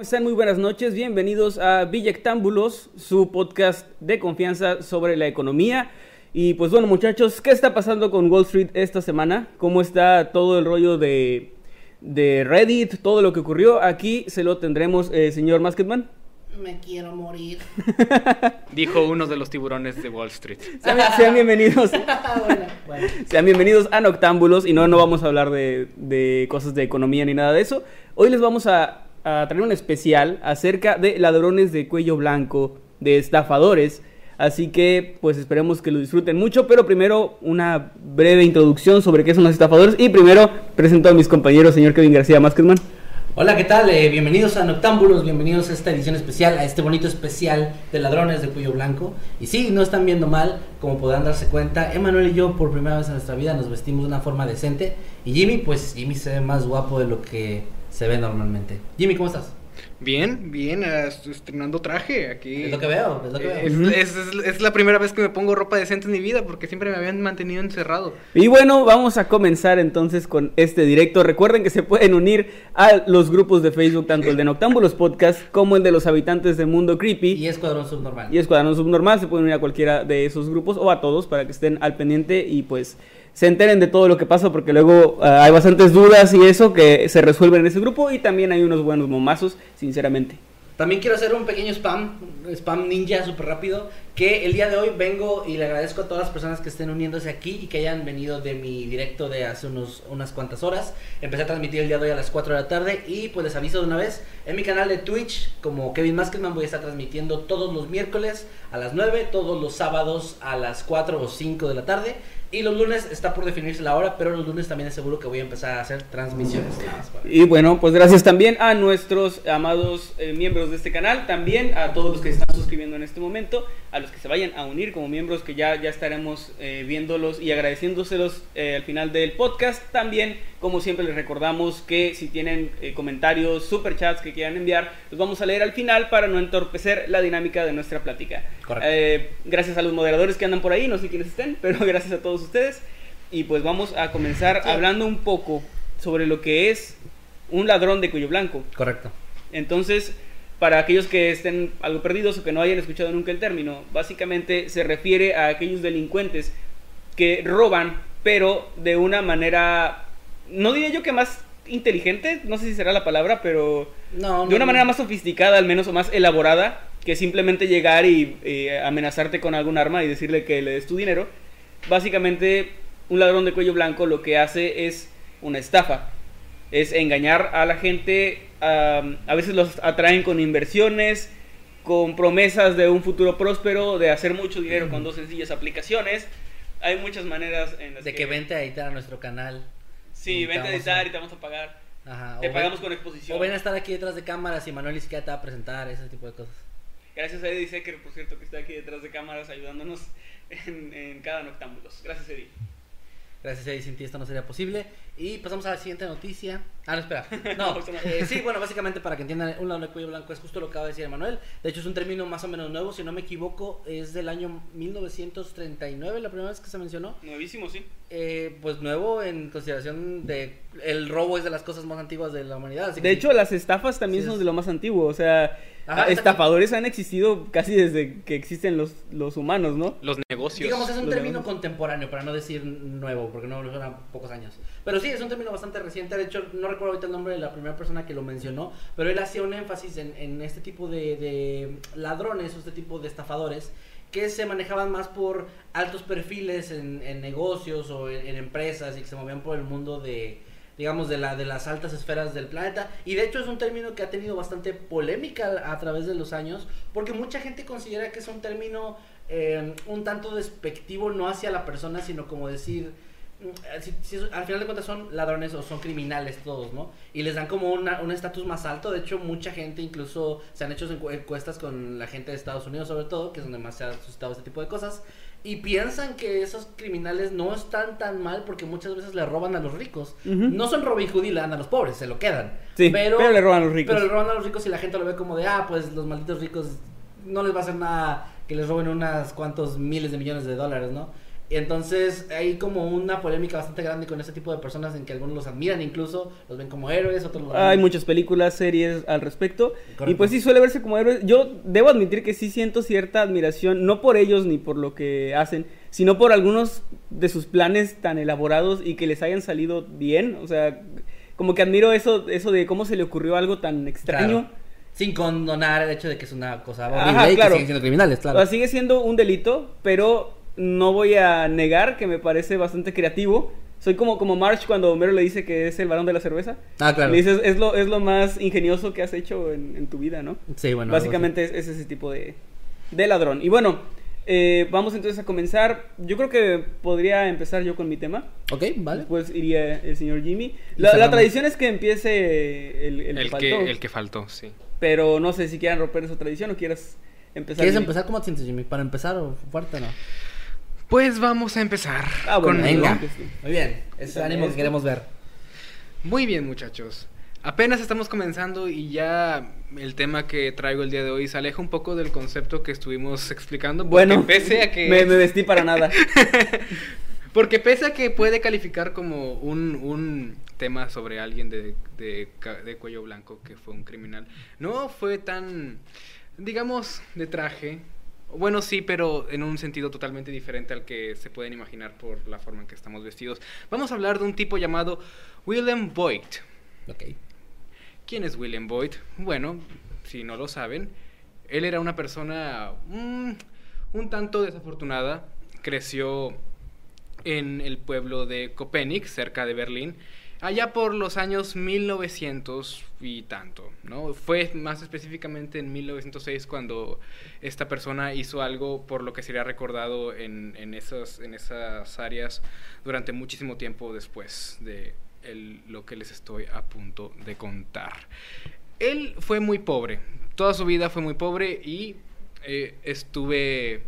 ¿Cómo están? Muy buenas noches. Bienvenidos a Villectámbulos, su podcast de confianza sobre la economía. Y pues bueno, muchachos, ¿qué está pasando con Wall Street esta semana? ¿Cómo está todo el rollo de, de Reddit? Todo lo que ocurrió. Aquí se lo tendremos, eh, señor Masketman. Me quiero morir. Dijo uno de los tiburones de Wall Street. Sean, sean bienvenidos. bueno, bueno. Sean bienvenidos a Noctámbulos. Y no, no vamos a hablar de, de cosas de economía ni nada de eso. Hoy les vamos a, a traer un especial acerca de ladrones de cuello blanco, de estafadores. Así que, pues esperemos que lo disfruten mucho. Pero primero, una breve introducción sobre qué son los estafadores. Y primero, presento a mis compañeros, señor Kevin García Masketman. Hola, ¿qué tal? Eh, bienvenidos a Noctámbulos, bienvenidos a esta edición especial, a este bonito especial de ladrones de cuello blanco. Y sí, no están viendo mal, como podrán darse cuenta, Emanuel y yo por primera vez en nuestra vida nos vestimos de una forma decente. Y Jimmy, pues Jimmy se ve más guapo de lo que se ve normalmente. Jimmy, ¿cómo estás? Bien, bien, estoy estrenando traje aquí. Es lo que veo, es lo que veo. Es, es- es la primera vez que me pongo ropa decente en mi vida porque siempre me habían mantenido encerrado. Y bueno, vamos a comenzar entonces con este directo. Recuerden que se pueden unir a los grupos de Facebook, tanto el de Noctámbulos Podcast como el de los habitantes de Mundo Creepy. Y Escuadrón Subnormal. y Escuadrón Subnormal. Se pueden unir a cualquiera de esos grupos o a todos para que estén al pendiente y pues se enteren de todo lo que pasa porque luego ah, hay bastantes dudas y eso que se resuelven en ese grupo y también hay unos buenos momazos, sinceramente. También quiero hacer un pequeño spam, spam ninja súper rápido, que el día de hoy vengo y le agradezco a todas las personas que estén uniéndose aquí y que hayan venido de mi directo de hace unos, unas cuantas horas. Empecé a transmitir el día de hoy a las 4 de la tarde y pues les aviso de una vez, en mi canal de Twitch, como Kevin Masketman, voy a estar transmitiendo todos los miércoles a las 9, todos los sábados a las 4 o 5 de la tarde. Y los lunes está por definirse la hora, pero los lunes también es seguro que voy a empezar a hacer transmisiones. para- Y bueno, pues gracias también a nuestros amados eh, miembros de este canal, también a todos los que están suscribiendo en este momento, a los que se vayan a unir como miembros, que ya, ya estaremos eh, viéndolos y agradeciéndoselos eh, al final del podcast. También, como siempre, les recordamos que si tienen eh, comentarios, superchats que quieran enviar, los vamos a leer al final para no entorpecer la dinámica de nuestra plática. Eh, gracias a los moderadores que andan por ahí, no sé quiénes estén, pero gracias a todos ustedes. Y pues vamos a comenzar Sí. hablando un poco sobre lo que es un ladrón de cuello blanco. Correcto. Entonces, para aquellos que estén algo perdidos o que no hayan escuchado nunca el término, básicamente se refiere a aquellos delincuentes que roban, pero de una manera, no diría yo que más inteligente, no sé si será la palabra, pero No, de una no. manera más sofisticada, al menos, o más elaborada, que simplemente llegar y eh, amenazarte con algún arma y decirle que le des tu dinero. Básicamente, un ladrón de cuello blanco lo que hace es una estafa. Es engañar a la gente, am, a veces los atraen con inversiones, con promesas de un futuro próspero, de hacer mucho dinero con dos sencillas aplicaciones. Hay muchas maneras en las De que vente a editar a nuestro canal. Sí, vente a editar y te vamos a pagar. Ajá. Te pagamos ven- con exposición. O ven a estar aquí detrás de cámaras y Manuel ni siquiera te va a presentar, ese tipo de cosas. Gracias a Eddie Secker, por cierto, que está aquí detrás de cámaras ayudándonos en, en cada Noctámbulos. Gracias, Eddie. Gracias a Eddie, sin ti esto no sería posible. Y pasamos a la siguiente noticia. Ah, no, espera. No, eh, sí, bueno, básicamente para que entiendan, un lado de cuello blanco es justo lo que acaba de decir Manuel. De hecho, es un término más o menos nuevo, si no me equivoco, es del año 1939, la primera vez que se mencionó. Nuevísimo, sí. Eh, pues nuevo en consideración de el robo es de las cosas más antiguas de la humanidad. así que De sí. hecho, las estafas también Sí, son es- de lo más antiguo. O sea, Ajá, está- estafadores han existido casi desde que existen los, los humanos, ¿no? Los negocios. Digamos, es un Los término negocios. contemporáneo, para no decir nuevo, porque no fueron pocos años. Pero sí, es un término bastante reciente. De hecho, no recuerdo ahorita el nombre de la primera persona que lo mencionó, pero él hacía un énfasis en, en este tipo de, de ladrones o este tipo de estafadores que se manejaban más por altos perfiles en, en negocios o en, en empresas y que se movían por el mundo de digamos de la de las altas esferas del planeta y de hecho es un término que ha tenido bastante polémica a, través de los años porque mucha gente considera que es un término eh, un tanto despectivo no hacia la persona sino como decir mm, al final de cuentas son ladrones o son criminales todos, ¿no? Y les dan como una- un estatus más alto. De hecho, mucha gente incluso se han hecho encu- encuestas con la gente de Estados Unidos, sobre todo, que es donde más se ha suscitado este tipo de cosas. Y piensan que esos criminales no están tan mal porque muchas veces le roban a los ricos. No son Robin Hood y le dan a los pobres, se lo quedan. Sí, pero le roban a los ricos. Pero le roban a los ricos y la gente lo ve como de, ah, pues los malditos ricos no les va a hacer nada que les roben unas cuantos miles de millones de dólares, ¿no? Entonces hay como una polémica bastante grande con este tipo de personas en que algunos los admiran incluso, los ven como héroes, otros los Hay muchas películas, series al respecto. Correcto. Y pues sí suele verse como héroes. Yo debo admitir que sí siento cierta admiración, no por ellos ni por lo que hacen, sino por algunos de sus planes tan elaborados y que les hayan salido bien. O sea, como que admiro eso, eso de cómo se le ocurrió algo tan extraño. Claro. Sin condonar el hecho de que es una cosa Ajá, horrible y claro. que siguen siendo criminales, claro. O sea, sigue siendo un delito, pero no voy a negar que me parece bastante creativo. Soy como, como March cuando Homero le dice que es el varón de la cerveza. Ah, claro. Le dices, es lo, es lo más ingenioso que has hecho en, en tu vida, ¿no? Sí, bueno. Básicamente es, es ese tipo de, de ladrón. Y bueno, eh, vamos entonces a comenzar. Yo creo que podría empezar yo con mi tema. Ok, vale. Después iría el señor Jimmy. La, la tradición es que empiece el, el, El que que, faltó. el que faltó, sí. Pero no sé si quieran romper esa tradición o quieras empezar. ¿Quieres Jimmy. empezar? ¿Cómo te sientes, Jimmy? ¿Para empezar o fuerte o no? Pues vamos a empezar. Ah, bueno, con- Venga. Muy bien. Es el ánimo que queremos ver. Muy bien, muchachos. Apenas estamos comenzando y ya el tema que traigo el día de hoy se aleja un poco del concepto que estuvimos explicando. Bueno, pese a que. me, me vestí para nada. Porque pese a que puede calificar como un, un tema sobre alguien de, de cuello blanco que fue un criminal, no fue tan, digamos, de traje. Bueno, sí, pero en un sentido totalmente diferente al que se pueden imaginar por la forma en que estamos vestidos. Vamos a hablar de un tipo llamado William Boyd. Ok. ¿Quién es William Boyd? Bueno, si no lo saben, él era una persona mm, un tanto desafortunada. Creció en el pueblo de Köpenick, cerca de Berlín, allá por los años 1900 y tanto, ¿no? Fue más específicamente en 1906 cuando esta persona hizo algo por lo que sería recordado en, en, esas, en esas áreas durante muchísimo tiempo después de el- lo que les estoy a punto de contar. Él fue muy pobre, toda su vida fue muy pobre y eh, estuve,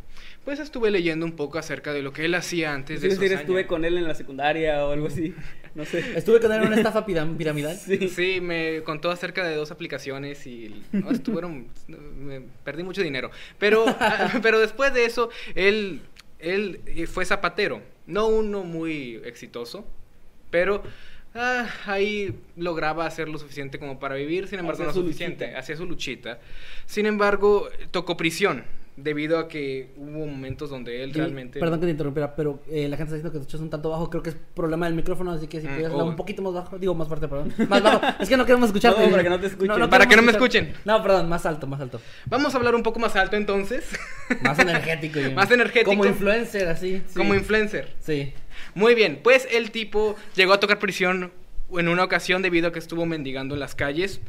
pues estuve leyendo un poco acerca de lo que él hacía antes de Es decir, estuve con él en la secundaria o algo así. No sé. Estuve con él en una estafa piram- piramidal. Sí. Sí, me contó acerca de dos aplicaciones y no, estuvieron, me perdí mucho dinero. Pero, ah, pero después de eso, él, él eh, fue zapatero, no uno muy exitoso, pero ah, ahí lograba hacer lo suficiente como para vivir, sin embargo Hacía no su suficiente, luchita. hacía su luchita. Sin embargo, tocó prisión debido a que hubo momentos donde él Y- realmente... Perdón que te interrumpiera, pero eh, la gente está diciendo que te echas un tanto bajo. Creo que es problema del micrófono, así que si Mm, puedes oh. hablar un poquito más bajo. Digo, más fuerte, perdón. Más bajo. Es que no queremos escucharte. No, para que no te escuchen. Para queremos que no me escuchar- escuchen. No, perdón, más alto, más alto. Vamos a hablar un poco más alto entonces. Más energético. Más energético. Como influencer, así. sí. Como influencer. Sí. Muy bien, pues el tipo llegó a tocar prisión en una ocasión debido a que estuvo mendigando en las calles.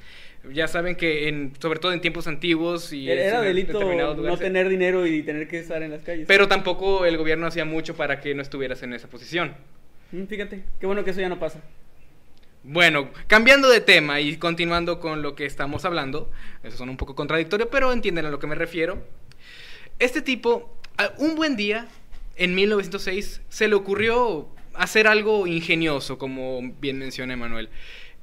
Ya saben que en, sobre todo en tiempos antiguos y Era delito no lugares- tener dinero y tener que estar en las calles. Pero tampoco el gobierno hacía mucho para que no estuvieras en esa posición. Mm, Fíjate, qué bueno que eso ya no pasa. Bueno, cambiando de tema y continuando con lo que estamos hablando, eso son un poco contradictorio, pero entienden a lo que me refiero. Este tipo, un buen día, en 1906, se le ocurrió hacer algo ingenioso, como bien menciona Emanuel.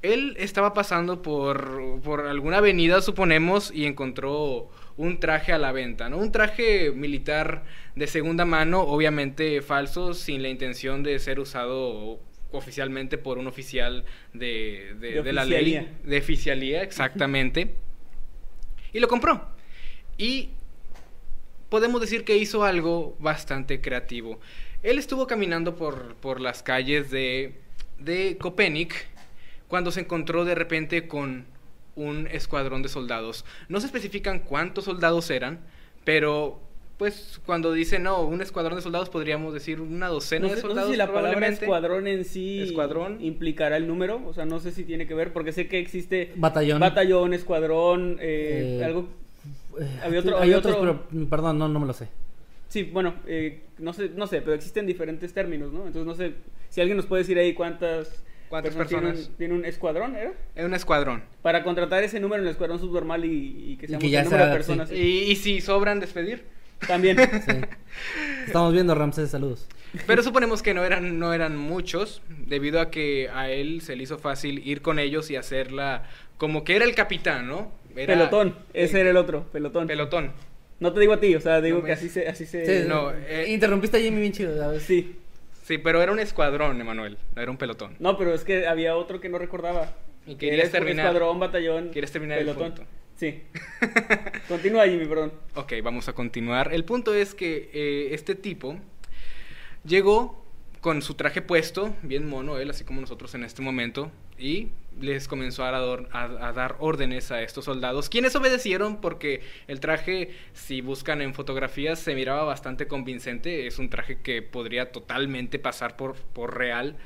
Él estaba pasando por, por alguna avenida, suponemos, y encontró un traje a la venta, ¿no? Un traje militar de segunda mano, obviamente falso, sin la intención de ser usado oficialmente por un oficial de, de- De de la ley, de oficialía, exactamente. Y lo compró. Y podemos decir que hizo algo bastante creativo. Él estuvo caminando por, por las calles de, de Copenhague cuando se encontró de repente con un escuadrón de soldados. No se especifican cuántos soldados eran, pero pues cuando dicen, no, un escuadrón de soldados podríamos decir una docena No de sé, no sé soldados. si la palabra escuadrón en sí Escuadrón. implicará el número, o sea, no sé si tiene que ver, porque sé que existe Batallón. batallón, escuadrón, eh, Eh, algo... Eh, Había otro- hay había otros, otro- pero perdón, no, no me lo sé. Sí, bueno, eh, no sé, no sé, pero existen diferentes términos, ¿no? Entonces no sé si alguien nos puede decir ahí cuántas, ¿Cuántas tiene personas? un- Tiene un, escuadrón, ¿era? Es un escuadrón. Para contratar ese número en el escuadrón subnormal y, y que ya el número de sea, personas. sí. Y, y si sobran despedir. También. Sí. Estamos viendo, Ramses, saludos. Pero suponemos que no eran, no eran muchos, debido a que a él se le hizo fácil ir con ellos y hacerla como que era el capitán, ¿no? Era- pelotón, ese eh, era el otro, pelotón. Pelotón. No te digo a ti, o sea, digo No me- que así se... Así se Sí, no, no, eh, interrumpiste a Jimmy bien chido, ¿sabes? Sí. Sí, pero era un escuadrón, Emanuel, no era un pelotón. No, pero es que había otro que no recordaba. Y Que querías terminar. Escuadrón, batallón, Quieres terminar el pelotón. punto. Sí. Continúa, Jimmy, perdón. Ok, vamos a continuar. El punto es que eh, este tipo llegó con su traje puesto, bien mono él, así como nosotros en este momento, y les comenzó a, dar- órdenes a estos soldados, quienes obedecieron porque el traje, si buscan en fotografías, se miraba bastante convincente, es un traje que podría totalmente pasar por, por real.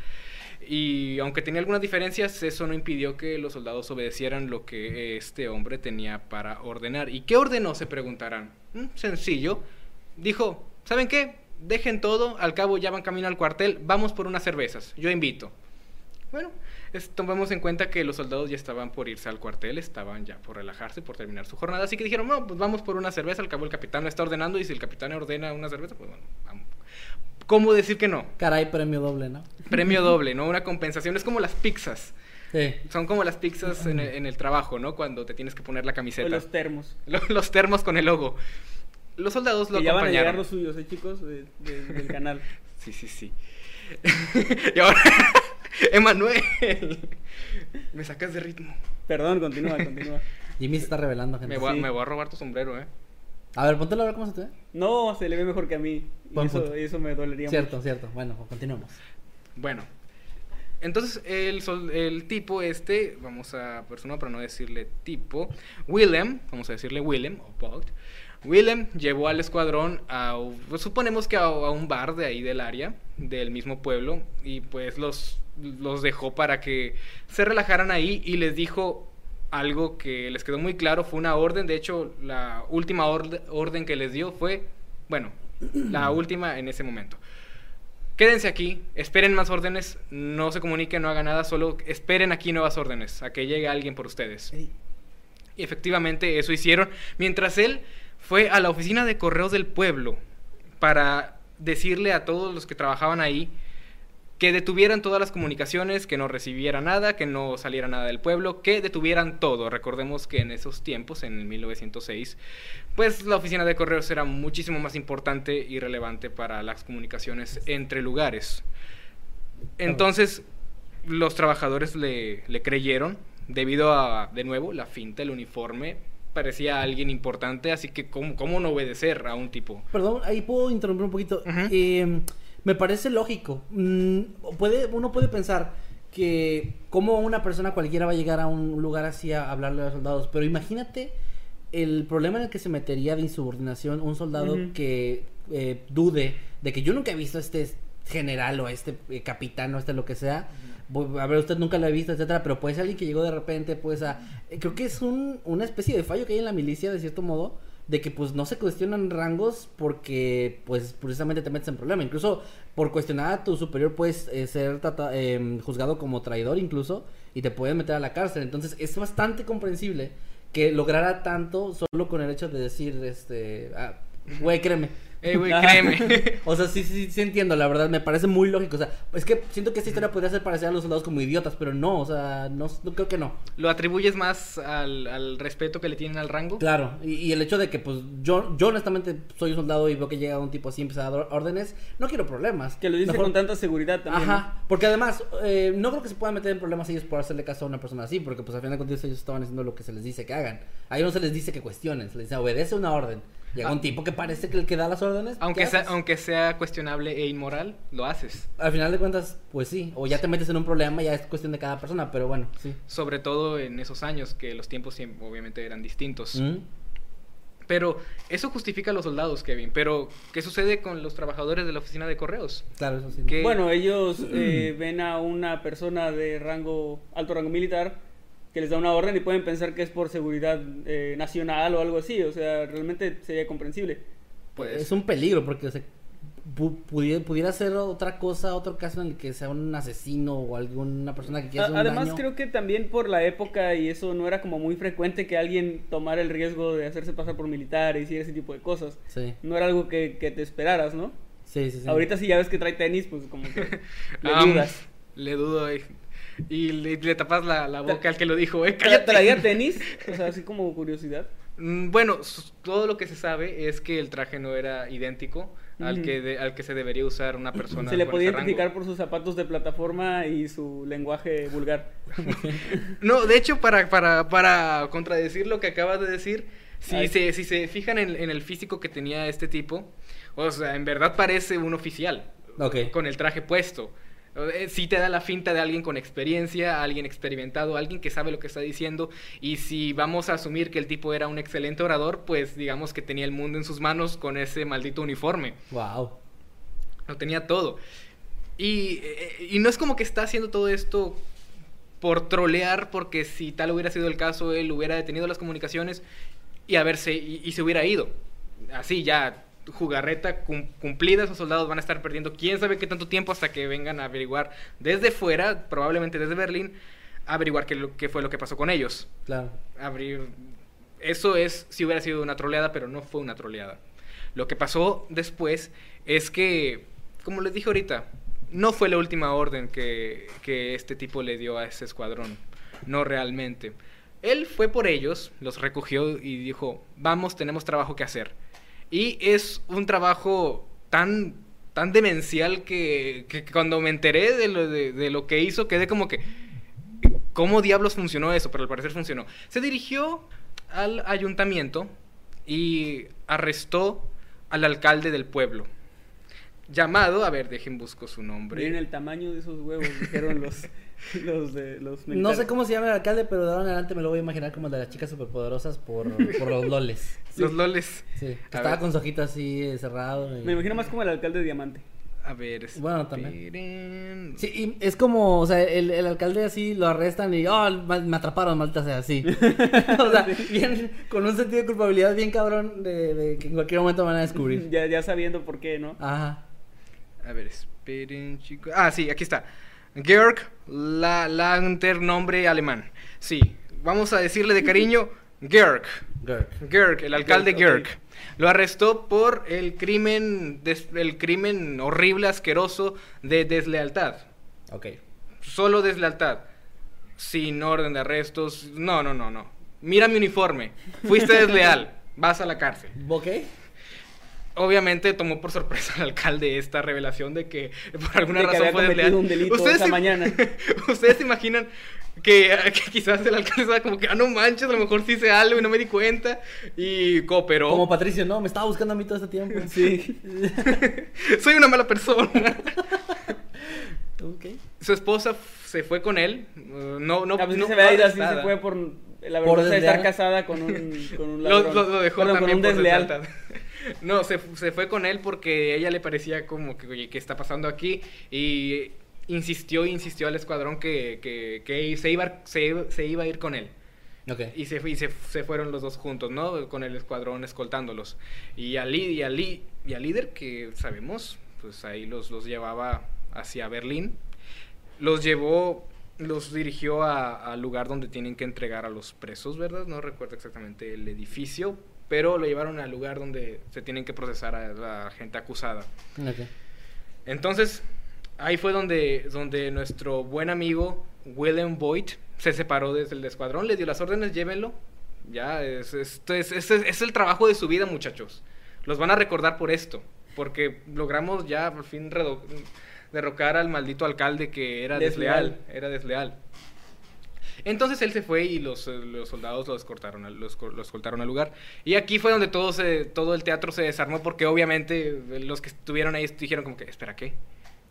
Y aunque tenía algunas diferencias, eso no impidió que los soldados obedecieran lo que este hombre tenía para ordenar. ¿Y qué ordenó? Se preguntarán. "Mm, sencillo. Dijo, ¿saben qué? Dejen todo, al cabo ya van camino al cuartel, vamos por unas cervezas, yo invito. Bueno, es- tomemos en cuenta que los soldados ya estaban por irse al cuartel, estaban ya por relajarse, por terminar su jornada, así que dijeron, no, pues vamos por una cerveza, al cabo el capitán lo está ordenando y si el capitán ordena una cerveza, pues bueno, vamos. ¿Cómo decir que no? Caray, premio doble, ¿no? Premio doble, ¿no? Una compensación. Es como las pizzas. Sí. Son como las pizzas en el, en el trabajo, ¿no? Cuando te tienes que poner la O camiseta. los termos. Lo- Los termos con el logo. Los soldados lo Que ya van a llegar acompañaron. los suyos, ¿eh, chicos? De- de- del canal. Sí, sí, sí. y ahora, Emanuel, me sacas de ritmo. Perdón, continúa, continúa. Jimmy se está revelando, gente. Me voy, a, Sí. me voy a robar tu sombrero, ¿eh? A ver, póntelo a ver cómo se te ve. No, se le ve mejor que a mí. Y Buen eso, punto. y eso me dolería Cierto, mucho. cierto. Bueno, pues continuamos. Bueno. Entonces, el, sol- el tipo este, vamos a persona para no decirle tipo, Willem, vamos a decirle Willem, o Vogt, Willem llevó al escuadrón a, u- pues, suponemos que a, a un bar de ahí del área, del mismo pueblo, y pues los, los dejó para que se relajaran ahí y les dijo algo que les quedó muy claro, fue una orden, de hecho la última orde- orden que les dio fue, bueno, la última en ese momento. Quédense aquí, esperen más órdenes, no se comuniquen, no hagan nada, solo esperen aquí nuevas órdenes, a que llegue alguien por ustedes. Y efectivamente eso hicieron, mientras él fue a la oficina de correos del pueblo para decirle a todos los que trabajaban ahí que detuvieran todas las comunicaciones, que no recibiera nada, que no saliera nada del pueblo, que detuvieran todo. Recordemos que en esos tiempos, en el 1906, pues la oficina de correos era muchísimo más importante y relevante para las comunicaciones entre lugares. Entonces, los trabajadores le, le creyeron debido a, de nuevo, la finta, el uniforme. Parecía alguien importante, así que ¿cómo, cómo no obedecer a un tipo? Perdón, ahí puedo interrumpir un poquito. Eh, me parece lógico. Mm, puede, uno puede pensar que cómo una persona cualquiera va a llegar a un lugar así a hablarle a los soldados, pero imagínate el problema en el que se metería de insubordinación un soldado que eh, dude de que yo nunca he visto a este general o a este eh, capitán o a este lo que sea. A ver, usted nunca lo ha visto, etcétera, pero puede ser alguien que llegó de repente, pues a... eh, Creo que es un, una especie de fallo que hay en la milicia, de cierto modo, de que pues no se cuestionan rangos porque pues precisamente te metes en problema. Incluso por cuestionar a tu superior puedes eh, ser trata- eh, juzgado como traidor incluso y te pueden meter a la cárcel. Entonces es bastante comprensible que lograra tanto solo con el hecho de decir, este, ah, güey, créeme. Eh, güey, créeme. O sea, sí, sí, sí entiendo, la verdad, me parece muy lógico. O sea, es que siento que esta historia podría hacer parecer a los soldados como idiotas, pero no, o sea, no, no creo que no. Lo atribuyes más al, al respeto que le tienen al rango. Claro, y, y el hecho de que, pues, yo, yo honestamente soy un soldado y veo que llega un tipo así y empieza a dar órdenes, no quiero problemas. Que lo dice Mejor- con tanta seguridad también. Ajá, porque además, eh, no creo que se puedan meter en problemas ellos por hacerle caso a una persona así, porque pues al final de cuentas ellos estaban haciendo lo que se les dice que hagan. A ellos no se les dice que cuestionen, se les dice obedece una orden. Llega Ah. un tipo que parece que el que da las órdenes. Aunque ¿qué sea, haces? aunque sea cuestionable e inmoral, lo haces. Al final de cuentas, pues sí, o ya te metes en un problema, ya es cuestión de cada persona, pero bueno, sí. Sobre todo en esos años que los tiempos obviamente eran distintos. Mm. Pero eso justifica a los soldados, Kevin. Pero, ¿qué sucede con los trabajadores de la oficina de correos? Claro, eso sí. Bueno, ellos eh, ven a una persona de rango, alto rango militar, que les da una orden y pueden pensar que es por seguridad eh, nacional o algo así. O sea, realmente sería comprensible. Pues, es un peligro porque o sea, pu- pudiera, pudiera ser otra cosa, otro caso en el que sea un asesino o alguna persona que quiera A- hacer un Además, daño. creo que también por la época y eso no era como muy frecuente que alguien tomara el riesgo de hacerse pasar por militar y decir ese tipo de cosas. Sí, No era algo que, que te esperaras, ¿no? sí, sí. sí. Ahorita si ya ves que trae tenis, pues como que le dudas. le dudo. eh. Y le, le tapas la, la boca al que lo dijo, eh, cállate. ¿Traía tenis? O sea, así como curiosidad. Mm, Bueno, todo lo que se sabe es que el traje no era idéntico al, que de- al que se debería usar una persona. Se le podía rango. identificar por sus zapatos de plataforma y su lenguaje vulgar. No, de hecho, para, para, para contradecir lo que acabas de decir, si, se, si se fijan en, en el físico que tenía este tipo, o sea, en verdad parece un oficial con el traje puesto. Eh, Sí te da la finta de alguien con experiencia, alguien experimentado, alguien que sabe lo que está diciendo. Y si vamos a asumir que el tipo era un excelente orador, pues digamos que tenía el mundo en sus manos con ese maldito uniforme. Wow. Lo tenía todo. Y, eh, y no es como que está haciendo todo esto por trolear, porque si tal hubiera sido el caso, él hubiera detenido las comunicaciones y haberse y, y se hubiera ido. Así ya, jugarreta cum- cumplida, esos soldados van a estar perdiendo quién sabe qué tanto tiempo hasta que vengan a averiguar desde fuera, probablemente desde Berlín, averiguar qué, qué fue lo que pasó con ellos. Claro. Abrir. Eso es si hubiera sido una troleada, pero no fue una troleada. Lo que pasó después es que, como les dije ahorita, no fue la última orden que, que este tipo le dio a ese escuadrón. No realmente. Él fue por ellos, los recogió y dijo, vamos, tenemos trabajo que hacer. Y es un trabajo tan, tan demencial que, que cuando me enteré de lo, de, de lo que hizo, quedé como que, ¿Cómo diablos funcionó eso? Pero al parecer funcionó. Se dirigió al ayuntamiento y arrestó al alcalde del pueblo. Llamado, a ver, dejen busco su nombre. Miren el tamaño de esos huevos, dijeron los, los de los No sé cómo se llama el alcalde, pero de ahora en adelante me lo voy a imaginar como el de las chicas superpoderosas por, por los loles. Los loles. Sí, que A estaba ver. con su ojito así eh, cerrado. y- Me imagino más como el alcalde de Diamante. A ver, Bueno, también. esperen. Sí, y es como, o sea, el, el alcalde así lo arrestan y, oh, me atraparon, maldita sea, así. o sea, bien, con un sentido de culpabilidad bien cabrón de, de que en cualquier momento me van a descubrir. Ya, ya sabiendo por qué, ¿no? Ajá. A ver, esperen, chicos. Ah, sí, aquí está. Georg La Lanter, nombre alemán. Sí, vamos a decirle de cariño Georg. Gerg, el alcalde. Gerg, lo arrestó por el crimen, des- el crimen horrible, asqueroso de deslealtad. Ok. Solo deslealtad. Sin orden de arrestos. No, no, no, no. Mira mi uniforme. Fuiste desleal. Vas a la cárcel. ¿Ok? Obviamente tomó por sorpresa al alcalde esta revelación de que por alguna De que razón había fue desleal. un delito esa se- mañana. ¿Ustedes se imaginan que, que quizás el alcalde estaba como que, ah, no manches, a lo mejor sí hice algo y no me di cuenta? Y cooperó. Como Patricio, no, me estaba buscando a mí todo este tiempo. Sí. Soy una mala persona. ok. Su esposa se fue con él. No, no, Ah, pues sí no se ve así se fue por la vergüenza de estar casada con un, con un Lo, ladrón. lo- lo dejó Perdón, también con un por desleal. No, se, se fue con él porque a ella le parecía como que, oye, ¿qué está pasando aquí? Y insistió, insistió al escuadrón que, que, que se, iba, se, se iba a ir con él. Ok. Y se, y se, se fueron los dos juntos, ¿no? Con el escuadrón escoltándolos. Y al, y al, y al líder, que sabemos, pues ahí los, los llevaba hacia Berlín. Los llevó, los dirigió a- al lugar donde tienen que entregar a los presos, ¿verdad? No recuerdo exactamente el edificio, pero lo llevaron al lugar donde se tienen que procesar a la gente acusada. Entonces, ahí fue donde, donde nuestro buen amigo William Boyd se separó desde el escuadrón, le dio las órdenes, llévenlo. Ya, es, esto es, es- es el trabajo de su vida, muchachos. Los van a recordar por esto, porque logramos ya por fin derrocar al maldito alcalde que era desleal, Desleal. era desleal. Entonces él se fue y los, eh, los soldados los cortaron, al- los, los escoltaron al lugar. Y aquí fue donde todo, se, todo el teatro se desarmó porque obviamente eh, los que estuvieron ahí dijeron como que, espera, ¿qué?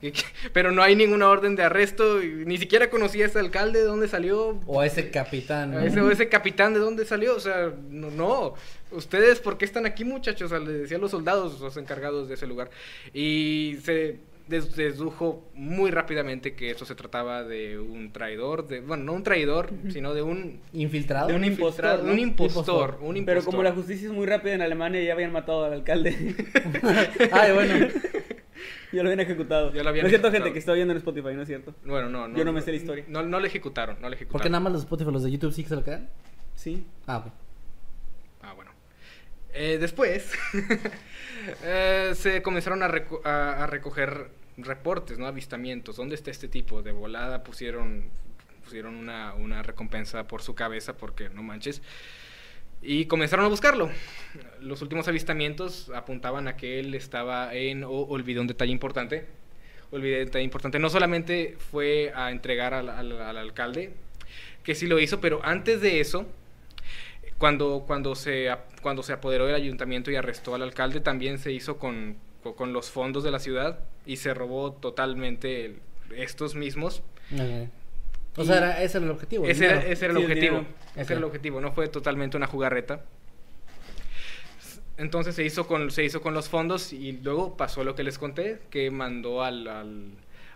Pero no hay ninguna orden de arresto, y ni siquiera conocía a ese alcalde, de dónde salió, O a ese capitán. ¿no? a ese, o ese capitán de dónde salió, o sea, no, no. ustedes por qué están aquí muchachos, o sea, le decían los soldados, los encargados de ese lugar. Y se dedujo muy rápidamente que eso se trataba de un traidor, de, bueno, no un traidor, sino de un... Infiltrado. De un infiltrado, impostor, ¿no? un impostor, Impostor. un impostor. Pero como la justicia es muy rápida en Alemania, ya habían matado al alcalde. Ay, bueno. ya lo habían ejecutado. Ya lo habían no es cierto, ejecutado. gente que está viendo en Spotify, no es cierto. Bueno, no, no. Yo no me sé la historia. No, no le ejecutaron, no ejecutaron. ¿Por qué nada más los Spotify, los de YouTube sí que se lo quedan? Sí. Ah, ok. Ah, bueno. Eh, después eh, se comenzaron a, reco- a- a recoger reportes, ¿no? Avistamientos. ¿Dónde está este tipo? De volada pusieron, pusieron una, una recompensa por su cabeza porque no manches. Y comenzaron a buscarlo. Los últimos avistamientos apuntaban a que él estaba en... Oh, olvidé un detalle importante. Olvidé un detalle importante. No solamente fue a entregar al, al- al alcalde, que sí lo hizo, pero antes de eso, cuando, cuando, se, cuando se apoderó del ayuntamiento y arrestó al alcalde, también se hizo con, co- con los fondos de la ciudad y se robó totalmente el- estos mismos. O Y- sea, era, ese era el objetivo. Ese era, ese era el Sí, objetivo. Ese era el objetivo, no fue totalmente una jugarreta. Entonces se hizo con, se hizo con los fondos y luego pasó lo que les conté, que mandó al, al,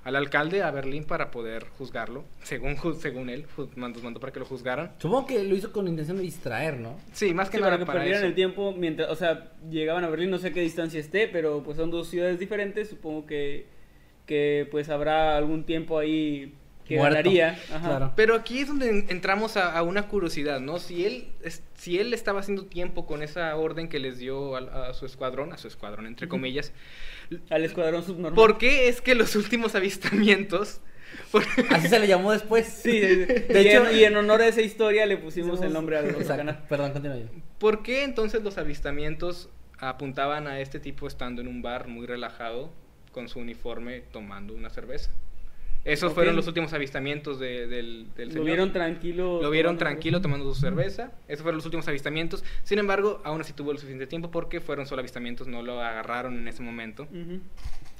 al alcalde a Berlín para poder juzgarlo, según, según él, mandó, mandó para que lo juzgaran. Supongo que lo hizo con la intención de distraer, ¿no? Sí, más que Sí, nada para que para perdieran eso. el tiempo mientras, o sea, llegaban a Berlín, no sé qué distancia esté, pero pues son dos ciudades diferentes, supongo que, que pues habrá algún tiempo ahí que Muerto. ganaría. Ajá. Claro. Pero aquí es donde en- entramos a, a una curiosidad, ¿no? Si él, es- si él estaba haciendo tiempo con esa orden que les dio al- a, su escuadrón, a su escuadrón, entre comillas, Al escuadrón subnormal. ¿por qué es que los últimos avistamientos... por- Así se le llamó después. Sí, de, De y, hecho- en, y en honor a esa historia le pusimos el nombre al canal. Perdón, continúa yo. ¿Por qué entonces los avistamientos apuntaban a este tipo estando en un bar muy relajado con su uniforme tomando una cerveza? Esos fueron los últimos avistamientos de- del, del Lo señor. vieron tranquilo. Lo vieron tranquilo tomando su cerveza. Esos fueron los últimos avistamientos. Sin embargo, aún así tuvo el suficiente tiempo porque fueron solo avistamientos, no lo agarraron en ese momento. Ujú.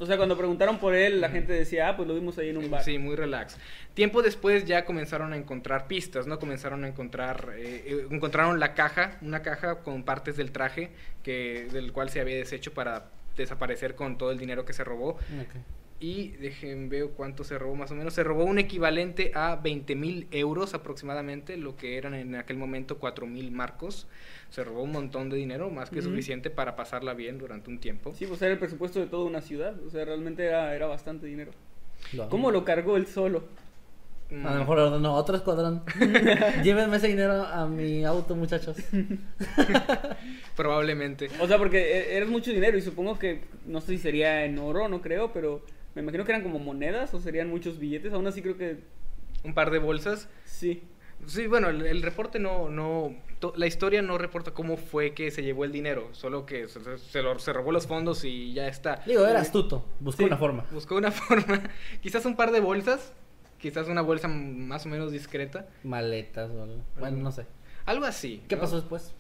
O sea, cuando preguntaron por él, la gente decía, ah, pues lo vimos ahí en un bar. Sí, muy relax. Tiempo después ya comenzaron a encontrar pistas, ¿no? Comenzaron a encontrar, eh, eh, encontraron la caja, una caja con partes del traje que, del cual se había deshecho para desaparecer con todo el dinero que se robó. Ok. Y dejen veo cuánto se robó más o menos. Se robó un equivalente a 20 mil euros aproximadamente, lo que eran en aquel momento 4 mil marcos. Se robó un montón de dinero, más que Ujú. suficiente para pasarla bien durante un tiempo. Sí, pues era el presupuesto de toda una ciudad. O sea, realmente era, era bastante dinero. Lo- ¿Cómo lo cargó él solo? Mm, A lo mejor ordenó otro escuadrón. Llévenme ese dinero a mi auto, muchachos. Probablemente. O sea, porque e- era mucho dinero y supongo que, no sé si sería en oro, no creo, pero me imagino que eran como monedas o serían muchos billetes. Aún así creo que Un par de bolsas. sí. Sí, bueno, el, el reporte no, no, to- la historia no reporta cómo fue que se llevó el dinero, solo que se, se- se lo- se robó los fondos y ya está. Digo, era astuto. Buscó Sí. una forma. Buscó una forma, quizás un par de bolsas, quizás una bolsa más o menos discreta, Maletas o algo. Bueno, no sé. algo así. ¿Qué ¿no? pasó después?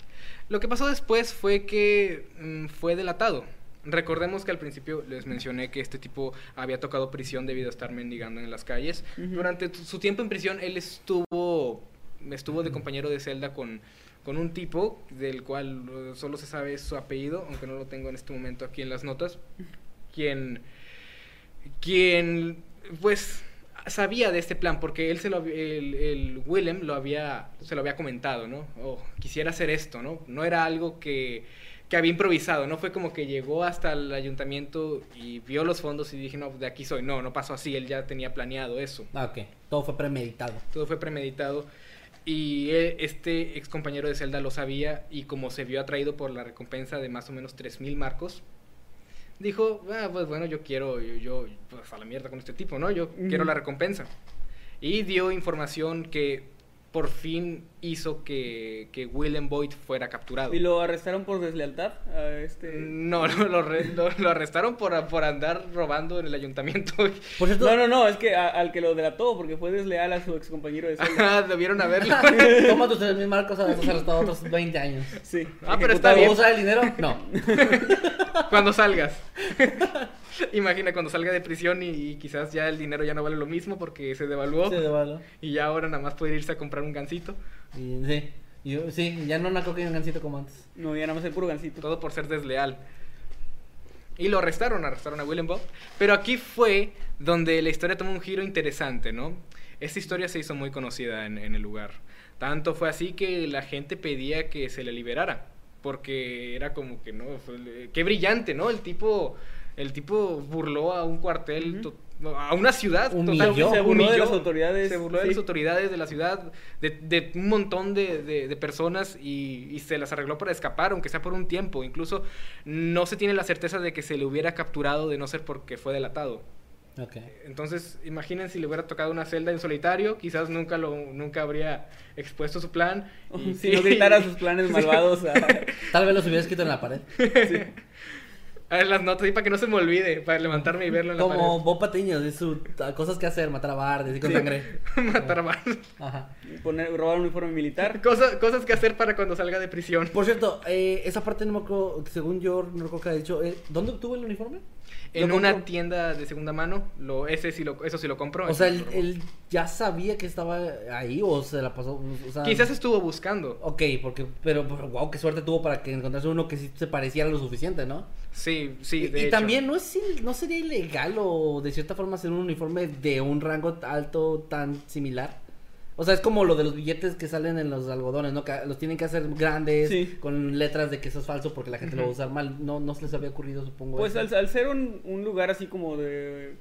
Lo que pasó después fue que mm, fue delatado. Recordemos que al principio les mencioné que este tipo había tocado prisión debido a estar mendigando en las calles. Durante su tiempo en prisión, él estuvo, estuvo de compañero de celda con, con un tipo del cual eh, solo se sabe su apellido, aunque no lo tengo en este momento aquí en las notas, quien, quien pues sabía de este plan porque él se lo el, el Willem lo había se lo había comentado no oh, quisiera hacer esto no no era algo que, que había improvisado no fue como que llegó hasta el ayuntamiento y vio los fondos y dije no de aquí soy no no pasó así él ya tenía planeado eso Ah, ok. Todo fue premeditado. todo fue premeditado Y él- este ex compañero de celda lo sabía y como se vio atraído por la recompensa de más o menos 3.000 marcos, dijo, "Ah, pues bueno, yo quiero, yo, yo, pues a la mierda con este tipo, ¿no? Yo quiero la recompensa. Y dio información que por fin hizo que, que Willem Boyd fuera capturado. ¿Y lo arrestaron por deslealtad? A este... No, no, lo, re- lo- lo arrestaron por, por andar robando en el ayuntamiento. Por cierto, No, no, no, es que a- al que lo delató porque fue desleal a su ex compañero de celda. Ah, debieron haberlo. toma tus 3 mil marcos, estás arrestado otros 20 años. Sí. Ah, pero está bien. ¿Puedo usar el dinero? No. cuando salgas. Imagina cuando salga de prisión y, y quizás ya el dinero ya no vale lo mismo porque se devaluó Sí, de balo. y ya ahora nada más puede irse a comprar un gansito. Y, sí. Yo, sí, ya no una coca y un gancito como antes. No, ya nada más el puro gancito. Todo por ser desleal. Y lo arrestaron, arrestaron a Willem Bob. Pero aquí fue donde la historia tomó un giro interesante, ¿no? Esta historia se hizo muy conocida en, en el lugar. Tanto fue así que la gente pedía que se le liberara. Porque era como que, ¿no? Fue- qué brillante, ¿no? El tipo, el tipo burló a un cuartel, a una ciudad. Humilló. totalmente- Se burló de las autoridades, Se burló de sí. las autoridades de la ciudad, de, de un montón de, de- de personas y, y se las arregló para escapar, aunque sea por un tiempo. Incluso no se tiene la certeza de que se le hubiera capturado de no ser porque fue delatado. Ok. Entonces, imaginen si le hubiera tocado una celda en solitario, quizás nunca lo nunca habría expuesto su plan. y- Si no gritara sus planes malvados a... Tal vez los hubiera escrito en la pared. A ver, las notas ahí para que no se me olvide, para levantarme y verlo en la Como Bob Patiño, de sus cosas que hacer, matar a bardes y con Sí. sangre. Matar a varios. Ajá. Poner, robar un uniforme militar. Cosas, cosas que hacer para cuando salga de prisión. Por cierto, eh, esa parte no me acuerdo, según yo no recuerdo que haya dicho, eh, ¿dónde obtuvo el uniforme? En ¿Lo una tienda de segunda mano, lo, ese sí lo, eso sí lo compró. O sea, él, ya sabía que estaba ahí o se la pasó. O sea, Quizás estuvo buscando. Ok, porque, pero, wow, qué suerte tuvo para que encontrase uno que sí se pareciera lo suficiente, ¿no? Sí, sí, y de y hecho. también no es no sería ilegal o de cierta forma hacer un uniforme de un rango alto tan similar. O sea, es como lo de los billetes que salen en los algodones, ¿no? Que los tienen que hacer grandes, Sí. con letras de que eso es falso porque la gente lo va a usar mal. No, no se les había ocurrido, supongo. Pues al, al ser un, un lugar así como de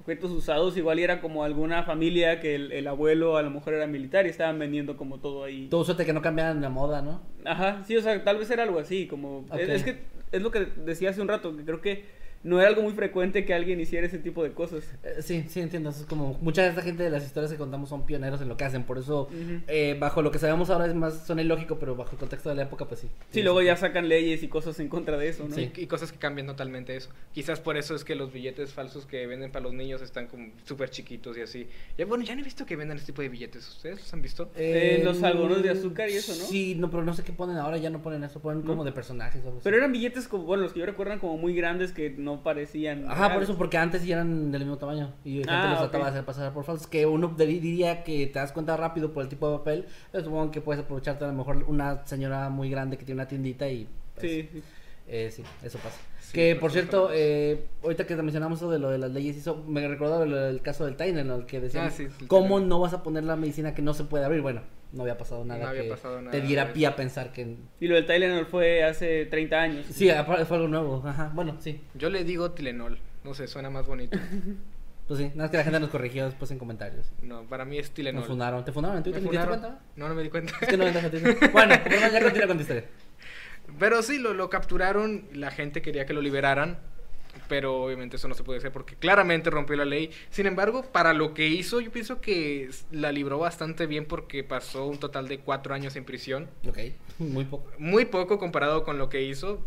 objetos usados, igual era como alguna familia que el, el abuelo a lo mejor era militar y estaban vendiendo como todo ahí. Todo suerte que no cambiaran la moda, ¿no? Ajá, sí, o sea, tal vez era algo así, como... Es que es lo que decía hace un rato, que creo que no era algo muy frecuente que alguien hiciera ese tipo de cosas. Eh, sí, sí, entiendo. Es como mucha de esta gente de las historias que contamos son pioneros en lo que hacen. Por eso, eh, bajo lo que sabemos ahora es más, suena ilógico, pero bajo el contexto de la época, pues sí. Sí, luego ya sacan leyes y cosas en contra de eso, ¿no? Sí. Y, y cosas que cambian totalmente eso. Quizás por eso es que los billetes falsos que venden para los niños están como súper chiquitos y así. Ya, bueno, ya no he visto que vendan este tipo de billetes. ¿Ustedes los han visto? Eh, los algodones de azúcar y eso, ¿no? Sí, no, pero no sé qué ponen ahora, ya no ponen eso, ponen como de personajes o algo así. Pero eran billetes como, bueno, los que yo recuerdo como muy grandes que no parecían... Ajá, por eso, porque antes sí eran del mismo tamaño y gente Ah, los trataba ok. de hacer pasar por falsos. Que uno diría que te das cuenta rápido por el tipo de papel, pero supongo que puedes aprovecharte a lo mejor una señora muy grande que tiene una tiendita y. pues, Sí, sí. Eh, sí, eso pasa. Sí, que por por cierto, eh, ahorita que mencionamos eso de lo de las leyes, hizo, me recordaba del caso del Tylenol, que decían, Ah, sí, el ¿cómo no vas a poner la medicina que no se puede abrir? Bueno, no había pasado nada No había que pasado nada te diera pie a pensar que... Y lo del Tylenol fue hace 30 años. Sí, fue algo nuevo, ajá, bueno, sí. Yo le digo Tilenol. No sé, suena más bonito. Pues sí, nada más que la gente nos corrigió después en comentarios. No, para mí es Tilenol. Nos fundaron, ¿te fundaron en ¿Me Twitter? ¿Te diste funaron? cuenta? No, no me di cuenta. Es que no vendas a Twitter. Bueno, por lo menos ya continúa con tu historia. Pero sí, lo, lo capturaron, la gente quería que lo liberaran, pero obviamente eso no se puede hacer porque claramente rompió la ley. Sin embargo, para lo que hizo, yo pienso que la libró bastante bien porque pasó un total de cuatro años en prisión. Ok, muy poco. Muy poco comparado con lo que hizo.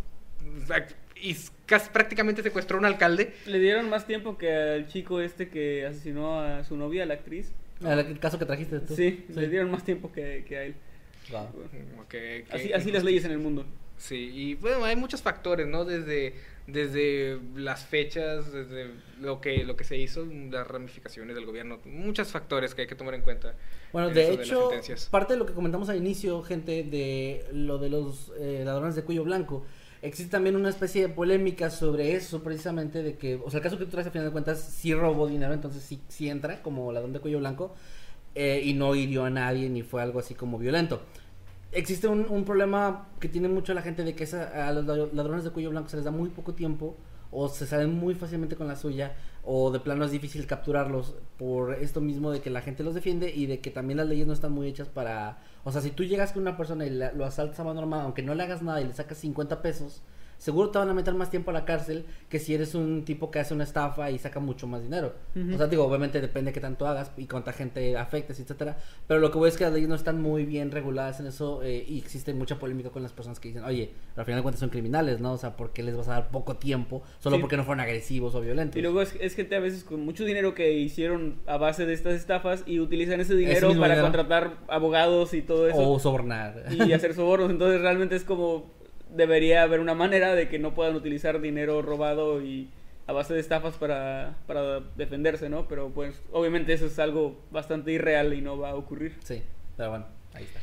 Y casi, prácticamente secuestró a un alcalde. Le dieron más tiempo que al chico este que asesinó a su novia, la actriz. El, el caso que trajiste tú. Sí, le dieron más tiempo que, que a él. Wow. Así, así las leyes en el mundo. Sí, y bueno, hay muchos factores, ¿no? Desde, desde las fechas, desde lo que, lo que se hizo, las ramificaciones del gobierno, muchos factores que hay que tomar en cuenta. Bueno, en de hecho, parte de lo que comentamos al inicio, gente, de lo de los eh, ladrones de cuello blanco, existe también una especie de polémica sobre eso, precisamente, de que, o sea, el caso que tú traes, a final de cuentas, sí robó dinero, entonces sí, sí entra como ladrón de cuello blanco, eh, y no hirió a nadie, ni fue algo así como violento. Existe un, un problema que tiene mucho la gente de que esa- a los ladrones de cuello blanco se les da muy poco tiempo o se salen muy fácilmente con la suya o de plano es difícil capturarlos por esto mismo de que la gente los defiende y de que también las leyes no están muy hechas para... O sea, si tú llegas con una persona y la- lo asaltas a mano armada, aunque no le hagas nada y le sacas 50 pesos, seguro te van a meter más tiempo a la cárcel que si eres un tipo que hace una estafa y saca mucho más dinero. O sea, digo, obviamente depende de qué tanto hagas y cuánta gente afectes, etcétera. Pero lo que voy es que las leyes no están muy bien reguladas en eso eh, y existe mucha polémica con las personas que dicen, oye, pero al final de cuentas son criminales, ¿no? O sea, ¿por qué les vas a dar poco tiempo solo Sí. porque no fueron agresivos o violentos? Y luego es, es gente a veces con mucho dinero que hicieron a base de estas estafas y utilizan ese dinero para dinero. contratar abogados y todo eso. O sobornar. y hacer sobornos. Entonces realmente es como debería haber una manera de que no puedan utilizar dinero robado y a base de estafas para, para defenderse, ¿no? Pero pues obviamente eso es algo bastante irreal y no va a ocurrir. Sí, pero bueno, ahí está.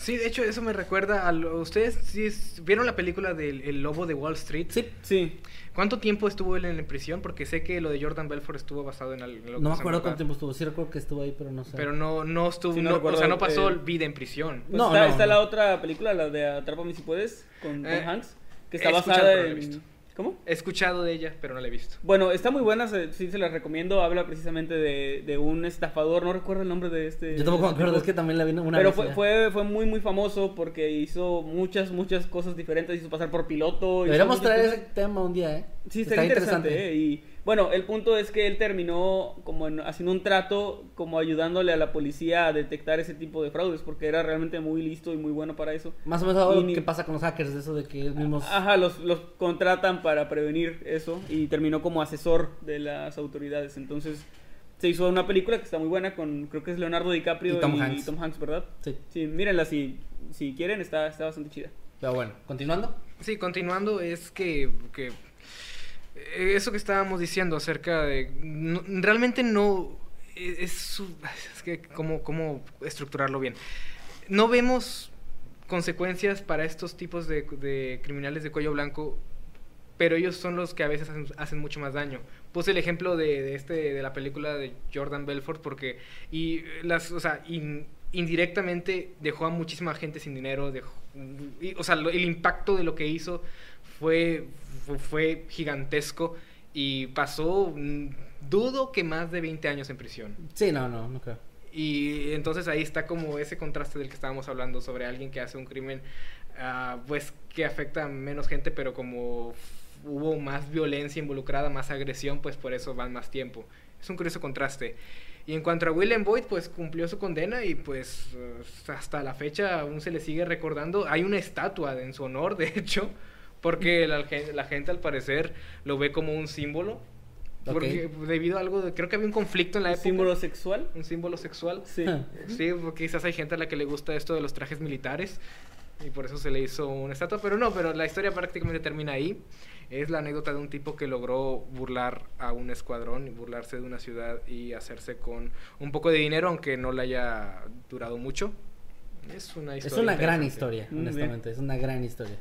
Sí, de hecho, eso me recuerda a... lo- ¿Ustedes sí es- vieron la película del El Lobo de Wall Street? Sí, Sí. ¿Cuánto tiempo estuvo él en prisión? Porque sé que lo de Jordan Belfort estuvo basado en algo. no me acuerdo cuánto tiempo estuvo. Sí recuerdo que estuvo ahí, pero no sé. Pero no, no estuvo... Sí, no no- recuerdo, o sea, no pasó eh, vida en prisión. Pues No, está, no. está la otra película, la de Atrápame si puedes, con Tom Eh, Hanks, que está basada en... ¿Cómo? He escuchado de ella, pero no la he visto. Bueno, está muy buena, se- sí se la recomiendo. Habla precisamente de, de un estafador, no recuerdo el nombre de este. Yo tampoco me este acuerdo, es que también la vi una Pero vez fue, ya. fue, fue muy, muy famoso porque hizo muchas, muchas cosas diferentes. Hizo pasar por piloto. Deberíamos traer cosas. ese tema un día, ¿eh? Sí, está interesante. ¿eh? Y bueno, el punto es que él terminó como en- haciendo un trato, como ayudándole a la policía a detectar ese tipo de fraudes, porque era realmente muy listo y muy bueno para eso. Más o menos algo que pasa con los hackers, de eso de que ellos mismos... Ajá, los, los contratan para prevenir eso y terminó como asesor de las autoridades. Entonces se hizo una película que está muy buena con, creo que es Leonardo DiCaprio Y y Tom Tom Hanks. ¿verdad? Sí, Sí, mírenla si, si quieren, está, está bastante chida. pero bueno, continuando. Sí, continuando, es que, que eso que estábamos diciendo acerca de... no- realmente no... Es, es es que, ¿cómo, ¿cómo estructurarlo bien? No vemos consecuencias para estos tipos de, de criminales de cuello blanco, pero ellos son los que a veces hacen, hacen mucho más daño. Puse el ejemplo de, de este de la película de Jordan Belfort porque y las o sea, in- indirectamente dejó a muchísima gente sin dinero, dejó- y, o sea, lo- el impacto de lo que hizo fue fue, gigantesco y pasó dudo que más de 20 años en prisión. Sí, no, no, no creo. Y entonces ahí está como ese contraste del que estábamos hablando sobre alguien que hace un crimen, ah, pues que afecta a menos gente, pero como hubo más violencia involucrada, más agresión, pues por eso van más tiempo. Es un curioso contraste. Y en cuanto a Willem Boyd, pues cumplió su condena y pues hasta la fecha aún se le sigue recordando. Hay una estatua en su honor, de hecho, porque la, la gente al parecer lo ve como un símbolo. Porque debido a algo, de- creo que había un conflicto en la ¿Un época. símbolo sexual? Un símbolo sexual. Sí. Sí, porque quizás hay gente a la que le gusta esto de los trajes militares y por eso se le hizo una estatua, pero no, pero la historia prácticamente termina ahí. Es la anécdota de un tipo que logró burlar a un escuadrón y burlarse de una ciudad y hacerse con un poco de dinero, aunque no le haya durado mucho. Es una historia. Es una gran historia, honestamente, es una gran historia.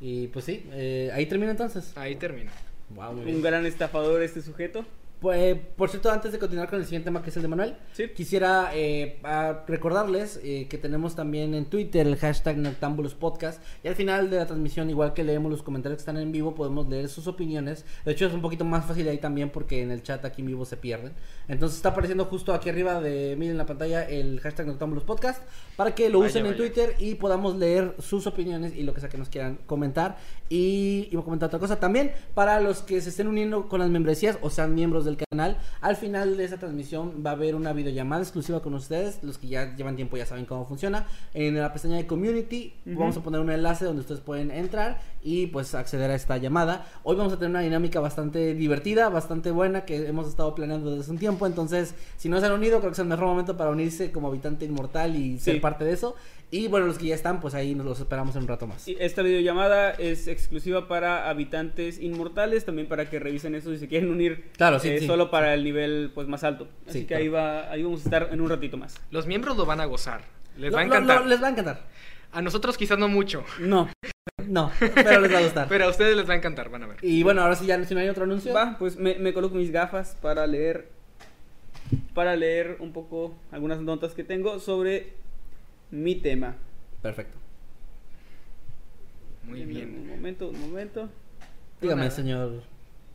Y pues sí, eh, ahí termina entonces. Ahí termina. Wow, muy Un bien. gran estafador este sujeto. Pues, por cierto, antes de continuar con el siguiente tema que es el de Manuel, Sí. quisiera eh, recordarles eh, que tenemos también en Twitter el hashtag Noctambulos Podcast y al final de la transmisión, igual que leemos los comentarios que están en vivo, podemos leer sus opiniones. De hecho, es un poquito más fácil ahí también porque en el chat aquí en vivo se pierden. Entonces está apareciendo justo aquí arriba de miren la pantalla el hashtag Noctambulos Podcast para que lo Vaya, usen en. Twitter y podamos leer sus opiniones y lo que sea que nos quieran comentar. Y iba a comentar otra cosa también para los que se estén uniendo con las membresías o sean miembros del canal. Al final de esta transmisión va a haber una videollamada exclusiva con ustedes. Los que ya llevan tiempo ya saben cómo funciona. En la pestaña de community vamos a poner un enlace donde ustedes pueden entrar y pues acceder a esta llamada. Hoy vamos a tener una dinámica bastante divertida, bastante buena que hemos estado planeando desde hace un tiempo. Entonces, si no se han unido, creo que es el mejor momento para unirse como habitante inmortal y ser Sí. parte de eso. Y bueno, los que ya están, pues ahí nos los esperamos en un rato más. Y esta videollamada es exclusiva para habitantes inmortales, también para que revisen eso si se quieren unir. Claro, sí, eh, sí. Solo para el nivel pues más alto. Así Sí, que ahí va, ahí vamos a estar en un ratito más. Los miembros lo van a gozar. Les Lo- va a lo- encantar. lo- les va a encantar. A nosotros quizás no mucho, No. No, pero les va a gustar. pero a ustedes les va a encantar, van a ver. Y bueno, ahora sí ya si no hay otro anuncio. Va, pues me, me coloco mis gafas para leer para leer un poco algunas notas que tengo sobre mi tema. Perfecto. Muy Denme Un bien. momento, un momento. Dígame, nada. señor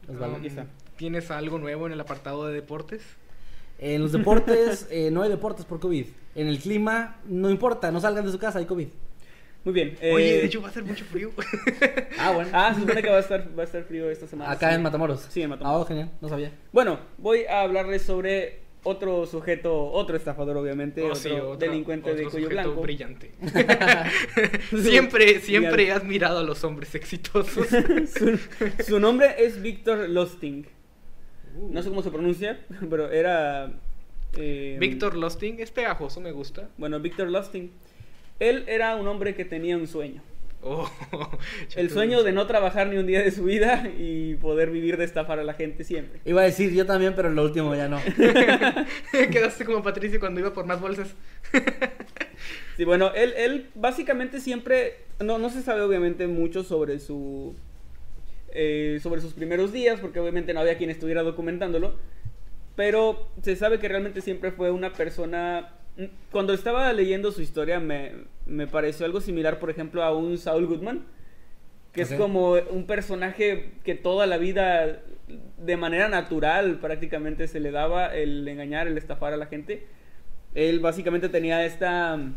Osvaldo. Está. ¿Tienes algo nuevo en el apartado de deportes? En los deportes, eh, no hay deportes por COVID. En el clima, no importa, no salgan de su casa, hay COVID. Muy bien. Oye, eh, de hecho va a ser mucho frío. Ah, bueno. Ah, se supone que va a estar, va a estar frío esta semana. Acá sí. en Matamoros. Sí, en Matamoros. Ah, genial, no sabía. Bueno, voy a hablarles sobre otro sujeto, otro estafador, obviamente, Oh, otro, sí, otro- delincuente de otro cuello sujeto blanco. brillante. siempre, siempre he admirado a los hombres exitosos. su, su nombre es Víctor Lustig. No sé cómo se pronuncia, pero era. eh, Víctor Lustig es pegajoso, me gusta. Bueno, Víctor Lustig. Él era un hombre que tenía un sueño. Oh, El sueño de no trabajar ni un día de su vida y poder vivir de estafar a la gente siempre. Iba a decir yo también, pero lo último ya no. Quedaste como Patricio cuando iba por más bolsas. Sí, bueno, él, él básicamente siempre, no, no se sabe obviamente mucho sobre su, eh, sobre sus primeros días, porque obviamente no había quien estuviera documentándolo, pero se sabe que realmente siempre fue una persona, cuando estaba leyendo su historia me, me pareció algo similar, por ejemplo, a un Saul Goodman, que es como un personaje que toda la vida, de manera natural prácticamente, se le daba el engañar, el estafar a la gente. Él básicamente tenía esta mm,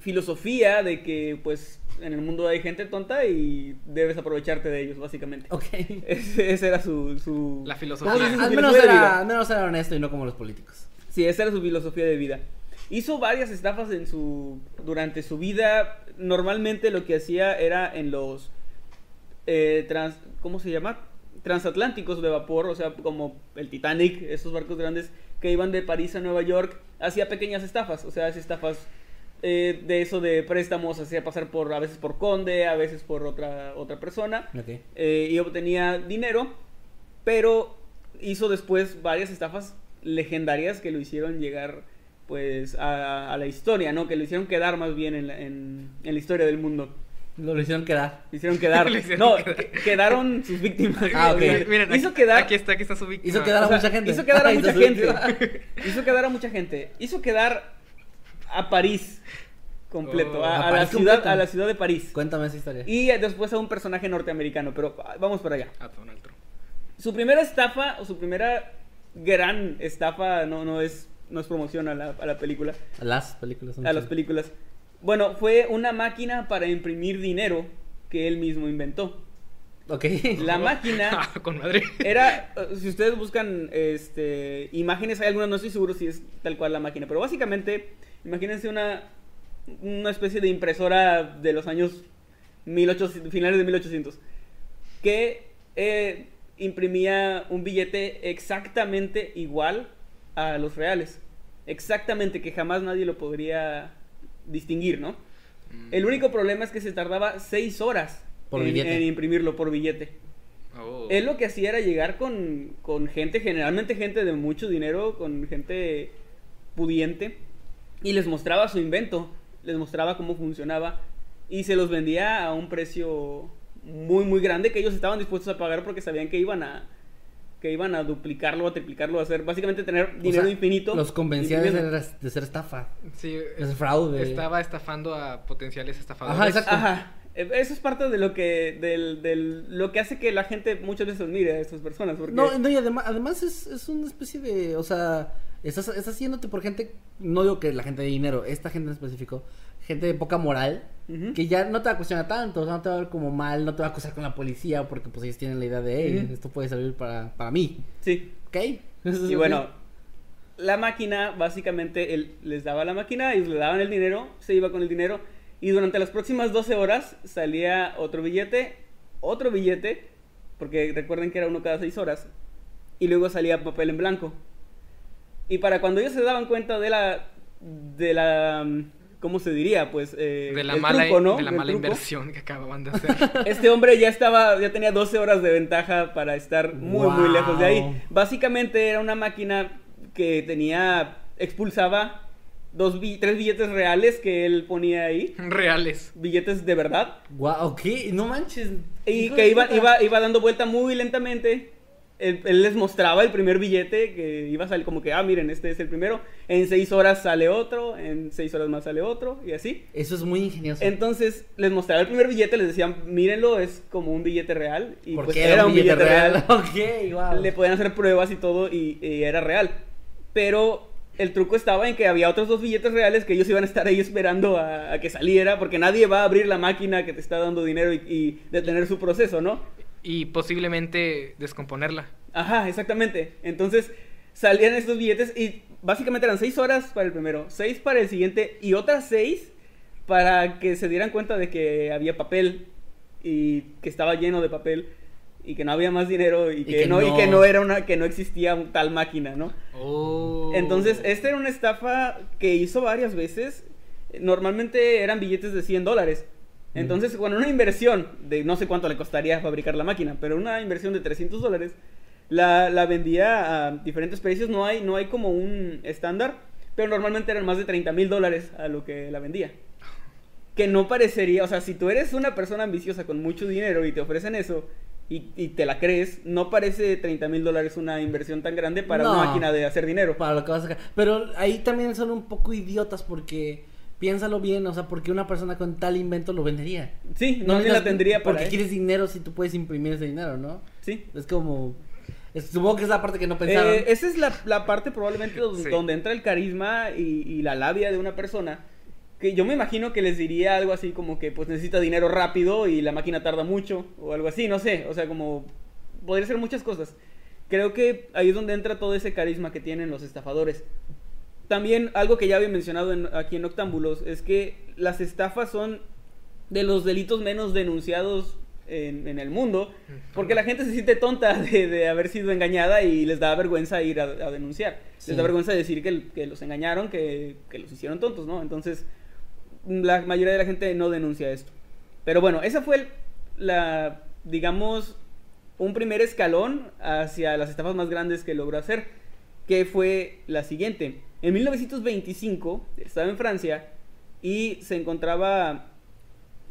filosofía de que pues en el mundo hay gente tonta y debes aprovecharte de ellos, básicamente. Ok. Ese, ese era su... su... La filosofía. Ah, al menos era, vida. al menos era honesto y no como los políticos. Sí, esa era su filosofía de vida. Hizo varias estafas en su durante su vida. Normalmente lo que hacía era en los eh, trans, ¿cómo se llama? Transatlánticos de vapor, o sea, como el Titanic, esos barcos grandes que iban de París a Nueva York, hacía pequeñas estafas, o sea, hacía estafas eh, de eso de préstamos, hacía pasar por a veces por conde, a veces por otra otra persona Ok. eh, y obtenía dinero, pero hizo después varias estafas legendarias que lo hicieron llegar pues a, a la historia, ¿no? Que lo hicieron quedar más bien en la, en, en la historia del mundo. Lo, lo hicieron quedar. Lo hicieron quedar. Lo hicieron no, quedar. que- quedaron sus víctimas. Ah, ok. Miren, hizo aquí, quedar aquí está, aquí está su víctima. Hizo quedar a o sea, mucha gente. Hizo quedar a mucha gente. hizo quedar a mucha gente. Hizo quedar a París completo, Oh, a, a a la ciudad, completo. a la ciudad de París. Cuéntame esa historia. Y después a un personaje norteamericano, pero ah, vamos para allá. A Donald Trump. Su primera estafa, o su primera gran estafa, no, no es no es promoción a la, a la película, A las películas. son a las películas. Bueno, fue una máquina para imprimir dinero que él mismo inventó. Ok. La máquina Ah, Con madre. era, eh, si ustedes buscan este, imágenes, hay algunas, no estoy seguro si es tal cual la máquina, pero básicamente, imagínense una, una especie de impresora de los años 1800, finales de 1800, que eh, imprimía un billete exactamente igual a los reales. Exactamente, que jamás nadie lo podría distinguir, ¿no? El único problema es que se tardaba seis horas Por en, billete. en imprimirlo por billete. Oh. Él lo que hacía era llegar con, con gente, generalmente gente de mucho dinero, con gente pudiente, y les mostraba su invento, les mostraba cómo funcionaba, y se los vendía a un precio muy, muy grande que ellos estaban dispuestos a pagar porque sabían que iban a que iban a duplicarlo, a triplicarlo, a hacer, básicamente tener O dinero sea, infinito. Los convencía de ser, de ser estafa. Sí, Es fraude. Estaba estafando a potenciales estafadores. Ajá, exacto. Ajá. Eh, Eso es parte de lo que del, del- lo que hace que la gente muchas veces admire a estas personas. Porque... No, no, y además, además es, es una especie de, o sea, estás, estás haciéndote por gente, no digo que la gente de dinero, esta gente en específico, gente de poca moral, que ya no te va a cuestionar tanto, o sea, no te va a ver como mal, no te va a acusar con la policía, porque pues ellos tienen la idea de, hey, esto puede servir para, para mí, Sí. ¿ok? Eso Y bueno, la máquina, básicamente, él les daba la máquina, ellos le daban el dinero, se iba con el dinero, y durante las próximas 12 horas salía otro billete, otro billete, porque recuerden que era uno cada 6 horas, y luego salía papel en blanco. Y para cuando ellos se daban cuenta de la, de la, ¿cómo se diría? Pues, eh, de la el mala, truco, ¿no? de la Del mala truco. inversión que acababan de hacer. Este hombre ya estaba, ya tenía 12 horas de ventaja para estar muy, muy Wow. lejos de ahí. Básicamente era una máquina que tenía, expulsaba dos, bi- tres billetes reales que él ponía ahí, Reales. billetes de verdad, Guau, ok, no manches. y hijo que iba, iba, iba dando vuelta muy lentamente él, él les mostraba el primer billete que iba a salir como que, ah, miren, este es el primero. En seis horas sale otro, en seis horas más sale otro, y así. Eso es muy ingenioso. Entonces les mostraba el primer billete, les decían, mírenlo, es como un billete real. Y ¿Por pues era un billete, real. ok, wow. Le podían hacer pruebas y todo y, y era real. Pero el truco estaba en que había otros dos billetes reales que ellos iban a estar ahí esperando a, a que saliera, porque nadie va a abrir la máquina que te está dando dinero y, y detener su proceso, ¿no? Y posiblemente descomponerla. Ajá, exactamente. Entonces salían estos billetes y básicamente eran seis horas para el primero, seis para el siguiente y otras seis para que se dieran cuenta de que había papel y que estaba lleno de papel y que no había más dinero y, que, que no, y que no era una que no existía un tal máquina, ¿no? Oh. Entonces, esta era una estafa que hizo varias veces. Normalmente eran billetes de 100 dólares. Entonces, con una inversión de no sé cuánto le costaría fabricar la máquina, pero una inversión de 300 dólares, la, la vendía a diferentes precios. No hay, no hay como un estándar, pero normalmente eran más de 30 mil dólares a lo que la vendía. Que no parecería, o sea, si tú eres una persona ambiciosa con mucho dinero y te ofrecen eso y, y te la crees, no parece 30 mil dólares una inversión tan grande para No. una máquina de hacer dinero. Para lo que vas a sacar. Pero ahí también son un poco idiotas porque piénsalo bien, o sea, porque una persona con tal invento lo vendería. Sí, no, ni necesitas- la tendría para Porque él. quieres dinero si tú puedes imprimir ese dinero, ¿no? Sí. Es como es- supongo que es la parte que no pensaron. Eh, esa es la, la parte probablemente donde, Sí. donde entra el carisma y, y la labia de una persona. Que yo me imagino que les diría algo así como que pues necesita dinero rápido y la máquina tarda mucho o algo así, no sé. O sea, como podría ser muchas cosas. Creo que ahí es donde entra todo ese carisma que tienen los estafadores. También algo que ya había mencionado en- aquí en Octámbulos es que las estafas son de los delitos menos denunciados en, en el mundo, porque la gente se siente tonta de, de haber sido engañada y les da vergüenza ir a, a denunciar. Sí. Les da vergüenza decir que, que los engañaron, que, que los hicieron tontos, ¿no? Entonces, la mayoría de la gente no denuncia esto. Pero bueno, esa fue el- la, digamos, un primer escalón hacia las estafas más grandes que logró hacer, que fue la siguiente. En 1925 estaba en Francia y se encontraba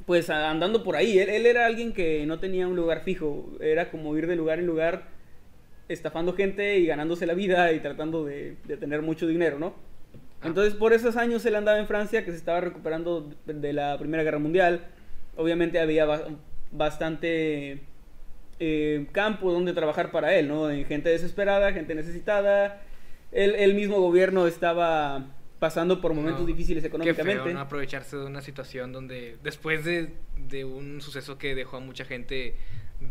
pues andando por ahí. Él, era alguien que no tenía un lugar fijo, era como ir de lugar en lugar estafando gente y ganándose la vida y tratando de, tener mucho dinero, ¿no? Entonces por esos años él andaba en Francia que se estaba recuperando de la Primera Guerra Mundial. Obviamente había ba- bastante eh, campo donde trabajar para él, ¿no? En gente desesperada, gente necesitada. El, el mismo gobierno estaba pasando por momentos No, difíciles Qué económicamente. feo, ¿no? Aprovecharse de una situación donde después de, de un suceso que dejó a mucha gente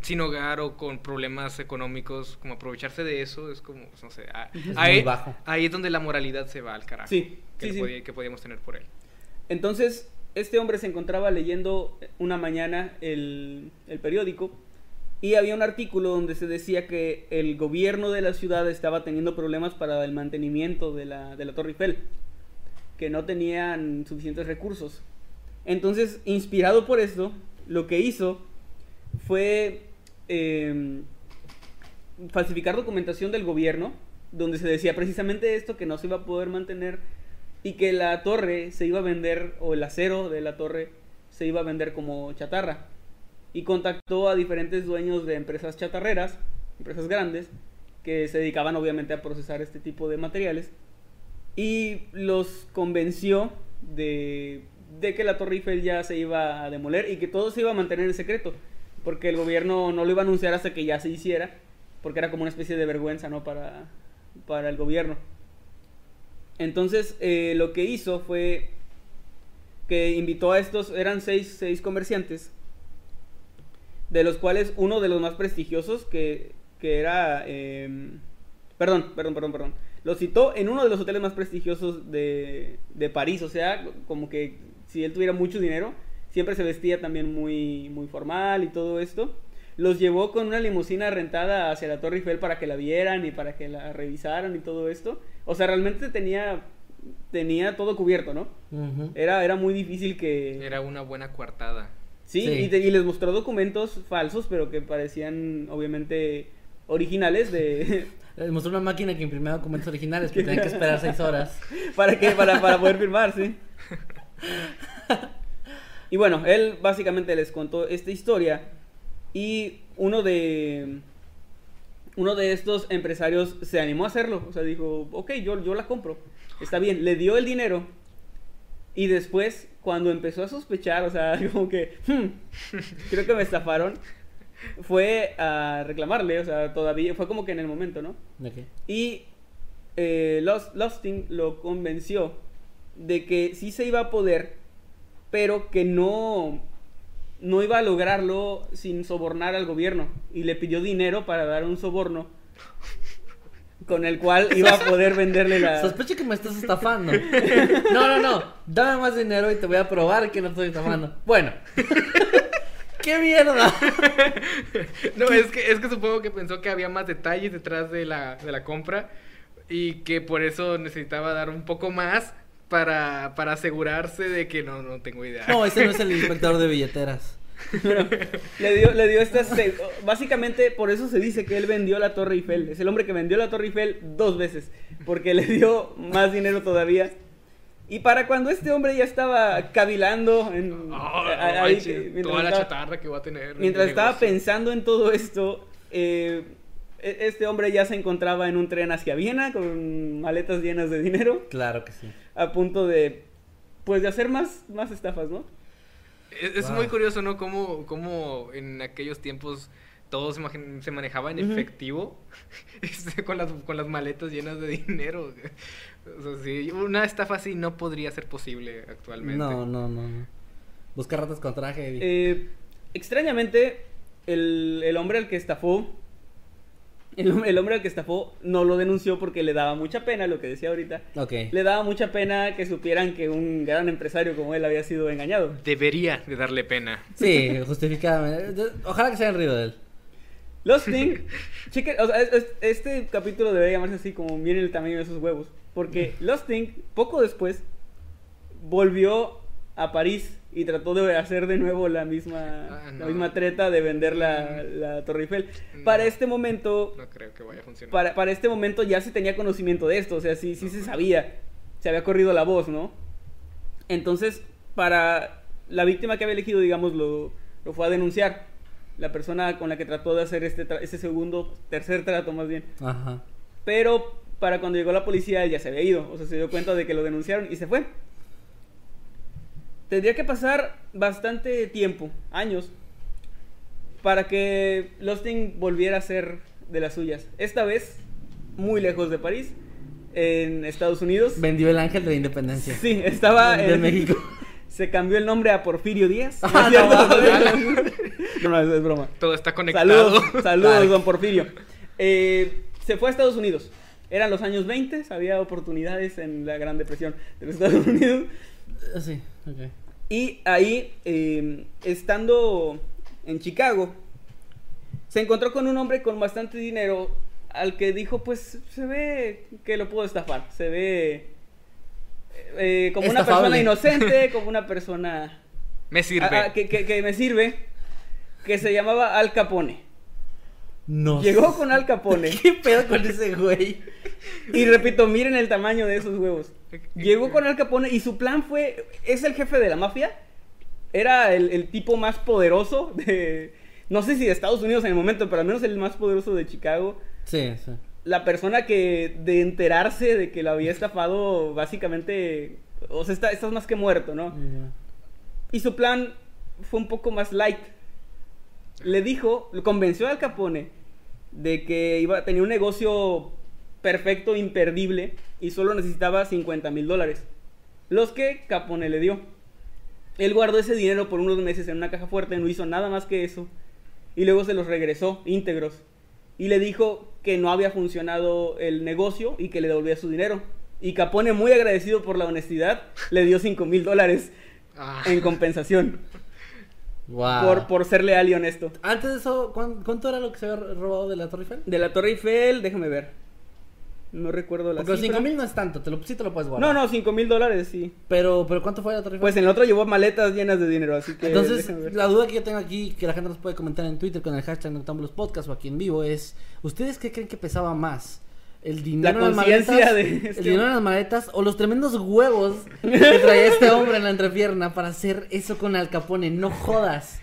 sin hogar o con problemas económicos, como aprovecharse de eso es como, pues, no sé, a- Es ahí, muy bajo. ahí es donde la moralidad se va al carajo. Sí, que, sí, le sí. podía- que podíamos tener por él. Entonces, este hombre se encontraba leyendo una mañana el, el periódico y había un artículo donde se decía que el gobierno de la ciudad estaba teniendo problemas para el mantenimiento de la, de la Torre Eiffel, que no tenían suficientes recursos. Entonces, inspirado por esto, lo que hizo fue eh, falsificar documentación del gobierno, donde se decía precisamente esto, que no se iba a poder mantener y que la torre se iba a vender, o el acero de la torre se iba a vender como chatarra. Y contactó a diferentes dueños de empresas chatarreras, empresas grandes, que se dedicaban obviamente a procesar este tipo de materiales. Y los convenció de, de que la Torre Eiffel ya se iba a demoler y que todo se iba a mantener en secreto. Porque el gobierno no lo iba a anunciar hasta que ya se hiciera. Porque era como una especie de vergüenza, ¿no? Para, para el gobierno. Entonces, eh, lo que hizo fue que invitó a estos, eran seis, seis comerciantes, de los cuales uno de los más prestigiosos, que, que era, eh, perdón, perdón, perdón, perdón, lo citó en uno de los hoteles más prestigiosos de, de París, o sea, como que si él tuviera mucho dinero, siempre se vestía también muy, muy formal y todo esto. Los llevó con una limusina rentada hacia la Torre Eiffel para que la vieran y para que la revisaran y todo esto. O sea, realmente tenía, tenía todo cubierto, ¿no? Era, era muy difícil que... Era una buena coartada. Sí, Sí. Y, te- y les mostró documentos falsos, pero que parecían obviamente originales de... Les mostró una máquina que imprimía documentos originales, pero tenían que esperar seis horas. ¿Para qué? Para, para poder firmar, sí. Y bueno, él básicamente les contó esta historia y uno de, uno de estos empresarios se animó a hacerlo. O sea, dijo, ok, yo, yo la compro. Está bien, le dio el dinero. Y después, cuando empezó a sospechar, o sea, como que, "Hmm, creo que me estafaron, fue a reclamarle, o sea, todavía, fue como que en el momento, ¿no? ¿De qué? Y eh, Los- Lustig lo convenció de que sí se iba a poder, pero que no, no iba a lograrlo sin sobornar al gobierno. Y le pidió dinero para dar un soborno con el cual iba a poder venderle la... Sospecho que me estás estafando. No, no, no. Dame más dinero y te voy a probar que no estoy estafando. Bueno. ¡Qué mierda! No, es que, es que supongo que pensó que había más detalles detrás de la, de la compra y que por eso necesitaba dar un poco más para, para asegurarse de que no, no tengo idea. No, ese no es el inspector de billeteras. Le dio, le dio estas... Básicamente por eso se dice que él vendió la Torre Eiffel. Es el hombre que vendió la Torre Eiffel dos veces. Porque le dio más dinero todavía. Y para cuando este hombre ya estaba cavilando en... Oh, no a- ahí, manches, mientras toda la estaba- chatarra que va a tener. Mientras estaba pensando en todo esto, eh, e- este hombre ya se encontraba en un tren hacia Viena con maletas llenas de dinero, Claro que sí. a punto de, pues, de hacer más, más estafas, ¿no? Es, es Wow. muy curioso, ¿no? Cómo, cómo en aquellos tiempos todo se, se manejaba en efectivo, este, con, las, con las maletas llenas de dinero. O sea, sí, una estafa así no podría ser posible actualmente. No, no, no, no. Buscar ratas con traje. Eh, extrañamente, el, el hombre al que estafó, el, hom- el hombre al que estafó no lo denunció porque le daba mucha pena, lo que decía ahorita, Ok. le daba mucha pena que supieran que un gran empresario como él había sido engañado. Debería de darle pena. Sí, justificadamente. Ojalá que se hayan rido de él. Lustig, chequen, o sea, es- es- este capítulo debería llamarse así como miren el tamaño de esos huevos. Porque Lustig, poco después, volvió a París y trató de hacer de nuevo la misma, Ah, la misma treta de vender la, la Torre Eiffel. No. Para este momento, No creo que vaya a funcionar. para, para este momento ya se tenía conocimiento de esto, o sea, sí, sí se sabía, se había corrido la voz, ¿no? Entonces, para la víctima que había elegido, digamos, lo, lo fue a denunciar. La persona con la que trató de hacer este, este segundo, tercer trato más bien. Ajá. Pero para cuando llegó la policía él ya se había ido, o sea, se dio cuenta de que lo denunciaron y se fue. Tendría que pasar bastante tiempo, años, para que Lustig volviera a ser de las suyas. Esta vez, muy lejos de París, en Estados Unidos. Vendió el ángel de la independencia. Sí, estaba De en México. Se cambió el nombre a Porfirio Díaz. Ah, ¿No es no? No, no, es- es broma. Todo está conectado. Saludos, saludos, don Porfirio. Eh, se fue a Estados Unidos. Eran los años 20, había oportunidades en la Gran Depresión de los Estados Unidos. Ah, Sí, Y ahí, eh, estando en Chicago, se encontró con un hombre con bastante dinero al que dijo, pues se ve que lo puedo estafar. Se ve eh, como una persona inocente, como una persona Me sirve. que, que- que me sirve, que se llamaba Al Capone. No. Llegó con Al Capone. ¿Qué pedo con ese güey? Y repito, miren el tamaño de esos huevos. Llegó con Al Capone y su plan fue, es el jefe de la mafia. Era el, el tipo más poderoso de, no sé si de Estados Unidos en el momento, pero al menos el más poderoso de Chicago. Sí, sí. La persona que de enterarse de que lo había estafado, básicamente, o sea, está, estás más que muerto, ¿no? Y su plan fue un poco más light. Le dijo, lo convenció al Capone de que iba, tenía un negocio perfecto, imperdible, y solo necesitaba 50 mil dólares. Los que Capone le dio. Él guardó ese dinero por unos meses en una caja fuerte, no hizo nada más que eso. Y luego se los regresó íntegros. Y le dijo que no había funcionado el negocio y que le devolvía su dinero. Y Capone, muy agradecido por la honestidad, le dio 5 mil dólares Ah. en compensación Wow. por, por ser leal y honesto. Antes de eso, ¿cuán- ¿cuánto era lo que se había robado de la Torre Eiffel? De la Torre Eiffel, déjame ver. No recuerdo la Porque los cifra. 5 mil no es tanto, te lo, sí te lo puedes guardar. No, no, 5 mil dólares, sí. Pero, pero ¿cuánto fue la Torre Eiffel? Pues en el otro llevó maletas llenas de dinero, así que. Entonces, la duda que yo tengo aquí, que la gente nos puede comentar en Twitter con el hashtag Noctámbulos Podcast o aquí en vivo, es: ¿Ustedes qué creen que pesaba más? ¿El dinero en las maletas? de ¿El este dinero en las maletas o los tremendos huevos que traía este hombre en la entrepierna para hacer eso con Al Capone? No jodas.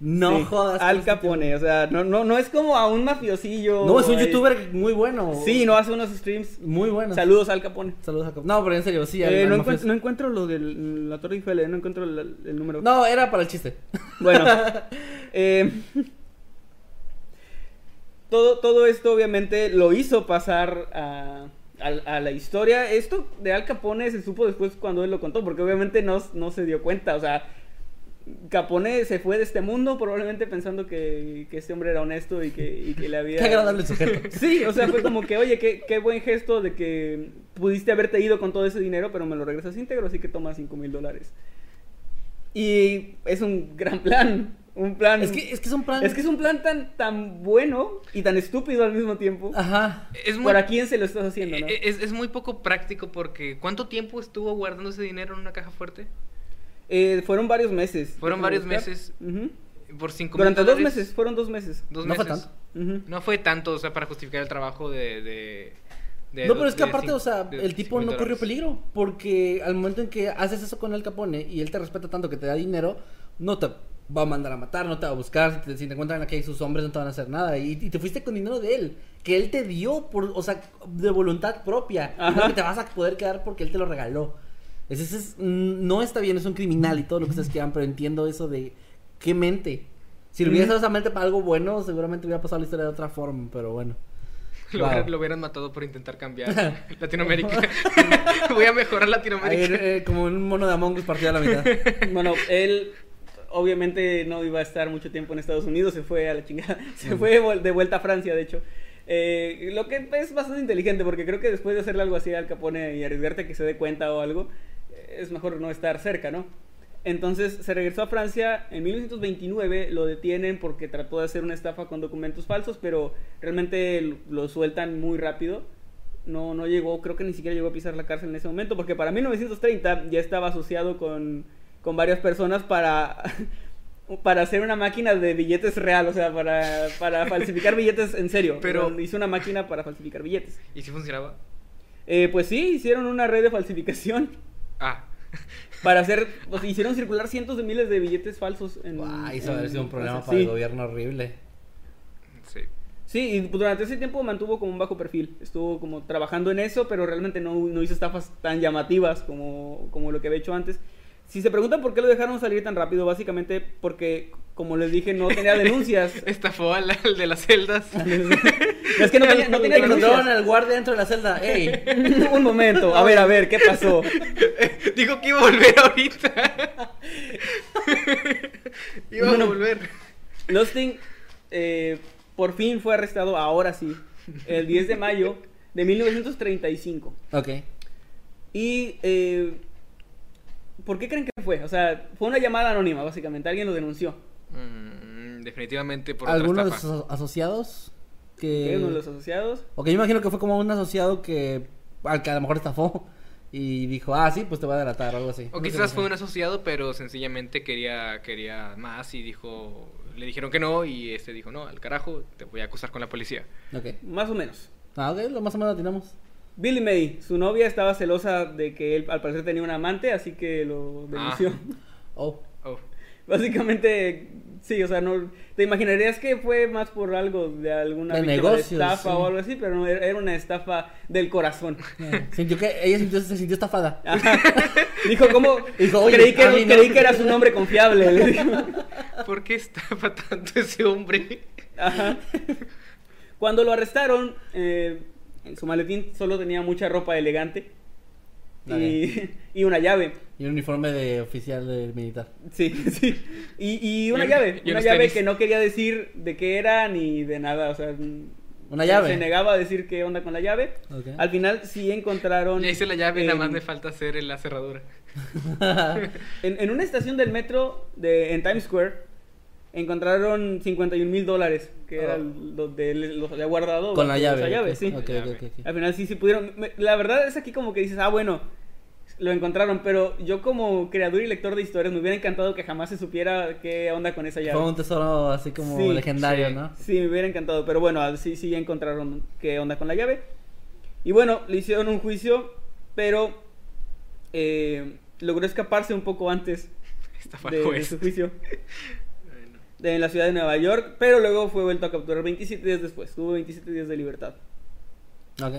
No Sí, jodas. Al este Capone, o sea, no, no, no es como a un mafiosillo. No, es un ahí. youtuber muy bueno. Sí, no hace unos streams. Muy bueno. Saludos al Capone. Saludos a Capone. No, pero en serio, sí. Eh, al- al no, encuentro, no encuentro lo de la Torre Eiffel, eh, no encuentro la- el número. No, era para el chiste. Bueno, eh, todo, todo esto obviamente lo hizo pasar a, a- a la historia. Esto de Al Capone se supo después cuando él lo contó, porque obviamente no, no se dio cuenta. O sea, Capone se fue de este mundo probablemente pensando que, que este hombre era honesto y que, y que le había... Qué agradable sujeto. Sí, o sea, fue como que, oye, qué, qué buen gesto de que pudiste haberte ido con todo ese dinero, pero me lo regresas íntegro, así que toma 5 mil dólares. Y es un gran plan, un plan... Es que es, que es un plan. es que es un plan tan, tan bueno y tan estúpido al mismo tiempo. Ajá. Es muy, ¿Para quién se lo estás haciendo, no? e- es, es muy poco práctico porque ¿cuánto tiempo estuvo guardando ese dinero en una caja fuerte? Eh, fueron varios meses. Fueron varios buscar. meses. Ujú. Por cinco Durante dos meses, fueron dos meses. Dos No fue meses. tanto. Ujú. No fue tanto, o sea, para justificar el trabajo de... de- de no, pero es que aparte, cinco- o sea, el tipo no corrió peligro. Porque al momento en que haces eso con el Capone y él te respeta tanto que te da dinero, no te va a mandar a matar, no te va a buscar. Si te, si te encuentran en la calle sus hombres, no te van a hacer nada. Y, y te fuiste con dinero de él, que él te dio, por, o sea, de voluntad propia. Y. No que te vas a poder quedar porque él te lo regaló. Ese, es, mm, no está bien, es un criminal y todo lo que ustedes quieran, pero entiendo eso de qué mente. Si lo hubiera usado esa mente para algo bueno, seguramente hubiera pasado la historia de otra forma, pero bueno. Lo, Wow. hubieran, lo hubieran matado por intentar cambiar Latinoamérica. Voy a mejorar Ahí, Latinoamérica. eh, como un mono de Among Us partido a la mitad. Bueno, él obviamente no iba a estar mucho tiempo en Estados Unidos, se fue a la chingada, se fue de vuelta a Francia, de hecho. Eh, lo que es bastante inteligente, porque creo que después de hacerle algo así al Capone y arriesgarte a que se dé cuenta o algo, es mejor no estar cerca, ¿no? Entonces se regresó a Francia, en 1929 lo detienen porque trató de hacer una estafa con documentos falsos, pero realmente lo- lo sueltan muy rápido. No, no llegó, creo que ni siquiera llegó a pisar la cárcel en ese momento, porque para 1930 ya estaba asociado con, con varias personas para, para hacer una máquina de billetes real, o sea, para, para falsificar billetes en serio. Pero- hizo una máquina para falsificar billetes. ¿Y si funcionaba? Eh, pues sí, hicieron una red de falsificación Ah. para hacer, o sea, hicieron circular cientos de miles de billetes falsos. En, Guay, eso haber en sido un problema para sí. el gobierno horrible. Sí. Sí, y durante ese tiempo mantuvo como un bajo perfil. Estuvo como trabajando en eso, pero realmente no, no hizo estafas tan llamativas como, como lo que había hecho antes. Si se preguntan por qué lo dejaron salir tan rápido, básicamente porque, como les dije, no tenía denuncias. Estafó al, al de las celdas. es que no tenía, no tenía Encontraron denuncias. al guardia dentro de la celda. ¡Ey! un momento, a ver, a ver, ¿qué pasó? Dijo que iba a volver ahorita. iba a volver. Lustig eh, por fin fue arrestado, ahora sí, el 10 de mayo de 1935. Ok. Y, eh, ¿por qué creen que fue? O sea, fue una llamada anónima, básicamente. Alguien lo denunció. Mm, definitivamente por ¿Alguno de aso- asociados? Que uno de los asociados. Ok, yo imagino que fue como un asociado que... Al que a lo mejor estafó. Y dijo, ah, sí, pues te voy a delatar o algo así. O No quizás fue un asociado, pero sencillamente quería, quería más y dijo, le dijeron que no y este dijo, no, al carajo, te voy a acusar con la policía. Ok. Más o menos. Ah, ok, lo más o menos atinamos. Billy May, su novia estaba celosa de que él al parecer tenía un amante, así que lo denunció. Oh. Oh, Básicamente, sí, o sea, no te imaginarías que fue más por algo de alguna De negocios, estafa sí. o algo así, pero no, era era una estafa del corazón. Eh, Sintió que... Ella sintió, se sintió estafada. Ajá. Dijo, ¿cómo? Dijo, "Oye, creí, que, no". creí que eras un hombre confiable. le dijo. ¿Por qué estafa tanto ese hombre? Ajá. Cuando lo arrestaron, eh, en su maletín solo tenía mucha ropa elegante y, y una llave. Y un uniforme de oficial de militar. Sí, sí. Y, y una Y llave. y una llave tenis. que no quería decir de qué era ni de nada. O sea, Una se- llave. Se negaba a decir qué onda con la llave. Al final sí encontraron. Le hice la llave y nada más me falta hacer la cerradura. En, en una estación del metro de, en Times Square encontraron 51 mil dólares, que era Oh. el- donde él los había guardado. Con la llave. Esa llave, ok. sí. Ok, ok, Llave. ok, ok. Al final sí, sí pudieron. La verdad es aquí como que dices, ah, bueno, lo encontraron, pero yo como creador y lector de historias me hubiera encantado que jamás se supiera qué onda con esa llave. Fue un tesoro así como Sí, legendario, sí. ¿no? Sí, me hubiera encantado, pero bueno, sí, sí encontraron qué onda con la llave. Y bueno, le hicieron un juicio, pero eh, logró escaparse un poco antes de, de su juicio. En la ciudad de Nueva York, pero luego fue vuelto a capturar 27 días después, tuvo 27 días de libertad. Ok.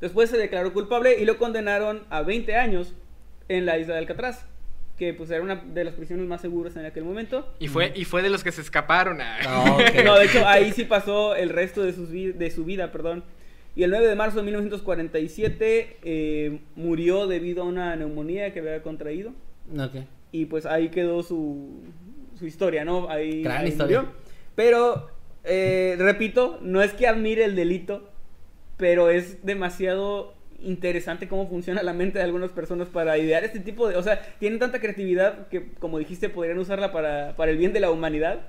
Después se declaró culpable y lo condenaron a 20 años en la isla de Alcatraz, que pues era una de las prisiones más seguras en aquel momento. Y fue, y fue de los que se escaparon. ah. Ah, ok. No, de hecho ahí sí pasó el resto de, sus vi- de su vida, perdón. Y el 9 de marzo de 1947 eh, murió debido a una neumonía que había contraído. Ok. Y pues ahí quedó su, su historia, ¿no? Ahí, Gran ahí historia. murió. Pero, eh, repito, no es que admire el delito, pero es demasiado interesante cómo funciona la mente de algunas personas para idear este tipo de... O sea, tienen tanta creatividad que, como dijiste, podrían usarla para, para el bien de la humanidad.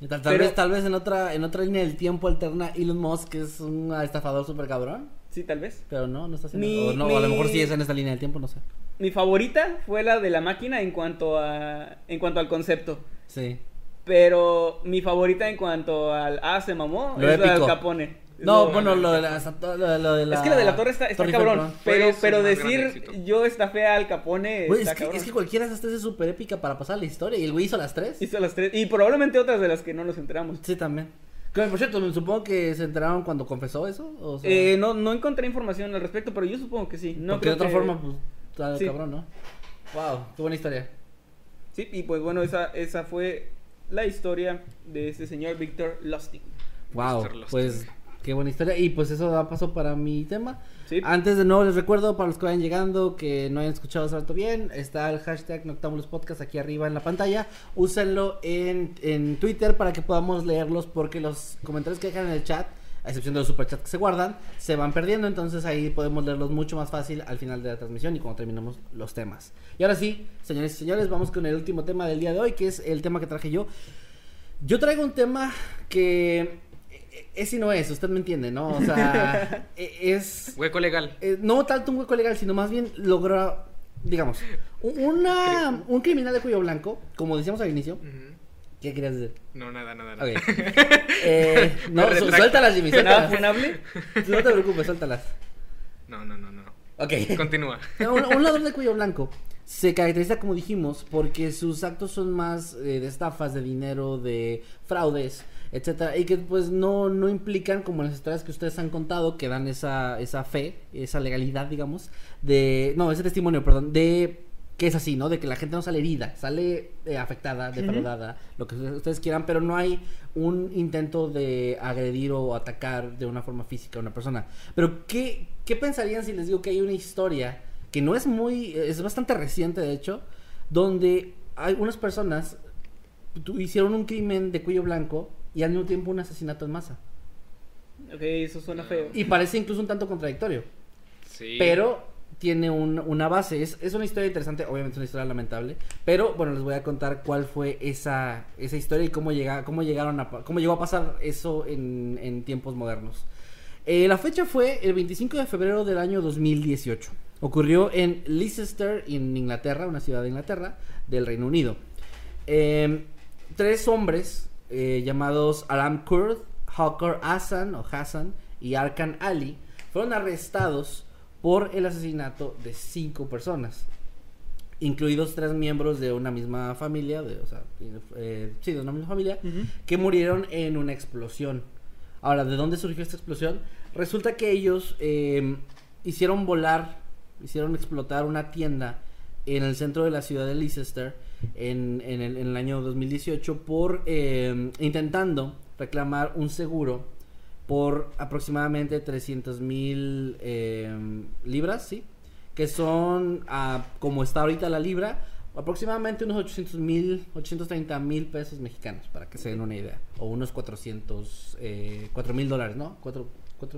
Tal, tal Pero- vez, tal vez en otra, en otra línea del tiempo alterna Elon Musk, que es un estafador súper cabrón. Sí, tal vez. Pero no, no está haciendo. Mi- o, no, a lo mejor sí es en esta línea del tiempo, no sé. Mi favorita fue la de la máquina en cuanto a en cuanto al concepto. Sí. Pero mi favorita en cuanto al ah se mamó Lo es la del épico. Capone. No, lo- bueno, lo de la, lo de- lo de la... Es que la de la torre está, está cabrón. Pero, pero decir yo estafé al Capone Güey, está es que, es que cualquiera de estas tres es súper épica para pasar la historia. Y el güey hizo las tres. Hizo las tres. Y probablemente otras de las que no nos enteramos. Sí, también. Que, por cierto, me supongo que se enteraron cuando confesó eso. O sea, Eh, no, no encontré información al respecto, pero yo supongo que sí. No porque de otra que- forma, pues, está Sí. cabrón, ¿no? Wow, qué buena historia. Sí, y pues bueno, esa, esa fue la historia de este señor Víctor Lustig. Wow. Lustig. pues qué buena historia. Y pues eso da paso para mi tema. Antes de nuevo les recuerdo para los que vayan llegando que no hayan escuchado hace rato bien, está el hashtag Noctámbulos Podcast aquí arriba en la pantalla. Úsenlo en, en Twitter para que podamos leerlos porque los comentarios que dejan en el chat, a excepción de los superchats que se guardan, se van perdiendo. Entonces ahí podemos leerlos mucho más fácil al final de la transmisión y cuando terminamos los temas. Y ahora sí, señores y señores, vamos con el último tema del día de hoy, que es el tema que traje yo. Yo traigo un tema que es y no es, usted me entiende, ¿no? O sea, e- es Hueco legal. eh, no tanto un hueco legal, sino más bien logró, digamos, un- una, un criminal de cuello blanco, como decíamos al inicio. ¿Qué querías decir? No, nada, nada. nada. Ok. Eh, no, su- suéltalas, Jimmy, ¿Nada funable? No te preocupes, suéltalas. No, no, no, no. Ok. Continúa. Un, un ladrón de cuello blanco se caracteriza, como dijimos, porque sus actos son más eh, de estafas, de dinero, de fraudes, etcétera, y que pues no, no implican, como las historias que ustedes han contado, que dan esa, esa fe, esa legalidad, digamos, de. No, ese testimonio, perdón, de que es así, ¿no? De que la gente no sale herida, sale eh, afectada, defraudada, lo que ustedes quieran, pero no hay un intento de agredir o atacar de una forma física a una persona. Pero, ¿qué, qué pensarían si les digo que hay una historia que no es muy, es bastante reciente de hecho, donde hay unas personas hicieron un crimen de cuello blanco y al mismo tiempo un asesinato en masa? Ok, eso suena feo. Y parece incluso un tanto contradictorio. Sí. Pero tiene un- una base. Es, es una historia interesante, obviamente es una historia lamentable. Pero bueno, les voy a contar cuál fue esa, esa historia y cómo, llega, cómo, llegaron a, cómo llegó a pasar eso en, en tiempos modernos. Eh, la fecha fue el 25 de febrero del año 2018. Ocurrió en Leicester, en Inglaterra, una ciudad de Inglaterra, del Reino Unido. Eh, tres hombres eh, llamados Aram Kurd, Hawker Hassan o Hassan y Arkan Ali fueron arrestados por el asesinato de cinco personas, incluidos tres miembros de una misma familia, de, o sea, eh, sí, de una misma familia, que murieron en una explosión. Ahora, ¿de dónde surgió esta explosión? Resulta que ellos eh, hicieron volar, hicieron explotar una tienda en el centro de la ciudad de Leicester en, en el, en el año 2018 por eh, intentando reclamar un seguro por aproximadamente 300 mil eh, libras, ¿sí? Que son, ah, como está ahorita la libra, aproximadamente unos 800 mil, 830 mil pesos mexicanos, para que se den una idea. O unos 400, eh, 4 mil dólares, ¿no? 4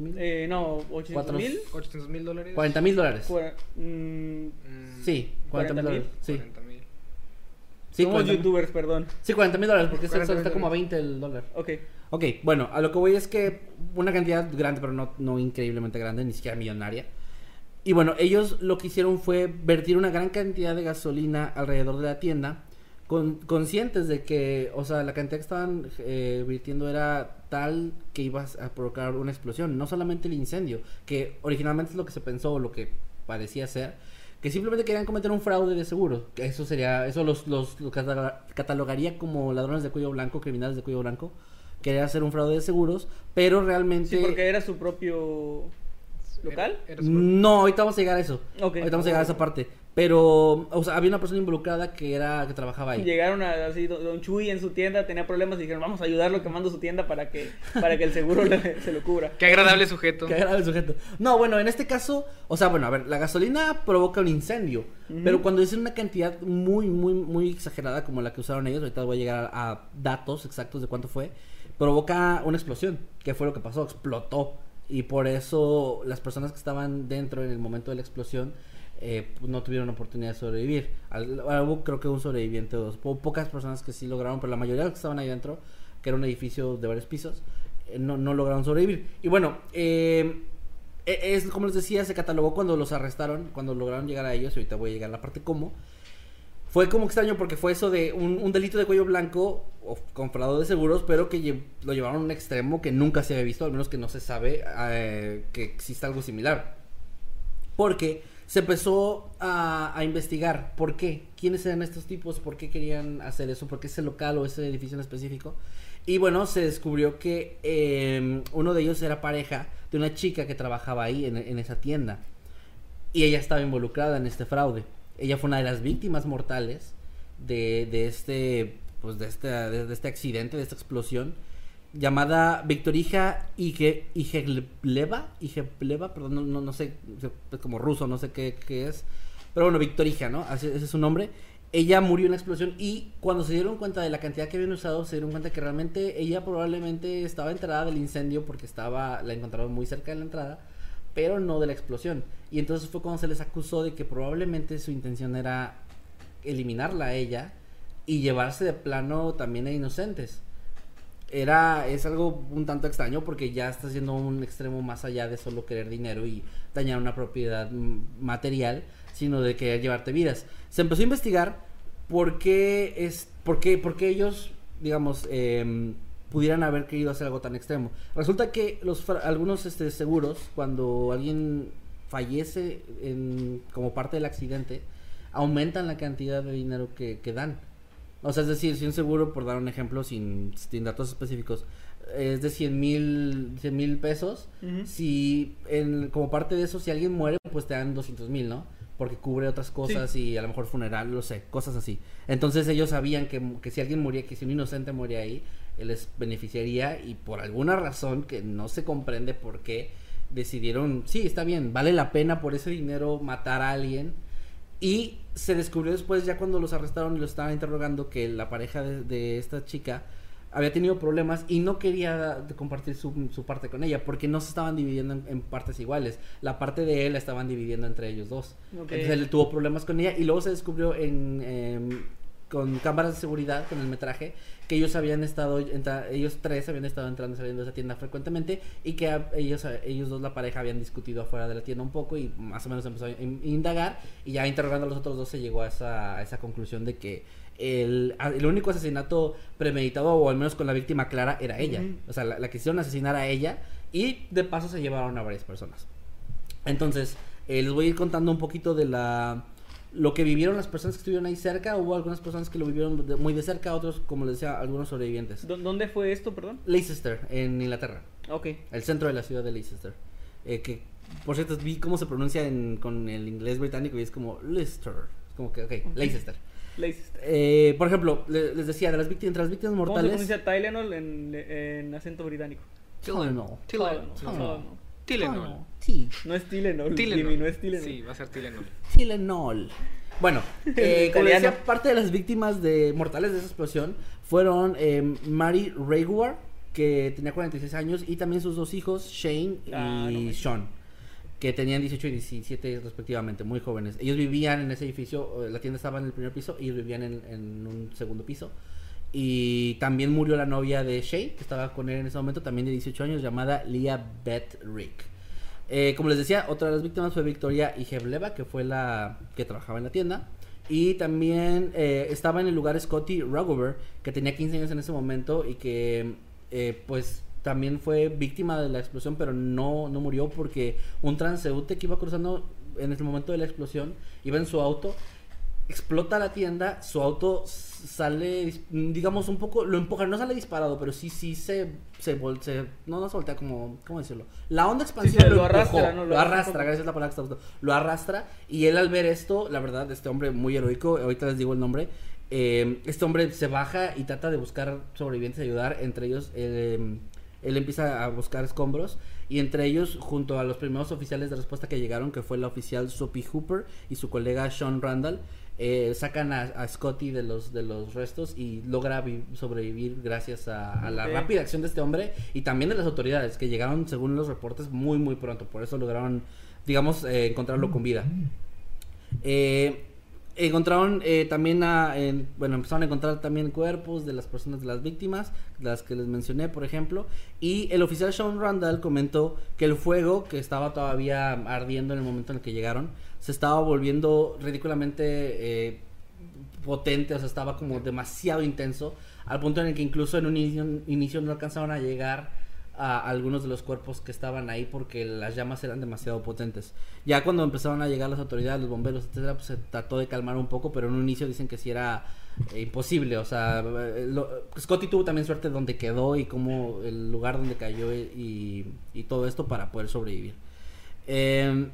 mil. Eh, no, 800 Cuatro- mil. 800 mil dólares. 40 mil dólares. Mm, Sí, 40 mil 40,000. dólares. Sí, 40 mil. Sí, somos 40 mil. youtubers, perdón. Sí, 40 mil dólares, porque eso 40 está como a dólares. 20 el dólar. Ok. Ok, bueno, a lo que voy es que una cantidad grande, pero no, no increíblemente grande, ni siquiera millonaria. Y bueno, ellos lo que hicieron fue vertir una gran cantidad de gasolina alrededor de la tienda, con, conscientes de que, o sea, la cantidad que estaban eh, vertiendo era tal que iba a provocar una explosión. No solamente el incendio, que originalmente es lo que se pensó o lo que parecía ser, que simplemente querían cometer un fraude de seguro. Que Eso sería, eso los, los, los cataloga- catalogaría como ladrones de cuello blanco, criminales de cuello blanco. Querían hacer un fraude de seguros, pero realmente... Sí, porque era su propio local. No, ahorita vamos a llegar a eso. Ahorita vamos a llegar a esa parte. Pero, o sea, había una persona involucrada que era que trabajaba ahí. Llegaron a así, don Chuy en su tienda tenía problemas y dijeron, vamos a ayudarlo quemando su tienda para que, para que el seguro le- se lo cubra. Qué agradable sujeto. Que agrada el sujeto. No, bueno, en este caso, o sea, bueno, a ver, la gasolina provoca un incendio, pero cuando es en una cantidad muy, muy, muy exagerada como la que usaron ellos, ahorita voy a llegar a, a datos exactos de cuánto fue, provoca una explosión, que fue lo que pasó, explotó, y por eso las personas que estaban dentro en el momento de la explosión eh, pues, no tuvieron oportunidad de sobrevivir. Hubo creo que un sobreviviente o dos, pocas personas que sí lograron, pero la mayoría de los que estaban ahí dentro, que era un edificio de varios pisos, eh, no, no lograron sobrevivir. Y bueno, eh, e- es como les decía, se catalogó cuando los arrestaron, cuando lograron llegar a ellos, y ahorita voy a llegar a la parte cómo. Fue como extraño porque fue eso de un, delito de cuello blanco o fraude de seguros, pero que lo llevaron a un extremo que nunca se había visto, al menos que no se sabe eh, que exista algo similar. Porque se empezó a, investigar por qué, quiénes eran estos tipos, por qué querían hacer eso, por qué ese local o ese edificio en específico. Y bueno, se descubrió que eh, uno de ellos era pareja de una chica que trabajaba ahí en esa tienda. Y ella estaba involucrada en este fraude. Ella fue una de las víctimas mortales de, de este pues de este, de, este accidente, de esta explosión, llamada Victorija Ige, perdón, no, no, no sé, es como ruso, no sé qué, qué es. Pero bueno, Victorija, ¿no? Así- ese es su nombre. Ella murió en la explosión y cuando se dieron cuenta de la cantidad que habían usado, se dieron cuenta que realmente ella probablemente estaba enterada del incendio porque estaba, la encontraron muy cerca de la entrada, pero no de la explosión. Y entonces fue cuando se les acusó de que probablemente su intención era eliminarla a ella y llevarse de plano también a inocentes. Era, es algo un tanto extraño porque ya está siendo un extremo más allá de solo querer dinero y dañar una propiedad material, sino de querer llevarte vidas. Se empezó a investigar por qué, es, por qué, por qué ellos, digamos, em, pudieran haber querido hacer algo tan extremo. Resulta que los algunos este, seguros, cuando alguien fallece en, como parte del accidente, aumentan la cantidad de dinero que, que dan. O sea, es decir, si un seguro, por dar un ejemplo, sin, sin datos específicos, es de 100 mil 100 mil pesos, si en, como parte de eso, si alguien muere, pues te dan 200 mil, ¿no? Porque cubre otras cosas y a lo mejor funeral, no sé, cosas así. Entonces ellos sabían que, que si alguien moría, que si un inocente moría ahí, les beneficiaría y por alguna razón que no se comprende por qué decidieron, sí, está bien, vale la pena por ese dinero matar a alguien. Y se descubrió después, ya cuando los arrestaron y los estaban interrogando, que la pareja de, de esta chica había tenido problemas y no quería compartir su, su parte con ella porque no se estaban dividiendo en, en partes iguales. La parte de él la estaban dividiendo entre ellos dos. Entonces él tuvo problemas con ella y luego se descubrió en, em, con cámaras de seguridad, con el metraje, que ellos habían estado, entra- ellos tres habían estado entrando y saliendo de esa tienda frecuentemente y que a- ellos, a- ellos dos, la pareja, habían discutido afuera de la tienda un poco y más o menos empezó a in- indagar y ya interrogando a los otros dos se llegó a esa, a esa conclusión de que el, el único asesinato premeditado o al menos con la víctima clara era ella. O sea, la, la quisieron asesinar a ella y de paso se llevaron a varias personas. Entonces, eh, les voy a ir contando un poquito de la lo que vivieron las personas que estuvieron ahí cerca. Hubo algunas personas que lo vivieron de- muy de cerca, otros, como les decía, algunos sobrevivientes. ¿Dó- ¿Dónde fue esto, perdón? Leicester, en Inglaterra, Ok. el centro de la ciudad de Leicester. Eh, que, por cierto, vi cómo se pronuncia en- con el inglés británico y es como Leicester. Es como que, ok, Leicester. Leicester. Eh, por ejemplo, le- les decía, de las víctimas, entre las víctimas ¿Cómo se mortales. pronuncia Tylenol en, en acento británico? Tylenol. Tylenol. Tylenol. Tylenol. Sí. No es Tylenol, Tylenol. Jimmy, no es Tylenol. Sí, va a ser Tylenol. Tylenol. Bueno, eh, como decía, parte de las víctimas de mortales de esa explosión fueron eh, Mary Raguar, que tenía 46 años, y también sus dos hijos, Shane Ah, y no me- Sean, que tenían 18 y 17 respectivamente, muy jóvenes. Ellos vivían en ese edificio, la tienda estaba en el primer piso, y ellos vivían en, en un segundo piso. Y también murió la novia de Shane, que estaba con él en ese momento, también de 18 años, llamada Leah Beth Rick. Eh, como les decía, otra de las víctimas fue Victoria Ijebleva, que fue la que trabajaba en la tienda. Y también eh, estaba en el lugar Scotty Rogover, que tenía 15 años en ese momento y que eh, pues también fue víctima de la explosión, pero no, no murió porque un transeúnte que iba cruzando en el momento de la explosión, iba en su auto, explota la tienda, su auto s- sale, digamos, un poco, lo empuja, no sale disparado, pero sí, sí se, se, vol- se- no, no se voltea como, ¿cómo decirlo? La onda expansiva Sí, lo, lo arrastra, empujó, ¿no? Lo, Lo arrastra, arrastra. gracias a la palabra que está buscando. Lo arrastra, y él al ver esto, la verdad, este hombre muy heroico, ahorita les digo el nombre, eh, este hombre se baja y trata de buscar sobrevivientes y ayudar, entre ellos, eh, él empieza a buscar escombros y entre ellos, junto a los primeros oficiales de respuesta que llegaron, que fue la oficial Sophie Hooper y su colega Sean Randall, eh, sacan a, a Scotty de los, de los restos y logra vi- sobrevivir gracias a, a la rápida acción de este hombre y también de las autoridades que llegaron, según los reportes, muy, muy pronto. Por eso lograron, digamos, eh, encontrarlo con vida. Eh, encontraron eh, también a, bueno, empezaron a encontrar también cuerpos de las personas de las víctimas, las que les mencioné, por ejemplo, y el oficial Sean Randall comentó que el fuego que estaba todavía ardiendo en el momento en el que llegaron, se estaba volviendo ridículamente eh, potente, o sea, estaba como demasiado intenso, al punto en el que incluso en un inicio, inicio no alcanzaron a llegar a algunos de los cuerpos que estaban ahí porque las llamas eran demasiado potentes. Ya cuando empezaron a llegar las autoridades, los bomberos, etcétera, pues se trató de calmar un poco, pero en un inicio dicen que sí era eh, imposible, o sea, eh, lo- Scotty tuvo también suerte donde quedó y como el lugar donde cayó y, y todo esto para poder sobrevivir. Eh,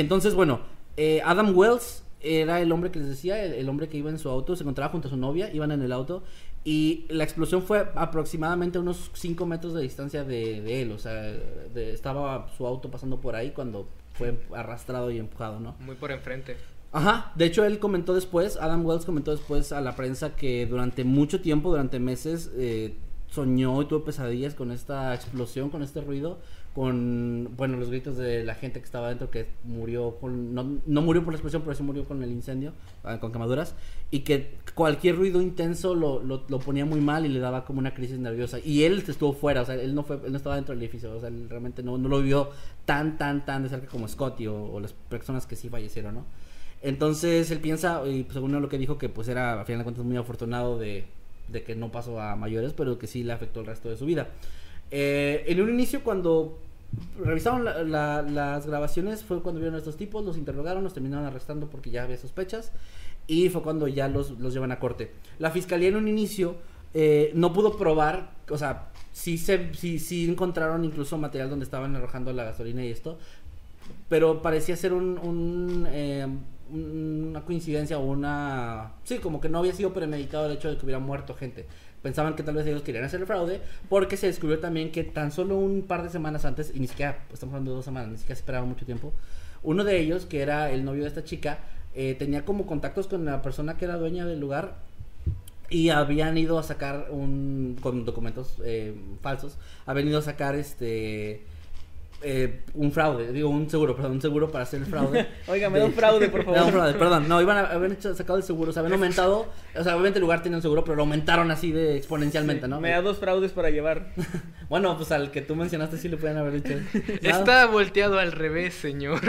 entonces, bueno, eh, Adam Wells era el hombre que les decía, el, el hombre que iba en su auto, se encontraba junto a su novia, iban en el auto y la explosión fue aproximadamente a unos 5 metros de distancia de, de él, o sea, de- estaba su auto pasando por ahí cuando fue arrastrado y empujado, ¿no? Muy por enfrente. Ajá, de hecho él comentó después, Adam Wells comentó después a la prensa que durante mucho tiempo, durante meses, eh, soñó y tuvo pesadillas con esta explosión, con este ruido, con, bueno, los gritos de la gente que estaba dentro que murió, con, no, no murió por la explosión, pero sí murió con el incendio, ah, con quemaduras, y que cualquier ruido intenso lo, lo, ponía muy mal y le daba como una crisis nerviosa. Y él estuvo fuera, o sea, él no, fue, él no estaba dentro del edificio, o sea, él realmente no, no lo vio tan, tan, tan de cerca como Scotty o, o las personas que sí fallecieron, ¿no? Entonces él piensa, y según lo que dijo, que pues era a final de cuentas muy afortunado de, de que no pasó a mayores, pero que sí le afectó el resto de su vida. Eh, en un inicio cuando revisaron la- la- las grabaciones fue cuando vieron a estos tipos, los interrogaron, los terminaron arrestando porque ya había sospechas y fue cuando ya los, los llevan a corte. La fiscalía en un inicio eh, no pudo probar, o sea, sí, se, sí, sí encontraron incluso material donde estaban arrojando la gasolina y esto, pero parecía ser eh, un- una coincidencia o una... Sí, como que no había sido premeditado el hecho de que hubiera muerto gente. Pensaban que tal vez ellos querían hacer el fraude porque se descubrió también que tan solo un par de semanas antes, y ni siquiera, estamos hablando de dos semanas, ni siquiera esperaba mucho tiempo, uno de ellos, que era el novio de esta chica, eh, tenía como contactos con la persona que era dueña del lugar y habían ido a sacar un con documentos eh, falsos habían ido a sacar este eh, un fraude digo un seguro perdón un seguro para hacer el fraude Oiga, me da un fraude, por Me da un favor. fraude, perdón no iban a habían hecho, sacado el seguro o sea habían aumentado o sea obviamente el lugar tenía un seguro pero lo aumentaron así de exponencialmente no Me da dos fraudes para llevar. bueno pues al que tú mencionaste sí le pueden haber dicho. Está volteado al revés, señor.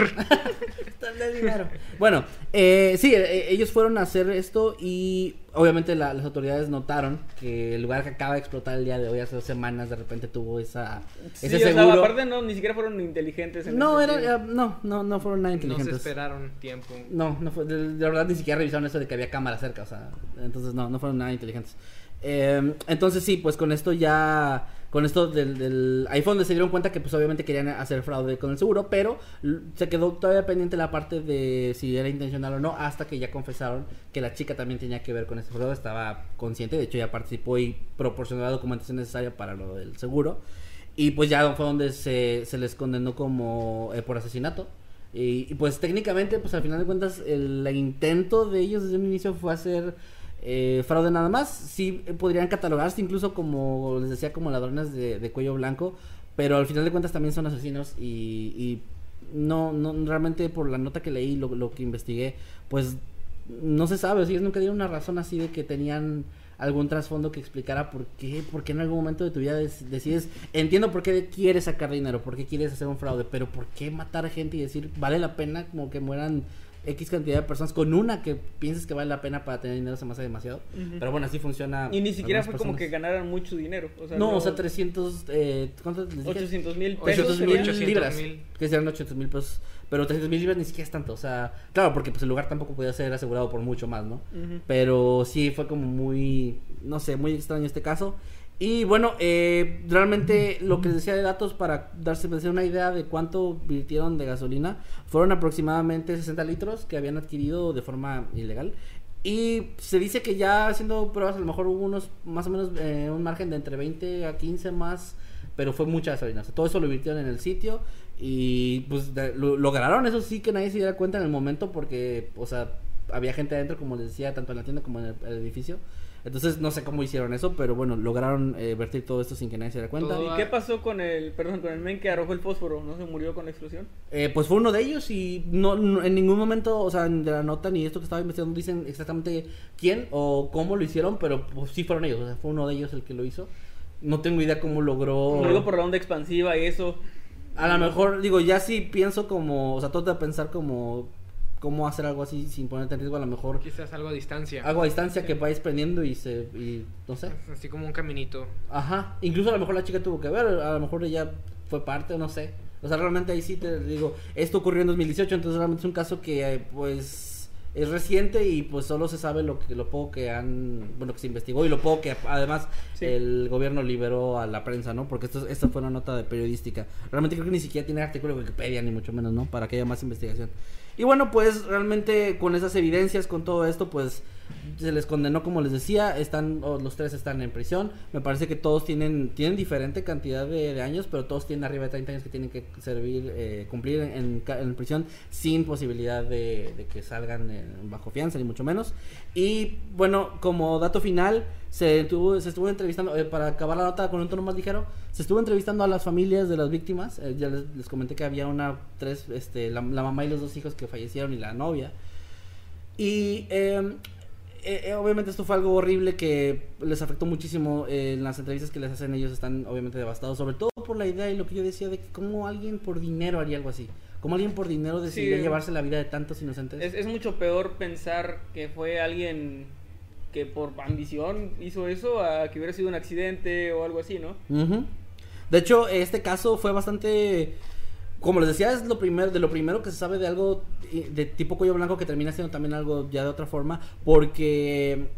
Dinero. Bueno, eh, sí, eh, ellos fueron a hacer esto y obviamente la- las autoridades notaron que el lugar que acaba de explotar el día de hoy, hace dos semanas, de repente tuvo esa, Sí, ese o sea, seguro. aparte no, ni siquiera fueron inteligentes. en no, era, era- no, no, no fueron nada No se inteligentes. esperaron tiempo. No, no fue, de, de verdad ni siquiera revisaron eso de que había cámara cerca, o sea, entonces no, no fueron nada inteligentes. Eh, entonces sí, pues con esto ya, con esto del, del donde se dieron cuenta que pues obviamente querían hacer fraude con el seguro, pero se quedó todavía pendiente la parte de si era intencional o no, hasta que ya confesaron que la chica también tenía que ver con este fraude, estaba consciente, de hecho ya participó y proporcionó la documentación necesaria para lo del seguro. Y pues ya fue donde se, se les condenó como eh, por asesinato. Y, y, pues técnicamente, pues al final de cuentas, el, intento de ellos desde un inicio fue hacer eh, fraude nada más. Sí eh, podrían catalogarse incluso como, les decía, como ladrones de, cuello blanco. Pero al final de cuentas también son asesinos y, y no, no, realmente por la nota que leí, lo, lo que investigué, pues no se sabe. O ellos nunca dieron una razón así de que tenían algún trasfondo que explicara por qué, por qué en algún momento de tu vida des- decides, entiendo por qué quieres sacar dinero, por qué quieres hacer un fraude, pero por qué matar gente y decir, vale la pena como que mueran X cantidad de personas con una que pienses que vale la pena para tener dinero se me hace demasiado. Pero bueno, así funciona. Y ni siquiera fue como que ganaran mucho dinero. O sea, No, o sea, 300. Eh, ¿Cuántos les dije? 800 mil 800 pesos. mil sería. 800 libras. mil. Que serán 800 mil pesos. Pero 300 mil libras ni siquiera es tanto. O sea, claro, porque pues el lugar tampoco podía ser asegurado por mucho más, ¿no? Pero sí fue como muy, no sé, muy extraño este caso. Y bueno, eh, realmente lo que les decía de datos para darse una idea de cuánto virtieron de gasolina fueron aproximadamente 60 litros que habían adquirido de forma ilegal. Y se dice que ya haciendo pruebas a lo mejor hubo unos más o menos eh, un margen de entre 20 a 15 más, pero fue mucha gasolina. O sea, todo eso lo virtieron en el sitio y pues de- lo, lograron eso sí que nadie se diera cuenta en el momento porque, o sea, había gente adentro como les decía, tanto en la tienda como en el edificio. Entonces no sé cómo hicieron eso, pero bueno, lograron eh, vertir todo esto sin que nadie se diera cuenta. ¿Y qué pasó con el, perdón, con el men que arrojó el fósforo? ¿No se murió con la explosión? Eh, pues fue uno de ellos y no, no- en ningún momento, o sea, en la nota ni esto que estaba investigando dicen exactamente quién o cómo lo hicieron, pero pues sí fueron ellos, o sea, fue uno de ellos el que lo hizo. No tengo idea cómo logró. Luego por la onda expansiva y eso. A lo mejor, digo, ya sí pienso como, o sea, trato de pensar como cómo hacer algo así sin ponerte en riesgo, a lo mejor Quizás algo a distancia. algo a distancia que vayas prendiendo y se, y no sé. Así como un caminito. Ajá, incluso a lo mejor la chica tuvo que ver, a lo mejor ella fue parte, no sé. O sea, realmente ahí sí te digo, esto ocurrió en 2018, entonces realmente es un caso que eh, pues es reciente y pues solo se sabe lo que lo poco que han, bueno, que se investigó y lo poco que además Sí. el gobierno liberó a la prensa, ¿no? Porque esto, esto fue una nota de periodística. Realmente creo que ni siquiera tiene artículo de Wikipedia, ni mucho menos, ¿no? Para que haya más investigación. Y bueno, pues realmente con esas evidencias, con todo esto, pues se les condenó, como les decía, están, los tres están en prisión. Me parece que todos tienen, tienen diferente cantidad de, años, pero todos tienen arriba de 30 años que tienen que servir, eh, cumplir en, prisión sin posibilidad de, que salgan bajo fianza, ni mucho menos. Y bueno, como dato final, se, se estuvo entrevistando, eh, para acabar la nota con un tono más ligero, se estuvo entrevistando a las familias de las víctimas. Eh, ya les, les comenté que había una, tres, este, la, mamá y los dos hijos que fallecieron y la novia. Y eh, eh, eh, obviamente esto fue algo horrible que les afectó muchísimo. eh, en las entrevistas que les hacen ellos están obviamente devastados, sobre todo por la idea y lo que yo decía de que cómo alguien por dinero haría algo así. Como alguien por dinero decidiría Sí. llevarse la vida de tantos inocentes. Es, es mucho peor pensar que fue alguien que por ambición hizo eso a que hubiera sido un accidente o algo así, ¿no? De hecho, este caso fue bastante. Como les decía, es lo primero, de lo primero que se sabe de algo eh, de tipo cuello blanco que termina siendo también algo ya de otra forma. Porque.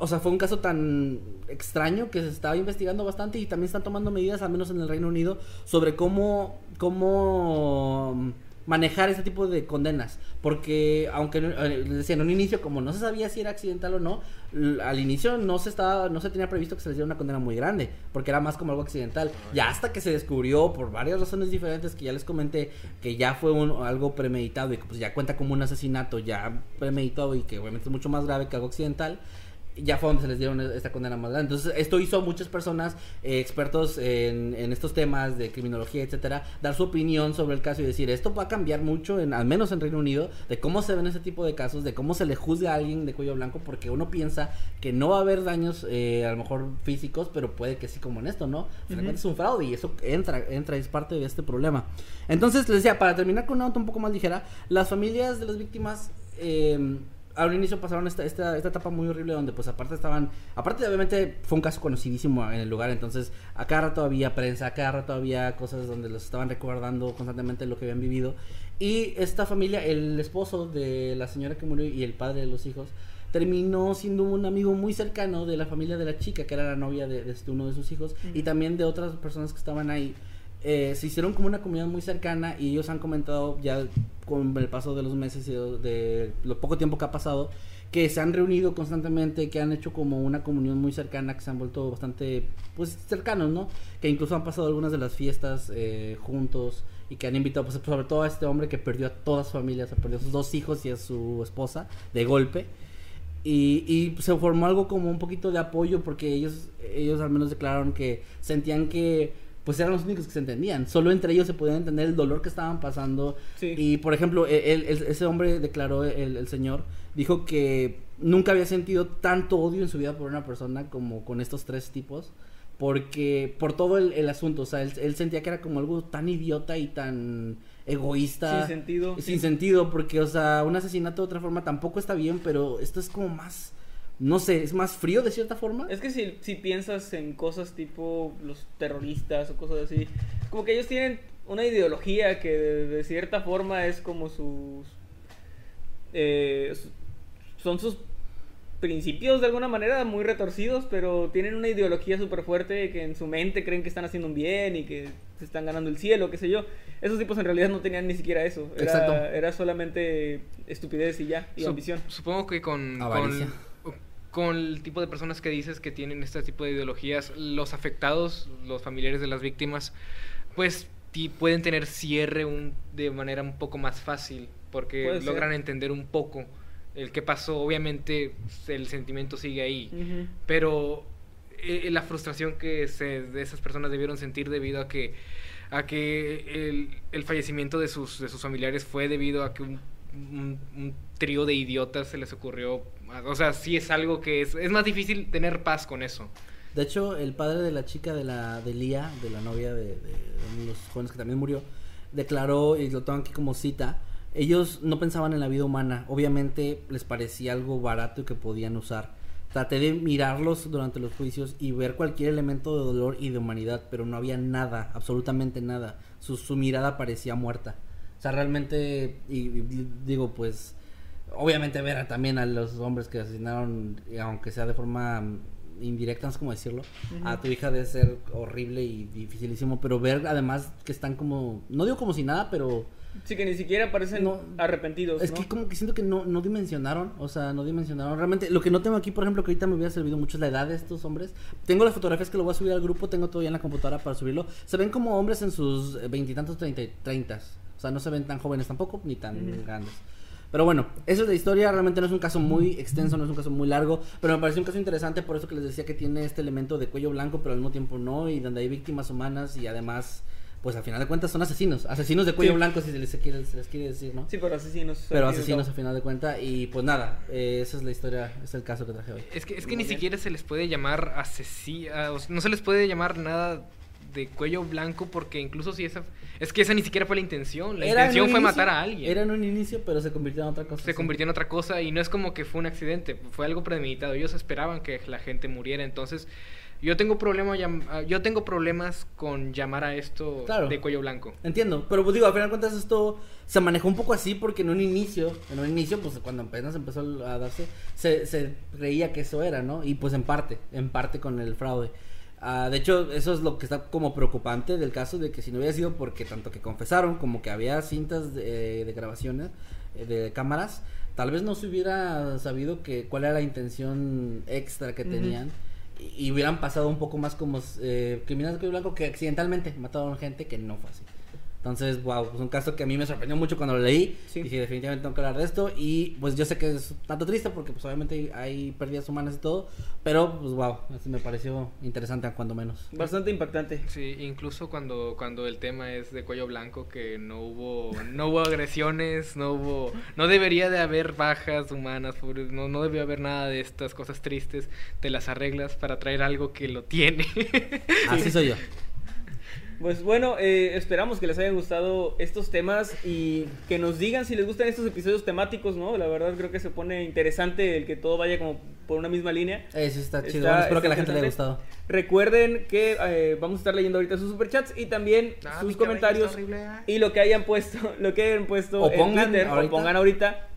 O sea, fue un caso tan extraño que se estaba investigando bastante y también están tomando medidas, al menos en el Reino Unido, sobre cómo. cómo manejar ese tipo de condenas. Porque, aunque eh, les decía en un inicio, como no se sabía si era accidental o no, al inicio no se estaba, no se tenía previsto que se les diera una condena muy grande, porque era más como algo accidental. Ya hasta que se descubrió, por varias razones diferentes que ya les comenté, que ya fue un, algo premeditado y que pues ya cuenta como un asesinato ya premeditado y que obviamente es mucho más grave que algo accidental ya fue donde se les dieron esta condena más grande. Entonces, esto hizo a muchas personas, eh, expertos en, en estos temas de criminología, etcétera, dar su opinión sobre el caso y decir, esto va a cambiar mucho, en, al menos en Reino Unido, de cómo se ven ese tipo de casos, de cómo se le juzga a alguien de cuello blanco, porque uno piensa que no va a haber daños, eh, a lo mejor físicos, pero puede que sí, como en esto, ¿no? Finalmente es un fraude y eso entra, entra, es parte de este problema. Entonces, les decía, para terminar con una nota un poco más ligera, las familias de las víctimas... Eh, al inicio pasaron esta, esta, esta etapa muy horrible donde pues aparte estaban, aparte obviamente fue un caso conocidísimo en el lugar, entonces a cada rato había prensa, a cada rato había cosas donde los estaban recordando constantemente lo que habían vivido. Y esta familia, el esposo de la señora que murió y el padre de los hijos terminó siendo un amigo muy cercano de la familia de la chica que era la novia de, de este, uno de sus hijos y también de otras personas que estaban ahí eh, se hicieron como una comunidad muy cercana y ellos han comentado ya con el paso de los meses y de, de lo poco tiempo que ha pasado que se han reunido constantemente, que han hecho como una comunión muy cercana, que se han vuelto bastante pues cercanos, ¿no? Que incluso han pasado algunas de las fiestas eh, juntos y que han invitado pues sobre todo a este hombre que perdió a toda su familia, se perdió a sus dos hijos y a su esposa de golpe. Y, y se formó algo como un poquito de apoyo porque ellos, ellos al menos declararon que sentían que pues eran los únicos que se entendían. Solo entre ellos se podían entender el dolor que estaban pasando. Sí. Y por ejemplo, e, él- él- ese hombre declaró, el, el señor, dijo que nunca había sentido tanto odio en su vida por una persona como con estos tres tipos. porque por todo el, el asunto, o sea, él, él sentía que era como algo tan idiota y tan egoísta. Sin sentido. Sin sí. sentido, porque, o sea, un asesinato de otra forma tampoco está bien, pero esto es como más, no sé, es más frío de cierta forma. Es que si, si piensas en cosas tipo los terroristas o cosas así, como que ellos tienen una ideología que de, de cierta forma es como sus... eh, son sus principios de alguna manera muy retorcidos, pero tienen una ideología súper fuerte que en su mente creen que están haciendo un bien y que se están ganando el cielo, qué sé yo. Esos tipos en realidad no tenían ni siquiera eso. Exacto. Era, era solamente estupidez y ya, y Sup- ambición. Supongo que con, Avaricia. con, con el tipo de personas que dices que tienen este tipo de ideologías, los afectados, los familiares de las víctimas, pues pueden tener cierre un- de manera un poco más fácil, porque logran entender un poco el que pasó. Obviamente el sentimiento sigue ahí, pero eh, la frustración que se, de esas personas debieron sentir debido a que a que el, el fallecimiento de sus, de sus familiares fue debido a que un, un- trío de idiotas se les ocurrió. O sea, sí es algo que es, es más difícil tener paz con eso. De hecho, el padre de la chica de la de Lía, de la novia de, de de los jóvenes que también murió, declaró, y lo tengo aquí como cita, ellos no pensaban en la vida humana, obviamente les parecía algo barato y que podían usar. Traté de mirarlos durante los juicios y ver cualquier elemento de dolor y de humanidad, pero no había nada, absolutamente nada. Su mirada parecía muerta. O sea, realmente, y, y digo, pues, obviamente ver a- también a los hombres que asesinaron, aunque sea de forma mm, indirecta, no sé cómo decirlo, a tu hija debe ser horrible y dificilísimo, pero ver además que están como, no digo como si nada, pero Sí, que ni siquiera parecen No. arrepentidos. es ¿no? que como que siento que no, no dimensionaron, o sea, no dimensionaron. Realmente, lo que no tengo aquí, por ejemplo, que ahorita me hubiera servido mucho es la edad de estos hombres. Tengo las fotografías que lo voy a subir al grupo, tengo todavía en la computadora para subirlo. Se ven como hombres en sus veintitantos, treinta, treintas. O sea, no se ven tan jóvenes tampoco, ni tan grandes. Pero bueno, eso es la historia, realmente no es un caso muy extenso, no es un caso muy largo, pero me pareció un caso interesante por eso que les decía que tiene este elemento de cuello blanco, pero al mismo tiempo no, y donde hay víctimas humanas y además, pues al final de cuentas son asesinos, asesinos de cuello Sí. blanco si se les quiere, se les quiere decir, ¿no? Sí, pero asesinos. Pero al al asesinos cabo. a final de cuentas. Y pues nada, eh, esa es la historia, es el caso que traje hoy. Es que, es que Muy ni bien. siquiera se les puede llamar asesinos. No se les puede llamar nada de cuello blanco porque incluso si esa... Es que esa ni siquiera fue la intención. La Era en intención fue inicio- matar a alguien. Era en un inicio, pero se convirtió en otra cosa. se sí. convirtió en otra cosa y no es como que fue un accidente, fue algo premeditado. Ellos esperaban que la gente muriera, entonces yo tengo problema yo tengo problemas con llamar a esto Claro. de cuello blanco. Entiendo, pero pues digo, al final de cuentas esto se manejó un poco así porque en un inicio, en un inicio, pues cuando apenas empezó a darse, se, se creía que eso era, ¿no? Y pues en parte, en parte con el fraude. Ah, de hecho, eso es lo que está como preocupante del caso de que si no hubiera sido porque tanto que confesaron como que había cintas de, de grabaciones eh, de cámaras, tal vez no se hubiera sabido que cuál era la intención extra que tenían y, y hubieran pasado un poco más como eh, criminales de blanco que accidentalmente mataron gente que no fue así. Entonces, wow, pues un caso que a mí me sorprendió mucho cuando lo leí. Sí. Dije, definitivamente tengo que hablar de esto. Y pues yo sé que es tanto triste porque pues obviamente hay, pérdidas humanas y todo. Pero pues wow, así me pareció interesante cuando menos. Bastante impactante. Sí, incluso cuando, cuando el tema es de cuello blanco, que no hubo, no hubo agresiones, no hubo, no debería de haber bajas humanas, pobres, no, no debió haber nada de estas cosas tristes, te las arreglas para traer algo que lo tiene. Así soy yo. Pues bueno, eh, esperamos que les hayan gustado estos temas y que nos digan si les gustan estos episodios temáticos, ¿no? La verdad creo que se pone interesante el que todo vaya como por una misma línea. Eh, sí, está chido. Está- Bueno, espero está que a la gente le haya gustado. Recuerden que eh, vamos a estar leyendo ahorita sus superchats y también Ah, sus comentarios horrible, ah. y lo que hayan puesto, lo que hayan puesto O en pongan Twitter o pongan ahorita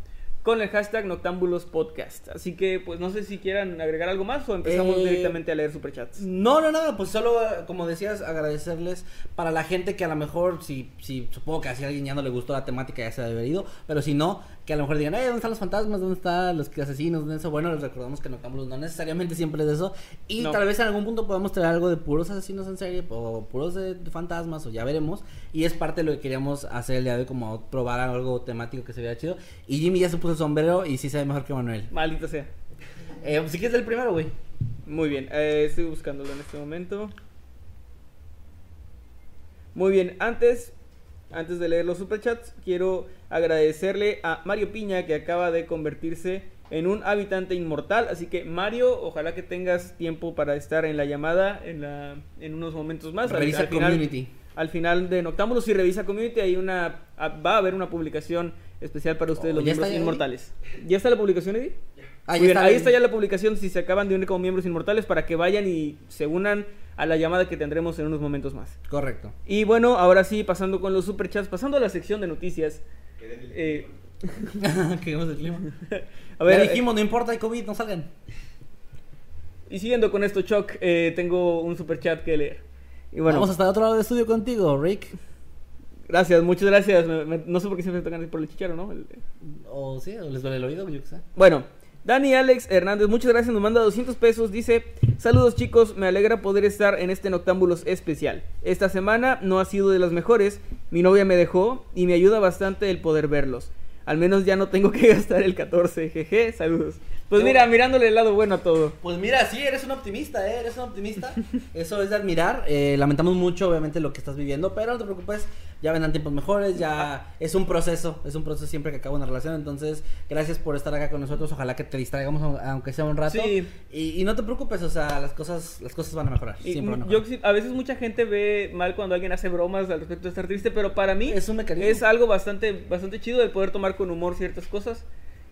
con el hashtag Noctámbulos Podcast. Así que pues no sé si quieran agregar algo más o empezamos Eh, directamente a leer superchats. No, no, nada, pues solo, como decías, agradecerles para la gente que a lo mejor, si, si supongo que así a alguien ya no le gustó la temática, ya se ha de haber ido, pero si no, que a lo mejor digan, eh, ¿dónde están los fantasmas? ¿Dónde están los asesinos? ¿Dónde eso? Bueno, les recordamos que Noctámbulos no necesariamente siempre es de eso, y No. tal vez en algún punto podamos traer algo de puros asesinos en serie, o puros de, de fantasmas, o ya veremos, y es parte de lo que queríamos hacer el día de hoy, como probar algo temático que se vea chido, y Jimmy ya se puso el sombrero y sí se ve mejor que Manuel. Maldita sea. Eh, pues, si quieres el primero, güey. Muy bien, eh, estoy buscándolo en este momento. Muy bien, antes, antes de leer los superchats, quiero agradecerle a Mario Piña que acaba de convertirse en un habitante inmortal. Así que Mario, ojalá que tengas tiempo para estar en la llamada en, la, en unos momentos más. Revisa al Community. al final de Noctámbulos y revisa Community hay una va a haber una publicación especial para ustedes Oh, los ¿ya está miembros inmortales. ¿Ya está la publicación, Eddie? Ah, Muy ya bien, está ahí bien. está ya la publicación si se acaban de unir como miembros inmortales para que vayan y se unan a la llamada que tendremos en unos momentos más. Correcto. Y bueno, ahora sí, pasando con los superchats, pasando a la sección de noticias. Eh, que vemos el clima. a ver, ya eh, no importa, hay COVID, no salgan. y siguiendo con esto, Chuck, eh, tengo un superchat que leer. Y bueno, Vamos hasta el otro lado del estudio contigo, Rick. gracias, muchas gracias. Me- me- no sé por qué siempre tocan por el chicharo, ¿no? El- O sí, o les duele el oído, yo qué sé. Bueno, Dani Alex Hernández, muchas gracias, nos manda 200 pesos. Dice: Saludos chicos, me alegra poder estar en este Noctámbulos especial. Esta semana no ha sido de las mejores. Mi novia me dejó y me ayuda bastante el poder verlos. Al menos ya no tengo que gastar el 14. Jeje, saludos. Pues mira, mirándole el lado bueno a todo. Pues mira, sí, eres un optimista, ¿eh? Eres un optimista. Eso es de admirar. Eh, lamentamos mucho, obviamente, lo que estás viviendo, pero no te preocupes, ya vendrán tiempos mejores, ya es un proceso, es un proceso siempre que acaba una relación. Entonces, gracias por estar acá con nosotros. Ojalá que te distraigamos, au- aunque sea un rato. Sí. Y, y no te preocupes, o sea, las cosas, las cosas van a mejorar. Y siempre van a yo, mejorar. sí- a veces mucha gente ve mal cuando alguien hace bromas al respecto de estar triste, pero para mí Es un mecanismo. es algo bastante, bastante chido el poder tomar con humor ciertas cosas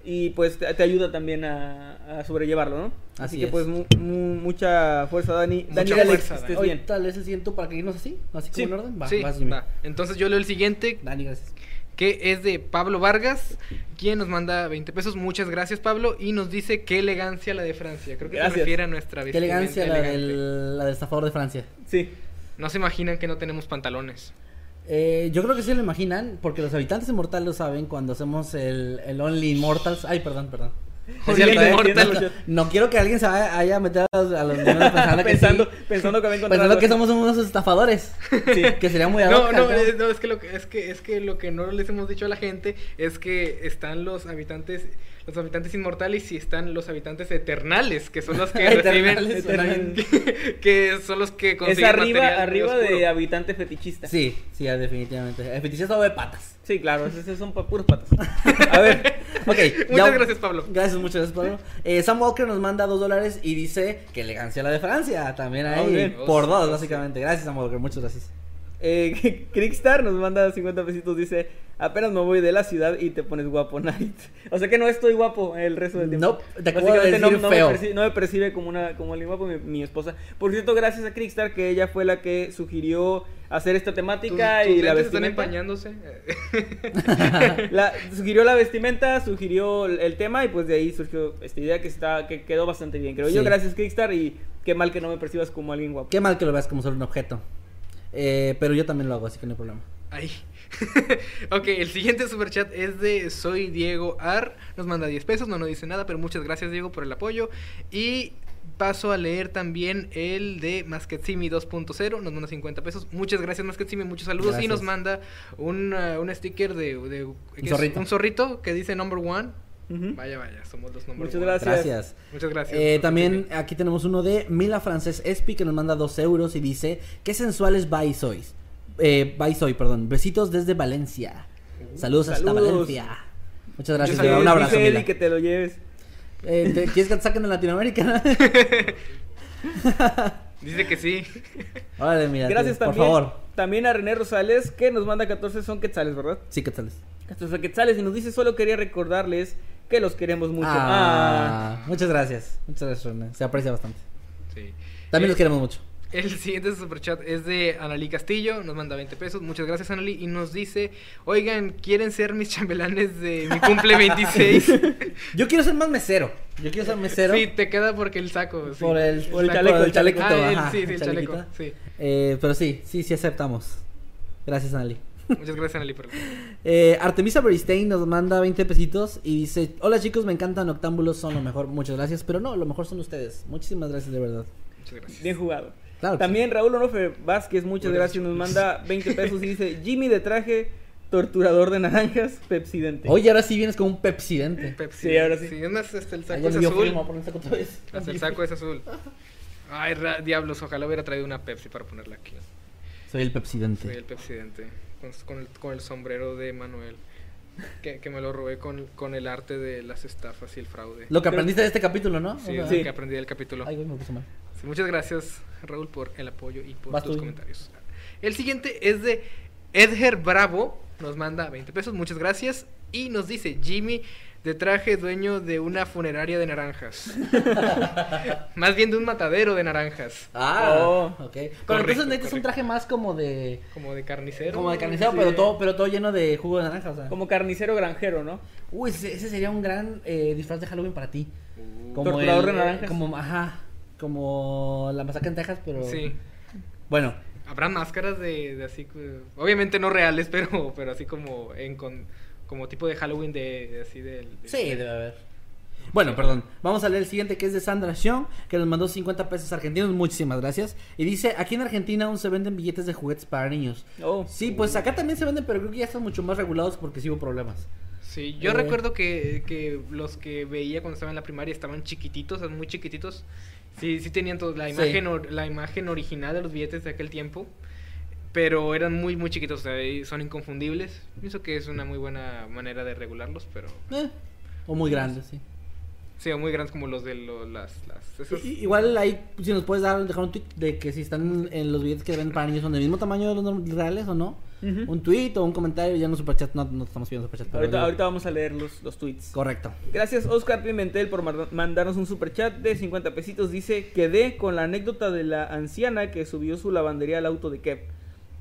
y pues te, te ayuda también a, a sobrellevarlo, ¿no? Así que es. pues mu- mu- mucha fuerza, Dani. Mucha Dani, Alex, fuerza, estés Dani. bien. Ahorita lees el siguiente para que irnos así, así como Sí. en orden. Va, sí, vas, va. Entonces yo leo el siguiente, Dani, gracias. que es de Pablo Vargas, quien nos manda 20 pesos. Muchas gracias, Pablo. Y nos dice qué elegancia la de Francia. Creo que Gracias. se refiere a nuestra Qué vestimenta elegancia la del, la del estafador de Francia. Sí. No se imaginan que no tenemos pantalones. Eh, yo creo que sí lo imaginan, porque los habitantes inmortales lo saben cuando hacemos el, el Only Immortals. Ay, perdón, perdón. Cierto, ¿eh? No quiero que alguien se vaya, vaya a meter a los, a los pensando, pensando, que, sí, pensando que pensando que somos unos estafadores. Sí. que sería muy No, no, ¿no? es, no, es que lo que es que es que lo que no les hemos dicho a la gente es que están los habitantes los habitantes inmortales y están los habitantes eternales, que son los que Eternales, reciben eternales. que, que son los que Es consiguen arriba, material arriba de habitante fetichista. Sí, sí, definitivamente. El fetichista de patas. Sí, claro, esos son pa- puros patas. A ver, Ok, Muchas gracias, Pablo. Gracias, muchas gracias, Pablo. Eh, Sam Walker nos manda dos dólares y dice que elegancia la de Francia. También Ah, ahí, por dos, básicamente. Gracias, Sam Walker, muchas gracias. Eh, Crickstar nos manda 50 pesitos, dice, apenas me voy de la ciudad y te pones guapo, Night. O sea que no estoy guapo el resto del tiempo. Nope, te acabo de Básicamente no, no me feo. no me percibe como una como alguien guapo mi, mi esposa. Por cierto, gracias a Crickstar que ella fue la que sugirió hacer esta ¿Tus, temática tus y la lentes están vestimenta. empañándose? La, sugirió la vestimenta, sugirió el, el tema y pues de ahí surgió esta idea que está que quedó bastante bien. Creo yo, Sí. gracias Crickstar y qué mal que no me percibas como alguien guapo. Qué mal que lo veas como solo un objeto. Eh, pero yo también lo hago, así que no hay problema. Ahí. ok, el siguiente superchat es de Soy Diego Ar. Nos manda 10 pesos, no nos dice nada, pero muchas gracias, Diego, por el apoyo. Y paso a leer también el de Masketsimi 2.0. Nos manda 50 pesos. Muchas gracias, Masketsimi. Muchos saludos. Y Gracias. nos manda un, uh, un sticker de, de- es zorrito. un zorrito que dice number one. Vaya, vaya, somos los number Muchas gracias. Gracias. Muchas gracias. Eh, también aquí tenemos uno de Mila Frances Espi que nos manda dos euros y dice: Qué sensuales bye sois. Eh, bye soy, perdón. Besitos desde Valencia. Saludos, hasta. Valencia. Muchas gracias. Yo Un abrazo, Dice Mila. que te lo lleves. Eh, ¿te- ¿Quieres que te saquen de Latinoamérica? Dice que sí. Órale, mira. Gracias por también, favor. también a René Rosales que nos manda 14 son quetzales, ¿verdad? Sí, ¿qué tal? 14 quetzales y nos dice solo quería recordarles que los queremos mucho. Ah. Ah, Muchas gracias. Muchas gracias, René. Se aprecia bastante. Sí. También Eh, los queremos mucho. El siguiente superchat es de Analí Castillo, nos manda 20 pesos, muchas gracias Analí, y nos dice, oigan, ¿quieren ser mis chambelanes de mi cumple 26? Yo quiero ser más mesero. Yo quiero ser mesero. Sí, te queda porque el saco. sí. Por el, Por el chaleco, el el chaleco. Ah, el- sí, sí, el chaleco, sí. Eh, pero sí, sí, sí aceptamos. Gracias, Anali. Muchas gracias Analí por el... Eh, Artemisa Beristein nos manda 20 pesitos y dice: Hola chicos, me encantan Octámbulos, son lo mejor. Muchas gracias, pero no, lo mejor son ustedes. Muchísimas gracias, de verdad. Muchas gracias. Bien jugado. Claro También Raúl Onofre Vázquez, muchas gracias, nos manda 20 pesos y dice Jimmy de traje, torturador de naranjas, pepsidente. Oye, ahora sí vienes con un pepsidente. Pepsi. Sí, ahora sí. Sí, es más, este, el saco es azul. saco otra vez. Hasta el saco es azul. Ay, diablos, ojalá hubiera traído una Pepsi para ponerla aquí. Soy el pepsidente. Soy el Pepsidente. Con, el, con el sombrero de Manuel. Que, que me lo robé con, con el arte de las estafas y el fraude. Lo que aprendiste de este capítulo, ¿no? Sí, O sea- es Sí. lo que aprendí del capítulo. Ay, güey, me puse mal. Sí, muchas gracias, Raúl, por el apoyo y por Vas tus tú. comentarios. El siguiente es de Edger Bravo. Nos manda 20 pesos, muchas gracias. Y nos dice Jimmy de traje dueño de una funeraria de naranjas. Más bien de un matadero de naranjas. Ah, Oh. ok. Pero Correcto, entonces necesitas un traje más como de... Como de carnicero. Como de carnicero, sí. pero todo pero todo lleno de jugo de naranja, o sea. Como carnicero granjero, ¿no? Uy, ese, ese sería un gran eh, disfraz de Halloween para ti. Uh, Como Torturador el- de naranjas. Como, ajá, como la masacre en Texas, pero... Sí. Bueno, Habrá máscaras de, de así, eh, obviamente no reales, pero, pero así como en con, como tipo de Halloween de, de así del. de- sí, debe haber. Bueno, perdón. Vamos a leer el siguiente que es de Sandra Xiong, que nos mandó 50 pesos argentinos. Muchísimas gracias. Y dice, aquí en Argentina aún se venden billetes de juguetes para niños. Oh. Sí, pues acá también se venden, pero creo que ya están mucho más regulados porque sí hubo problemas. Sí, yo Eh. recuerdo que, que los que veía cuando estaba en la primaria estaban chiquititos, muy chiquititos. Sí, sí tenían todo- la Sí. imagen or- la imagen original de los billetes de aquel tiempo, pero eran muy muy chiquitos, o sea, y son inconfundibles. Pienso que es una muy buena manera de regularlos, pero Eh, o muy grandes, sí. sí, o muy grandes como los de lo- las las esos- I- Igual ahí, si nos puedes dar, dejar un tweet de que si están en los billetes que venden para niños son del mismo tamaño de los reales o no. Un tweet o un comentario, ya no superchat, no, no estamos pidiendo superchat. Ahorita, vamos a leer los, los tweets. Correcto. Gracias Oscar Pimentel por mandarnos un super chat de 50 pesitos. Dice, quedé con la anécdota de la anciana que subió su lavandería al auto de Kev.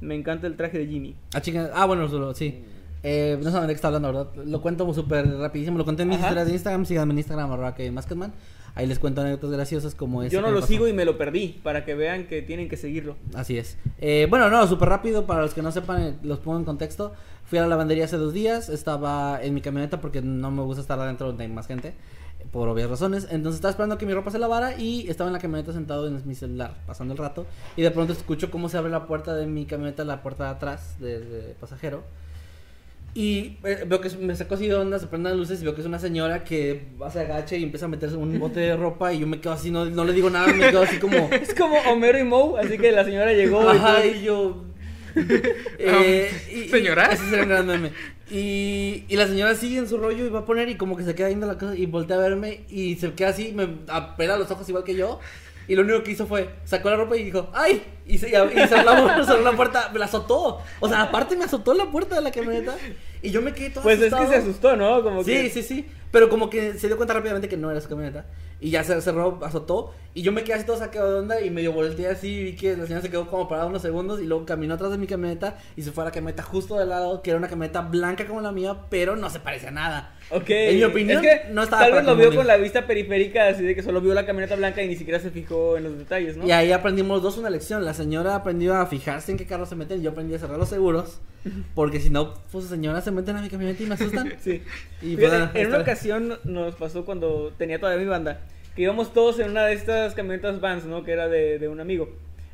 Me encanta el traje de Jimmy. Ah, chinga. Ah, bueno, solo- sí. Eh, no sé de qué está hablando, ¿verdad? Lo cuento súper rapidísimo. Lo conté en mis Ajá. historias de Instagram. Síganme en Instagram, arroba que. Ahí les cuento anécdotas graciosas como esa Yo no lo pasó. sigo y me lo perdí, para que vean que tienen que seguirlo. Así es. Eh, bueno, no, súper rápido. Para los que no sepan, eh, los pongo en contexto. Fui a la lavandería hace dos días. Estaba en mi camioneta porque no me gusta estar adentro donde hay más gente. Por obvias razones. Entonces estaba esperando que mi ropa se lavara y estaba en la camioneta sentado en mi celular, pasando el rato. Y de pronto escucho cómo se abre la puerta de mi camioneta, la puerta de atrás de, de pasajero. Y eh, veo que me sacó así de onda, se prenden las luces y veo que es una señora que se agacha y empieza a meterse un bote de ropa y yo me quedo así, no, no le digo nada, me quedo así como... Es como Homero y Moe, así que la señora llegó y Ajá, todo- y yo. eh, y- y- ¿Señora? Gran meme. Y, y la señora sigue en su rollo y va a poner y como que se queda viendo la cosa y voltea a verme y se queda así, me apela los ojos igual que yo. Y lo único que hizo fue, sacó la ropa y dijo, ¡ay! Y, se, y la, cerró la puerta, me la azotó. O sea, aparte me azotó la puerta de la camioneta. Y yo me quedé todo Pues es que se asustó, ¿no? Como Sí, que... sí, sí. Pero como que se dio cuenta rápidamente que no era su camioneta. Y ya se cerró, azotó. Y yo me quedé así todo sacado de onda y medio volteé así. Y vi que la señora se quedó como parada unos segundos. Y luego caminó atrás de mi camioneta. Y se fue a la camioneta justo de lado. Que era una camioneta blanca como la mía. Pero no se parecía a nada. Ok. En mi opinión, es que no estaba tal vez lo vio con la vista periférica, así de que solo vio la camioneta blanca y ni siquiera se fijó en los detalles, ¿no? Y ahí aprendimos dos una lección. La señora aprendió a fijarse en qué carro se meten. Yo aprendí a cerrar los seguros. Porque si no, pues señora se meten a mi camioneta y me asustan. Sí. Y Fíjate, en una ocasión nos pasó cuando tenía todavía mi banda, que íbamos todos en una de estas camionetas vans, ¿no? Que era de, de un amigo.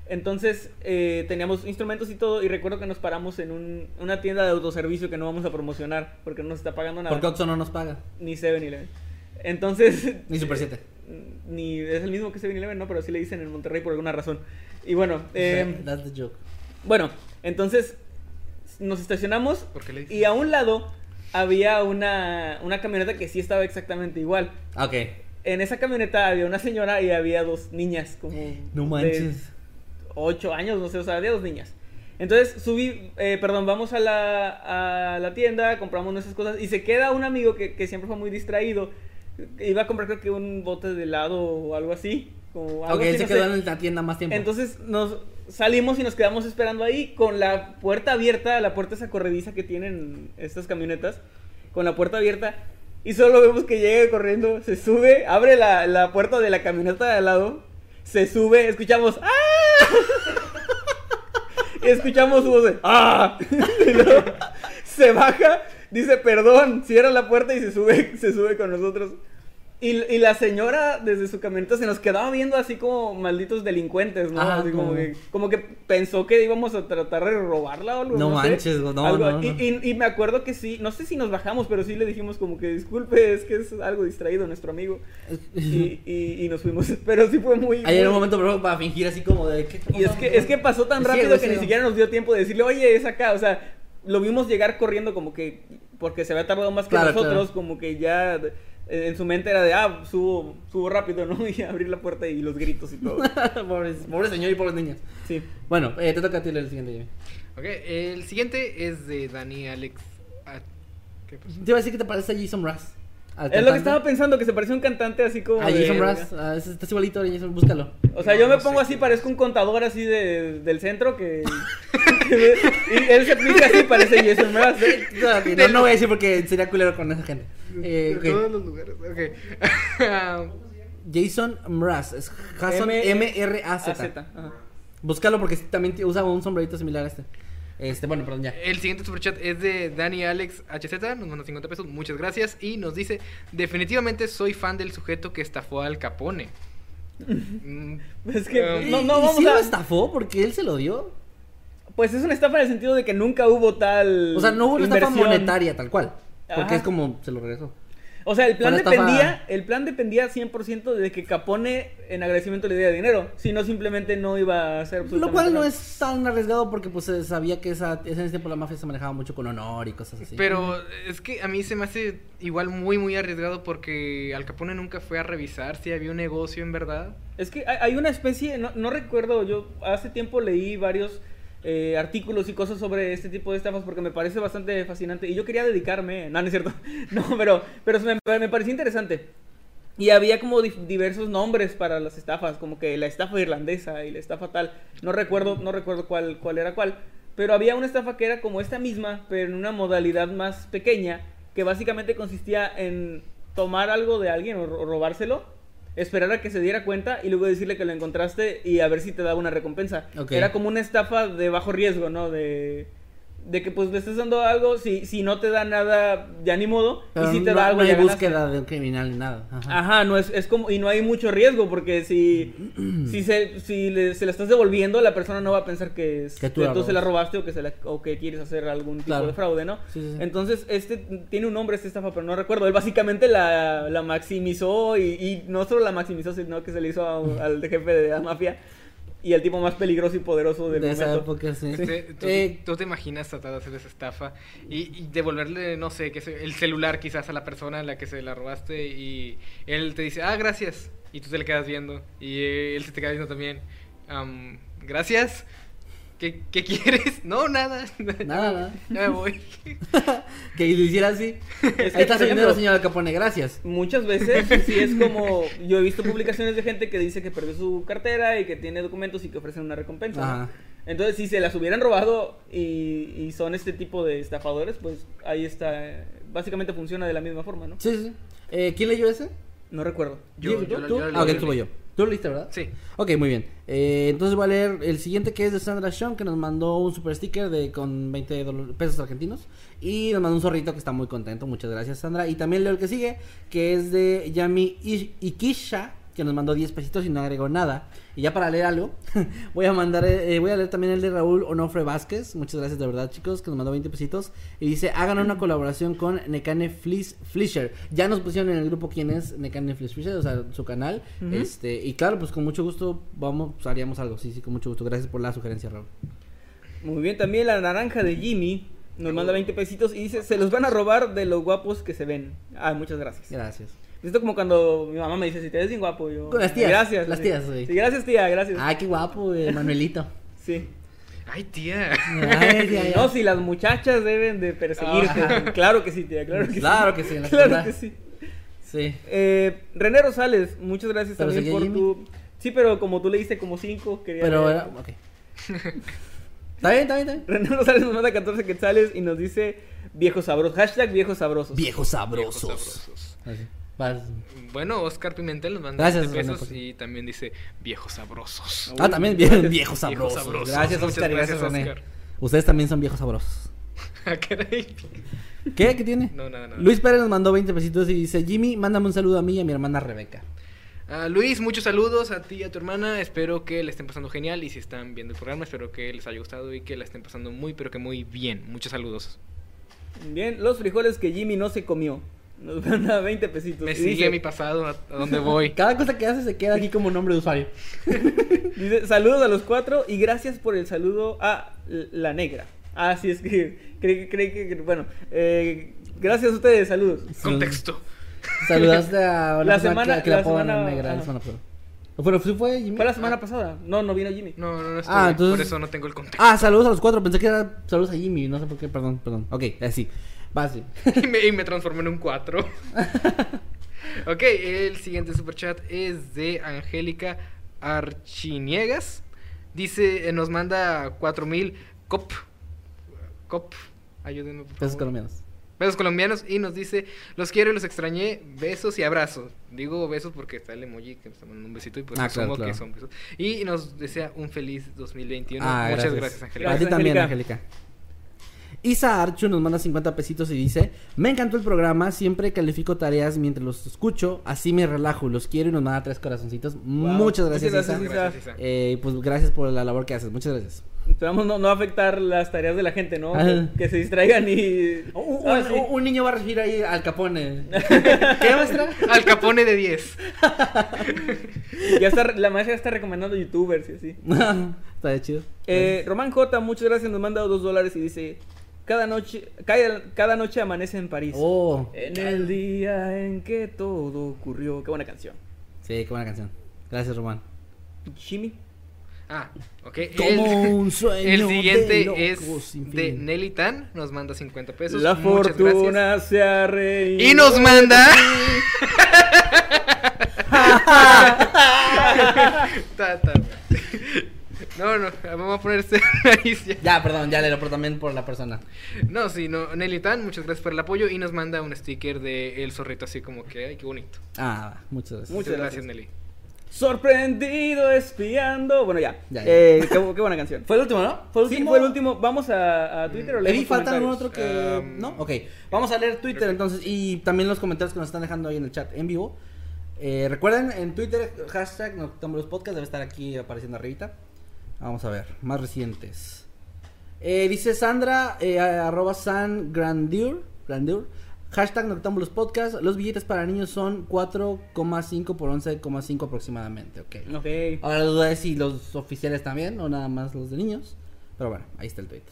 Entonces eh, teníamos instrumentos y todo y recuerdo que nos paramos en un- una tienda de autoservicio que no vamos a promocionar porque no nos está pagando nada. Porque Oxxo no nos paga. Ni 7-Eleven. Entonces... Ni Super 7. Ni es el mismo que 7-Eleven, ¿no? Pero sí le dicen en Monterrey por alguna razón. Y bueno, eh, That's the joke. bueno, entonces nos estacionamos ¿Por qué le dices? y a un lado había una, una camioneta que sí estaba exactamente igual. Ah, Ok. En esa camioneta había una señora y había dos niñas, como No de manches. ocho años, no sé, o sea, había dos niñas. Entonces subí, eh, perdón, vamos a la, a la tienda, compramos nuestras cosas y se queda un amigo que, que siempre fue muy distraído. Iba a comprar creo que un bote de helado o algo así. Como algo Ok, así, él se no quedó sé. en la tienda más tiempo. Entonces nos salimos y nos quedamos esperando ahí con la puerta abierta, la puerta esa corrediza que tienen estas camionetas, con la puerta abierta. Y solo vemos que llega corriendo, se sube, abre la, la puerta de la camioneta de al lado, se sube, escuchamos ¡Ah! Escuchamos su voz de ¡Ah! Se baja, dice perdón, cierra la puerta y se sube, se sube con nosotros. Y, y la señora desde su camioneta se nos quedaba viendo así como malditos delincuentes, ¿no? Ajá, así como, como- que, como que pensó que íbamos a tratar de robarla o algo. No No, manches, no, no, Algo- no. Y, y- y me acuerdo que sí, no sé si nos bajamos, pero sí le dijimos como que disculpe, es que es algo distraído nuestro amigo. Y, y- y nos fuimos, pero sí fue muy... Ahí era un momento pero para fingir así como de ¿qué- y es que, es que pasó tan rápido que ni siquiera nos dio tiempo de decirle, oye, es acá. O sea, lo vimos llegar corriendo como que porque se había tardado más que Claro, nosotros, claro. como que ya en su mente era de, ah, subo, subo rápido, ¿no? Y abrir la puerta y los gritos y todo. pobre, pobre señor y pobres niños. Sí. Bueno, eh, te toca a ti leer el siguiente, Jimmy. Ok, el siguiente es de Dani Alex. ah, ¿Qué pasó? Te iba a decir que te parece a Jason Mraz. Al Es lo que estaba pensando, que se parecía un cantante así como... A de- Jason Mraz. ah, estás igualito, a Jason, búscalo. O sea, yo me No pongo así, parezco un contador así de, del centro que... y él se pica así, parece Jason. No, ok, no, no voy a decir porque sería culero con esa gente. Eh, De ok. todos los lugares. Ok. Jason Mraz. Es Jason M- M-R-A-Z. Búscalo porque también usa un sombrerito similar a este. Este, bueno, perdón, ya. el siguiente superchat es de Dani Alex HZ. Nos manda 50 pesos. Muchas gracias. Y nos dice: Definitivamente soy fan del sujeto que estafó al Capone. Mm, Es que um, no, ¿Y- no y vamos sí lo a... estafó porque él se lo dio? Pues es una estafa en el sentido de que nunca hubo tal O sea, no hubo una estafa monetaria tal cual. Porque Ajá. es como se lo regresó. O sea, el plan dependía, el plan dependía 100% de que Capone en agradecimiento le diera dinero, si no simplemente no iba a hacer Lo cual no es tan arriesgado porque pues se sabía que esa, en ese tiempo la mafia se manejaba mucho con honor y cosas así. Pero es que a mí se me hace igual muy, muy arriesgado porque Al Capone nunca fue a revisar si había un negocio en verdad. Es que hay hay una especie, no, no recuerdo, yo hace tiempo leí varios eh, artículos y cosas sobre este tipo de estafas porque me parece bastante fascinante y yo quería dedicarme, no, no es cierto, no, pero, pero me, me pareció interesante. Y había como diversos nombres para las estafas, como que la estafa irlandesa y la estafa tal. No recuerdo, no recuerdo cuál, cuál era cuál. Pero había una estafa que era como esta misma, pero en una modalidad más pequeña, que básicamente consistía en tomar algo de alguien o, ro- robárselo, esperar a que se diera cuenta y luego decirle que lo encontraste y a ver si te daba una recompensa. Era como una estafa de bajo riesgo, ¿no? De, de que pues le estás dando algo, si, si no te da nada, ya ni modo, Pero y si te no, da algo, no hay ya búsqueda de un criminal ni nada. Ajá. Ajá, no es, es como, y no hay mucho riesgo porque si, si, se, si le, se la estás devolviendo, la persona no va a pensar que, es- Que tú la se la robas. robaste o que, se la, o que quieres hacer algún tipo Claro. de fraude, ¿no? Sí, sí, sí. Entonces, este tiene un nombre, esta estafa, pero no recuerdo. Él básicamente la, la maximizó y, y no solo la maximizó, sino que se le hizo a- al jefe de la mafia y al tipo más peligroso y poderoso del de esa época, sí. ¿tú, Eh, tú te imaginas tratar de hacer esa estafa y, y devolverle, no sé, que el celular quizás a la persona a la que se la robaste y él te dice, ah, gracias, y tú te le quedas viendo y él se te queda viendo también, "Am, gracias, ¿Qué, qué quieres? No, nada. Nada, nada. Ya me voy. que lo hiciera así. Es Ahí está su dinero, señora Capone, gracias. Muchas veces sí es como yo he visto publicaciones de gente que dice que perdió su cartera y que tiene documentos y que ofrecen una recompensa. Entonces, si se las hubieran robado y, y son este tipo de estafadores, pues ahí está. Básicamente funciona de la misma forma, ¿no? Sí, sí. Eh, ¿Quién leyó ese? No recuerdo. Yo- ¿tú? Ah, ok, tú yo. Tú lo leíste, ¿verdad? Sí. Ok, muy bien. Eh, entonces voy a leer el siguiente que es de Sandra Sean, que nos mandó un super sticker de, con 20 dolo- pesos argentinos. Y nos mandó un zorrito que está muy contento. Muchas gracias, Sandra. Y también leo el que sigue, que es de Yami Ikisha, que nos mandó 10 pesitos y no agregó nada. Y ya para leer algo, voy a mandar, eh, voy a leer también el de Raúl Onofre Vázquez. Muchas gracias de verdad, chicos, que nos mandó 20 pesitos. Y dice, hagan una colaboración con Nekane Flis Flisher. Ya nos pusieron en el grupo quién es Nekane Flis Flisher, o sea, su canal. Este, y claro, pues con mucho gusto vamos, pues, haríamos algo. Sí, sí, con mucho gusto. Gracias por la sugerencia, Raúl. Muy bien, también la naranja de Jimmy nos manda 20 pesitos y dice, se los van a robar de los guapos que se ven. Ah, muchas gracias. Gracias. Esto como cuando mi mamá me dice, si te ves bien guapo, yo... Con las tías, Gracias. las tías, güey. Sí, gracias tía, gracias. Ay, qué guapo, Manuelito. Sí. Ay, tía. Ay. No, si las muchachas deben de perseguirte. Ajá. Claro que sí, tía, claro que Claro sí. que sí, Claro escuela. que sí. Sí. Eh, René Rosales, muchas gracias ¿Pero también por Jimmy? tu... Sí, pero como tú le diste como 5, quería... Pero, leer. era- ok. Está bien, está bien, está bien. René Rosales nos manda 14 quetzales y nos dice viejos sabrosos. Hashtag viejos sabrosos. Viejos Viejos sabrosos. sabrosos. Así. Vas. Bueno, Oscar Pimentel nos manda Gracias, 20 pesos René, por- y también dice viejos sabrosos. Ah, también bien, Gracias. viejos Viejos sabrosos. Gracias, Oscar, gracias, René. Oscar. Ustedes también son viejos sabrosos. Ah. ¿Qué? ¿Qué tiene? No, nada, nada. Luis Pérez nos mandó 20 pesitos y dice, Jimmy, mándame un saludo a mí y a mi hermana Rebeca. Ah, Luis, muchos saludos a ti y a tu hermana. Espero que le estén pasando genial. Y si están viendo el programa, espero que les haya gustado y que la estén pasando muy, pero que muy bien. Muchos saludos. Bien, los frijoles que Jimmy no se comió. Nos manda 20 pesitos. Me Y sigue dice, mi pasado, a, a dónde voy. Cada cosa que hace se queda aquí como nombre de usuario. dice, saludos a los cuatro y gracias por el saludo a la negra. Ah, sí, es que creí, creí que, bueno, eh, gracias a ustedes, saludos. Contexto. Saludaste a una La semana- que, que la semana- negra la ajá. semana pasada. Pero sí fue Jimmy. Fue la semana pasada. No, no vino Jimmy. No, no, no estoy. Ah, entonces- Por eso no tengo el contexto. Ah, saludos a los cuatro. Pensé que era saludos a Jimmy. No sé por qué. Perdón, perdón. Ok, así. Va así. y, me, y me transformé en un 4. ok, el siguiente superchat es de Angélica Archiniegas. Dice, eh, nos manda 4000 cop. Cop. Ayúdenme, por Pesos favor. colombianos. Besos colombianos y nos dice, los quiero y los extrañé, besos y abrazos. Digo besos porque está el emoji que nos está mandando un besito y pues Ah, claro, asumo claro. que son besos. Y nos desea un feliz 2021. Ah, Muchas gracias. gracias, A Angélica. ti Gracias, también, Angélica. Isa Archu nos manda 50 pesitos y dice: Me encantó el programa, siempre califico tareas mientras los escucho, así me relajo, los quiero y nos manda tres corazoncitos. Muchas gracias, Muchas Isa. gracias, Isa. Gracias, Isa. Eh, y pues gracias por la labor que haces, muchas gracias. Esperamos no, no afectar las tareas de la gente, ¿no? Que, que se distraigan y... Un, Ah, sí. un niño va a recibir ahí al capone. ¿Qué maestra? Al Capone de 10. Ya está, la maestra ya está recomendando youtubers y así. Está de chido. Eh, Román J, muchas gracias, nos manda dos dólares y dice... Cada noche, cada, cada noche amanece en París. Oh, En el día en que todo ocurrió. Qué buena canción. sí, qué buena canción. Gracias, Román. Jimmy. Ah, ok. Como el, un sueño el siguiente de locos es de. Nelly Tan. Nos manda 50 pesos. La Muchas fortuna se ha reído. Y nos manda. Ta, ta. No, no, vamos a ponerse nariz ya. Ya, perdón, ya le lo por también por la persona. No, sí, no, Nelly Tan, muchas gracias por el apoyo y nos manda un sticker de el zorrito así como que, ay, qué bonito. Ah, muchas gracias. Muchas gracias. gracias, Nelly. Sorprendido espiando. Bueno, ya. Ya, ya. Eh, qué, qué buena canción. ¿Fue el último, no? ¿Fue el Sí, último? fue el último. Vamos a, a Twitter o Levi, leemos falta algún otro que. Um, ¿No? Ok. Vamos a leer Twitter entonces y también los comentarios que nos están dejando ahí en el chat en vivo. Eh, recuerden, en Twitter, hashtag Noctámbulos Podcast debe estar aquí apareciendo arribita. Vamos a ver, más recientes. Eh, dice Sandra, eh, arroba San Grandeur, Grandeur, hashtag Noctámbulos Podcast. Los billetes para niños son 4,5 por 11,5 aproximadamente. Ok. Ok. Ahora la duda es si los oficiales también o nada más los de niños. Pero bueno, ahí está el tweet.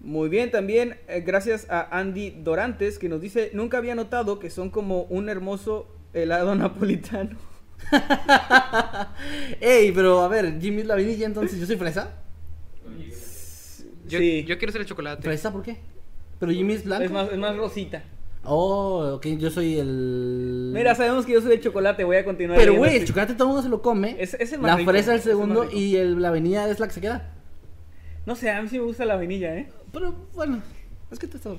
Muy bien, también eh, gracias a Andy Dorantes que nos dice, nunca había notado que son como un hermoso helado napolitano. Ey, pero a ver, Jimmy es la vainilla, entonces yo soy fresa. Yo, Sí. yo quiero ser el chocolate. ¿Fresa por qué? Pero Jimmy es blanco. Es más, es más rosita. Oh, ok, yo soy el. Mira, sabemos que yo soy de chocolate, voy a continuar. Pero güey, el este. chocolate todo el mundo se lo come. Es- es el más la rico, fresa el el segundo y el- la vainilla es la que se queda. No sé, a mí sí me gusta la vainilla, ¿eh? Pero bueno, es que te estás.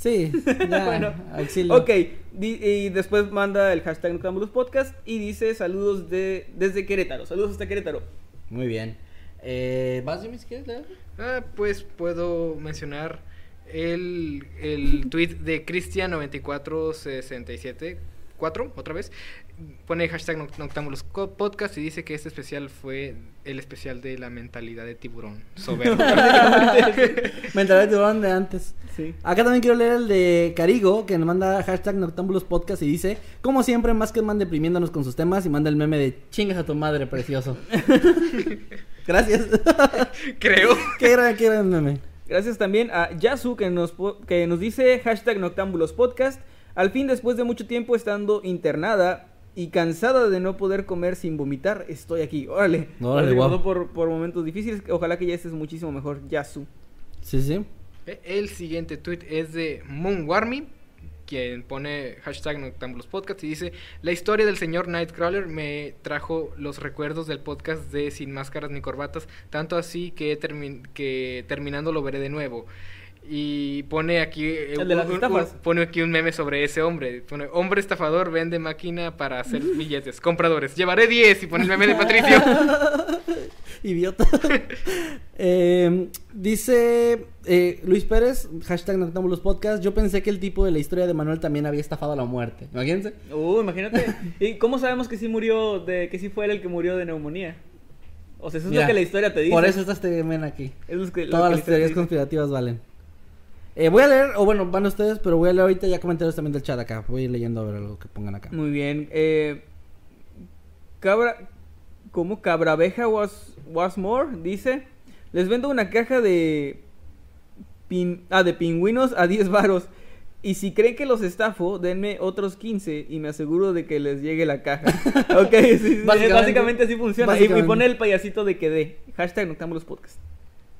Sí, ya, bueno, auxilio. ok. di- y después manda el hashtag Noctámbulos Podcast y dice saludos de, desde Querétaro. Saludos hasta Querétaro. Muy bien. Eh, ¿Vas, Jimmy, si quieres leer? Ah, pues puedo mencionar el, el tweet de Cristian9467. 4, otra vez. Pone hashtag Noct- Noctámbulos Podcast y dice que este especial fue el especial de la mentalidad de tiburón. Soberbio. Mentalidad de tiburón de antes. Sí. Acá también quiero leer el de Carigo, que nos manda hashtag Noctámbulos Podcast y dice, como siempre, más que man deprimiéndonos con sus temas y manda el meme de chingas a tu madre, precioso. Gracias. Creo. qué gran, qué gran meme. Gracias también a Yasu que nos, que nos dice hashtag Noctámbulos Podcast. Al fin, después de mucho tiempo estando internada y cansada de no poder comer sin vomitar, estoy aquí. Órale. Guau. por, por momentos difíciles. Ojalá que ya estés muchísimo mejor, Yasu. Sí, sí. Eh, El siguiente tweet es de Moonwarmy, quien pone hashtag Noctámbulos Podcast y dice: La historia del señor Nightcrawler me trajo los recuerdos del podcast de Sin Máscaras ni Corbatas, tanto así que, termi- que terminando lo veré de nuevo. Y pone aquí eh, El de las un- pone aquí un meme sobre ese hombre. Pone hombre estafador vende máquina para hacer billetes. Compradores, llevaré 10 y pone el meme de Patricio. Idiota. Eh, dice eh, Luis Pérez, hashtag Noctámbulos Podcast. Yo pensé que el tipo de la historia de Manuel también había estafado a la muerte. Imagínense. Uh, imagínate. ¿Y cómo sabemos que sí murió, de que sí fue él el que murió de neumonía? O sea, eso es Mira, lo que la historia te dice. Por eso está este men aquí. Es que- Todas que las teorías te conspirativas valen. Eh, voy a leer, o bueno, van ustedes, pero voy a leer ahorita ya comentarios también del chat acá. Voy leyendo a ver algo que pongan acá. Muy bien. Eh, cabra. ¿Cómo? Cabraveja was, was more. Dice. Les vendo una caja de. pin- ah, de pingüinos a 10 varos. Y si creen que los estafo, denme otros 15 y me aseguro de que les llegue la caja. ok, sí, sí, Básicamente- básicamente, así funciona. Y- Y, básicamente. pone el payasito de que dé. Hashtag Noctámbulos Podcast.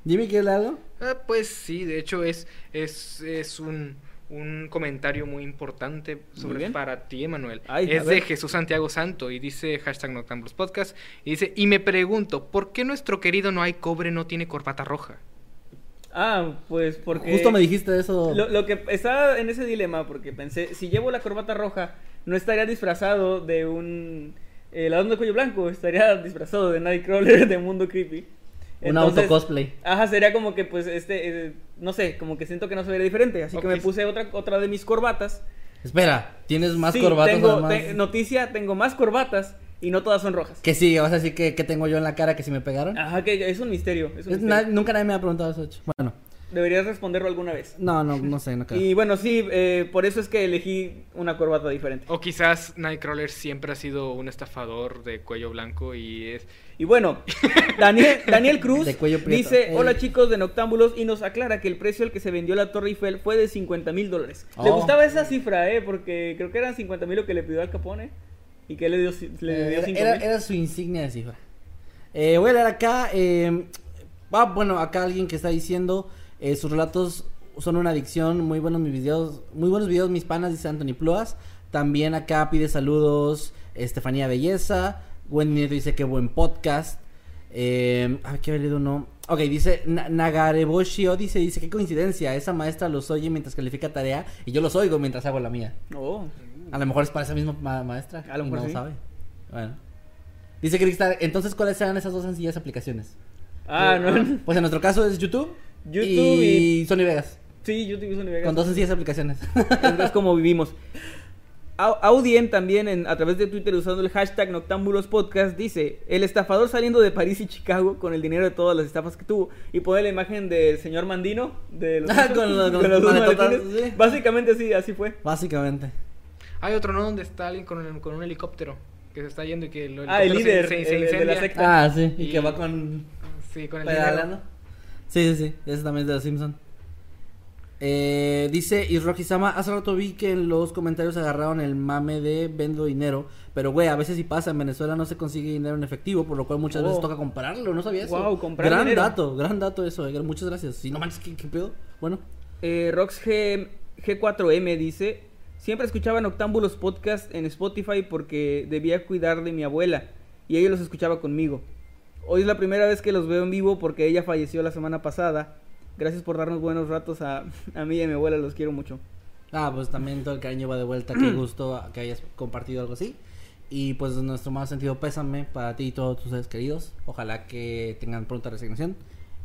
Jimmy, ¿quieres leer algo? Ah, pues sí, de hecho es, es, es un, un comentario muy importante sobre para ti, Emanuel. Es de. Jesús Santiago Santo y dice hashtag Noctámbulos Podcast y dice, y me pregunto, ¿por qué nuestro querido No hay cobre no tiene corbata roja? Ah, pues porque. Justo me dijiste eso. Lo, lo que estaba en ese dilema, porque pensé, si llevo la corbata roja, no estaría disfrazado de un eh, ladrón de cuello blanco, estaría disfrazado de Nightcrawler de Mundo Creepy. Un auto cosplay. Ajá, sería como que, pues, este, eh, no sé, como que siento que no se vería diferente, así que me puse otra, otra de mis corbatas. Espera, ¿tienes más Sí, corbatas tengo, te- noticia, tengo más corbatas y no todas son rojas. Que sí, vas a decir que, que tengo yo en la cara que si me pegaron. Ajá, que es un misterio. Es un Es- misterio. na- nunca nadie me ha preguntado eso. Bueno, Deberías responderlo alguna vez. no, no, no sé, no creo. Y bueno, sí, eh, por eso es que elegí una corbata diferente. O quizás Nightcrawler siempre ha sido un estafador de cuello blanco y es... Y bueno, Daniel, Daniel Cruz dice, Ey. hola chicos de Noctámbulos y nos aclara que el precio al que se vendió la Torre Eiffel fue de 50 mil dólares. Le Oh. gustaba esa cifra, ¿eh? Porque creo que eran 50 mil lo que le pidió al Capone y que le dio, le dio Eh, 5 era, mil. era su insignia de cifra. Eh, voy a leer acá. eh, ah, bueno, acá alguien que está diciendo eh, sus relatos son una adicción. Muy buenos mis videos, muy buenos videos mis panas dice Anthony Pluas. También acá pide saludos Estefanía Belleza. Wendy Nieto dice que buen podcast. Eh, ¿qué había leído uno? Ok, dice Na- Nagareboshio dice, dice, qué coincidencia, esa maestra los oye mientras califica tarea y yo los oigo mientras hago la mía. Oh. A lo mejor es para esa misma ma- maestra. A lo mejor no sí. sabe. Bueno. Dice Crickstar, entonces, ¿cuáles serán esas dos sencillas aplicaciones? Ah, no. Pues en nuestro caso es YouTube, YouTube y, Sony Vegas. Sí, YouTube y Sony Vegas. Con dos sencillas aplicaciones. Es, como vivimos. Au- Audien también en- a través de Twitter usando el hashtag Noctámbulos Podcast dice el estafador saliendo de París y Chicago con el dinero de todas las estafas que tuvo y pone la imagen del señor Mandino de los, Ah, con los- con los maletines. sí. Básicamente así, así fue. Básicamente. Hay otro, ¿no? Donde está alguien con, un- con un helicóptero que se está yendo y que el Ah, el líder, se, se- se el- el de la incendia. secta. Ah, sí. Y, Y- que va con... Sí, con el dinero. Sí, sí, sí. Ese también es de los Simpson. Eh, dice Isroki Sama, hace rato vi que en los comentarios agarraron el mame de vendo dinero, pero güey, a veces sí pasa, en Venezuela no se consigue dinero en efectivo, por lo cual muchas Oh. veces toca comprarlo, no sabía eso. Guau, comprar gran dinero. dato, gran dato eso, eh, muchas gracias. Si no manches, ¿qué, qué pedo? Bueno, Eh, Rox G, G4M dice siempre escuchaba Noctámbulos Podcast en Spotify porque debía cuidar de mi abuela y ella los escuchaba conmigo. Hoy es la primera vez que los veo en vivo porque ella falleció la semana pasada. Gracias por darnos buenos ratos a, a mí y a mi abuela, los quiero mucho. ah, pues también todo el cariño va de vuelta, qué gusto que hayas compartido algo así. Y pues nuestro más sentido pésame para ti y todos tus seres queridos. Ojalá que tengan pronta resignación.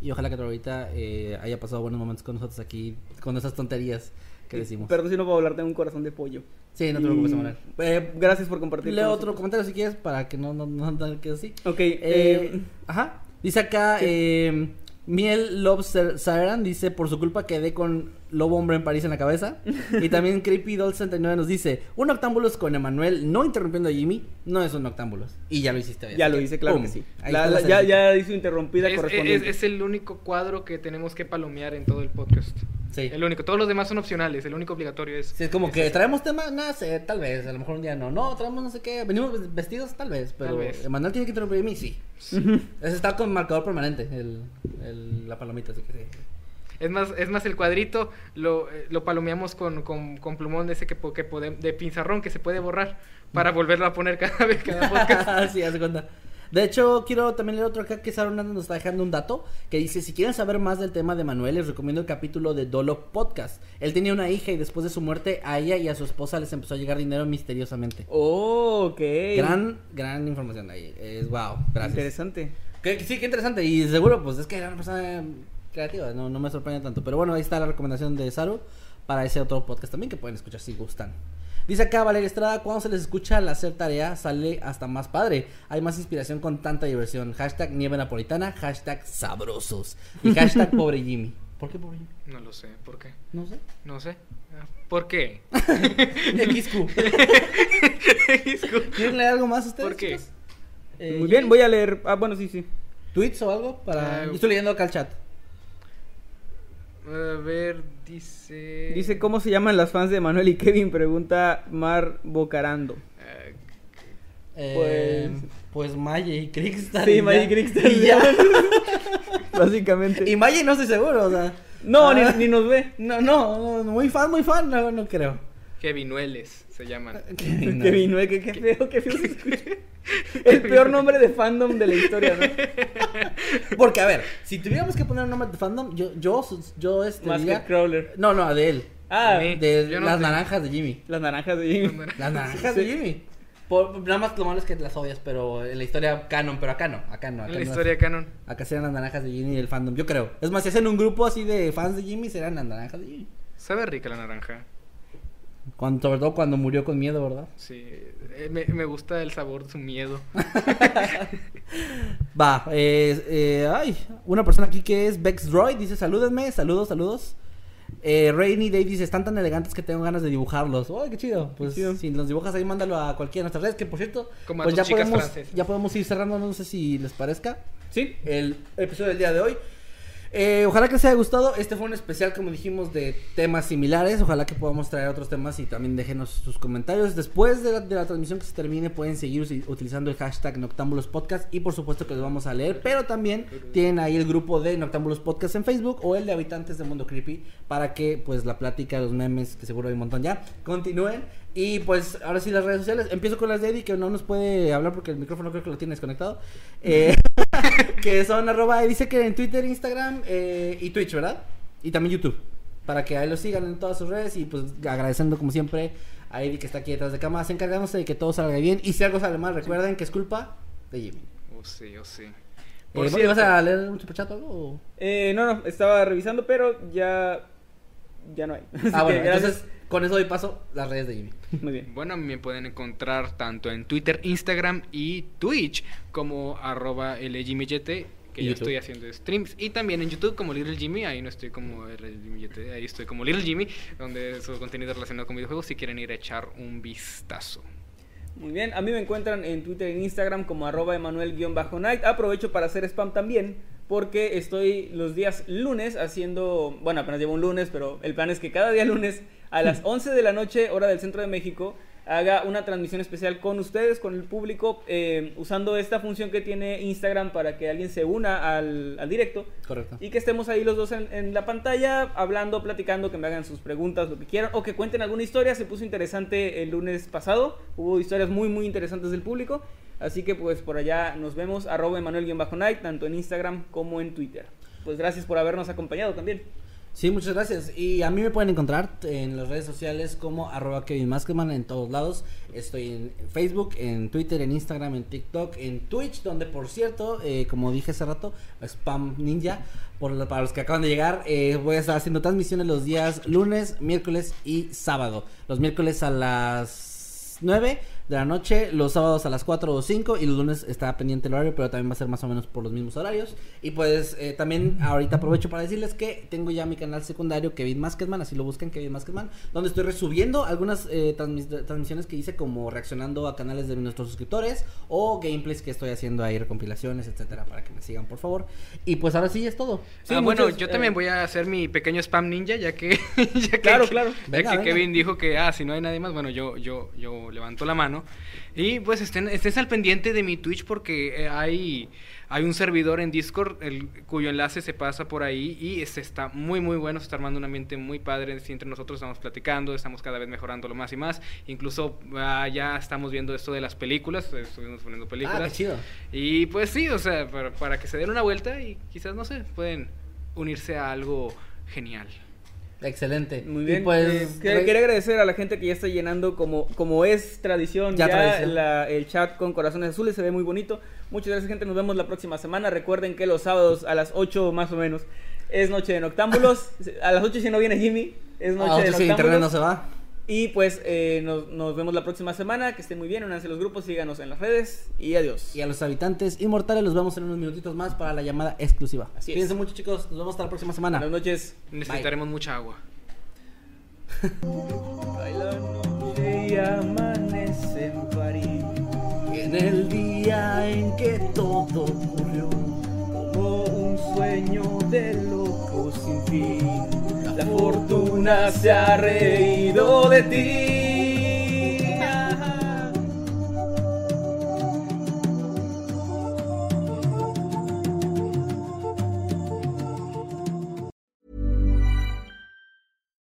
Y ojalá que ahorita eh, haya pasado buenos momentos con nosotros aquí, con esas tonterías que decimos. Perdón si no puedo hablar, tengo un corazón de pollo. Sí, no te preocupes, Y- Emanuel. Eh, gracias por compartir. Leo otro nosotros. comentario si quieres para que no no no no quede así. Ok, Eh, eh, ajá. Dice acá eh, Miel Love Siren dice por su culpa quedé con Lobo Hombre en París en la cabeza. y también Creepy Doll 69 nos dice, un octámbulos con Emanuel no interrumpiendo a Jimmy no es un octámbulos. Y ya lo hiciste. ya lo que, hice, claro pum. que sí. La- la- ya, ya hizo interrumpida Es, es- correspondiente. es el único cuadro que tenemos que palomear en todo el podcast. Sí. El único. Todos los demás son opcionales. El único obligatorio es. Sí, es como es que ese. traemos tema, no sé, tal vez, a lo mejor un día no. No, traemos no sé qué, venimos vestidos tal vez, pero. Emanuel tiene que interrumpir a mí, sí. Ese está con marcador permanente, el, el- la palomita, así que sí. Es más, es más el cuadrito lo, eh, lo palomeamos con, con, con plumón de ese que, que pode- de pinzarrón que se puede borrar para volverlo a poner cada vez cada podcast. sí, hace cuenta. De hecho, quiero también leer otro acá que Sara Hernández nos está dejando un dato que dice, si quieren saber más del tema de Manuel, les recomiendo el capítulo de Dolo Podcast. Él tenía una hija y después de su muerte a ella y a su esposa les empezó a llegar dinero misteriosamente. Oh, ok. Gran, gran información ahí. Es wow, gracias. Interesante. Que- que sí, qué interesante. Y seguro, pues es que era una persona creativa. No, no me sorprende tanto. Pero bueno, ahí está la recomendación de Saru para ese otro podcast también que pueden escuchar si gustan. Dice acá Valeria Estrada, cuando se les escucha al hacer tarea sale hasta más padre. Hay más inspiración con tanta diversión. Hashtag nieve napolitana, hashtag sabrosos. Y hashtag pobre Jimmy. ¿Por qué pobre Jimmy? No lo sé, ¿por qué? No sé. No sé. Ah, ¿Por qué? XQ. ¿Quieren leer algo más ustedes? ¿Por qué? Eh, Muy bien, voy a leer. Ah, bueno, sí, sí. tweets o algo? Para... Eh, Yo estoy leyendo acá el chat. A ver, dice. Dice, ¿cómo se llaman las fans de Manuel y Kevin? Pregunta Mar Bocarando. Eh, Eh, pues y Crickstar. Sí, y ya. Magic Crystal. Y ya. Básicamente. Y Maya no estoy seguro, o sea. No, Ah, ni, ni nos ve. No, no, no, muy fan, muy fan, no, no creo. Kevinueles se llaman. Kevin, no. Kevin, ¿no? qué, qué feo, qué feo se escucha. El peor nombre de fandom de la historia, ¿no? Porque, a ver, si tuviéramos que poner un nombre de fandom, yo, yo, yo este, Más que Crawler. No, no, de él. Ah. De no las naranjas de Jimmy. las naranjas de Jimmy. Las naranjas Sí. de Jimmy. Por, nada más lo malo es que las odias, pero en la historia canon, pero acá no, acá no. Acá En la no. historia canon. Acá serán las naranjas de Jimmy y el fandom, yo creo. Es más, si hacen un grupo así de fans de Jimmy, serán las naranjas de Jimmy. Sabe rica la naranja. Cuando, sobre todo cuando murió con miedo, ¿verdad? Sí. eh, me, me gusta el sabor de su miedo. Va, eh, eh, ay, una persona aquí que es Bex Roy dice salúdenme, saludos, saludos. Eh, Rainy Day dice, están tan elegantes que tengo ganas de dibujarlos. ¡Ay, qué chido! Pues Qué chido. si los dibujas ahí, mándalo a cualquiera de nuestras redes, que por cierto, Como a pues ya podemos, francesas. ya podemos ir cerrando, no sé si les parezca, Sí. el episodio del día de hoy. Eh, ojalá que les haya gustado. Este fue un especial, como dijimos, de temas similares. Ojalá que podamos traer otros temas y también déjenos sus comentarios. Después de la, transmisión que se termine, pueden seguir utilizando el hashtag Noctámbulos Podcast y por supuesto que los vamos a leer. Pero también tienen ahí el grupo de Noctámbulos Podcast en Facebook o el de Habitantes del Mundo Creepy para que pues la plática, los memes, que seguro hay un montón ya, continúen. Y pues ahora sí las redes sociales. Empiezo con las de Eddie, que no nos puede hablar porque el micrófono creo que lo tiene desconectado. Eh, que son arroba, dice que en Twitter, Instagram eh, y Twitch, ¿verdad? Y también YouTube. Para que ahí lo sigan en todas sus redes y pues agradeciendo como siempre a Eddie que está aquí detrás de cámaras, encargándose de que todo salga bien. Y si algo sale mal, recuerden que es culpa de Jimmy. Oh, sí, oh, sí. Por Por ¿Vas a leer un superchat o algo? Eh, no, no, estaba revisando, pero ya. Ya no hay. Así Ah, bueno, que gracias. entonces con eso doy paso las redes de Jimmy. Muy bien. Bueno, me pueden encontrar tanto en Twitter, Instagram y Twitch como arroba LJimmyYT, que yo YouTube. estoy haciendo streams. Y también en YouTube como Little Jimmy, ahí no estoy como ahí estoy como Little Jimmy, donde subo contenido relacionado con videojuegos si quieren ir a echar un vistazo. Muy bien, a mí me encuentran en Twitter e Instagram como arroba emanuel-night. Aprovecho para hacer spam también, porque estoy los días lunes haciendo, bueno, apenas llevo un lunes, pero el plan es que cada día lunes a las 11 de la noche, hora del centro de México, haga una transmisión especial con ustedes, con el público, eh, usando esta función que tiene Instagram para que alguien se una al, al directo. Correcto. Y que estemos ahí los dos en, en la pantalla, hablando, platicando, que me hagan sus preguntas, lo que quieran, o que cuenten alguna historia. Se puso interesante el lunes pasado, hubo historias muy, muy interesantes del público. Así que pues por allá nos vemos, arroba Emanuel-Night, tanto en Instagram como en Twitter. Pues gracias por habernos acompañado también. Sí, muchas gracias. Y a mí me pueden encontrar en las redes sociales como arroba Kevin Maskerman en todos lados. Estoy en Facebook, en Twitter, en Instagram, en TikTok, en Twitch, donde por cierto, eh, como dije hace rato, Spam Ninja, por para los que acaban de llegar, eh, voy a estar haciendo transmisiones los días lunes, miércoles y sábado. Los miércoles a las 9 de la noche, los sábados a las 4 o 5 y los lunes está pendiente el horario, pero también va a ser más o menos por los mismos horarios. Y pues eh, también ahorita aprovecho para decirles que tengo ya mi canal secundario Kevin Maskedman, así lo buscan Kevin Maskedman, donde estoy resubiendo algunas eh, transmis- transmisiones que hice como reaccionando a canales de nuestros suscriptores o gameplays que estoy haciendo ahí, recompilaciones, etcétera, para que me sigan por favor. Y pues ahora sí es todo. Sí, ah, bueno, yo eh, también voy a hacer mi pequeño spam ninja, ya que, ya que, Claro, claro. ya Venga, que venga. Kevin dijo que, ah, si no hay nadie más, bueno, yo, yo, yo levanto la mano. Y pues estén, estés al pendiente de mi Twitch porque eh, hay, hay un servidor en Discord el, cuyo enlace se pasa por ahí y este está muy, muy bueno, se está armando un ambiente muy padre. Entre nosotros estamos platicando, estamos cada vez mejorándolo más y más. Incluso ah, ya estamos viendo esto de las películas, eh, estuvimos poniendo películas. Ah, qué chido. Y pues sí, o sea, para, para que se den una vuelta y quizás, no sé, pueden unirse a algo genial. Excelente. Muy Y bien. pues, eh, re- quería agradecer a la gente que ya está llenando como, como es tradición Ya ya, tradición. la- el chat con corazones azules, se ve muy bonito. Muchas gracias gente, nos vemos la próxima semana. Recuerden que los sábados a las 8 más o menos es noche de noctámbulos. a las 8 si no viene Jimmy, es noche Ah, de sí, internet no noctámbulos. se va. Y pues eh, nos, nos vemos la próxima semana, que estén muy bien, únanse a los grupos, síganos en las redes y adiós. Y a los habitantes inmortales los vemos en unos minutitos más para la llamada exclusiva. Así es. Cuídense mucho chicos, nos vemos hasta la próxima semana. Buenas noches. Necesitaremos mucha agua. La noche y amanece en París. En el día en que todo ocurrió, sueño de loco sin fin. Fortuna se ha reído de ti.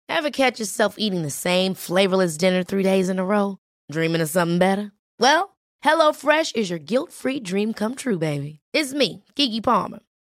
Ever catch yourself eating the same flavorless dinner three days in a row? Dreaming of something better? Well, HelloFresh is your guilt-free dream come true, baby. It's me, Kiki Palmer.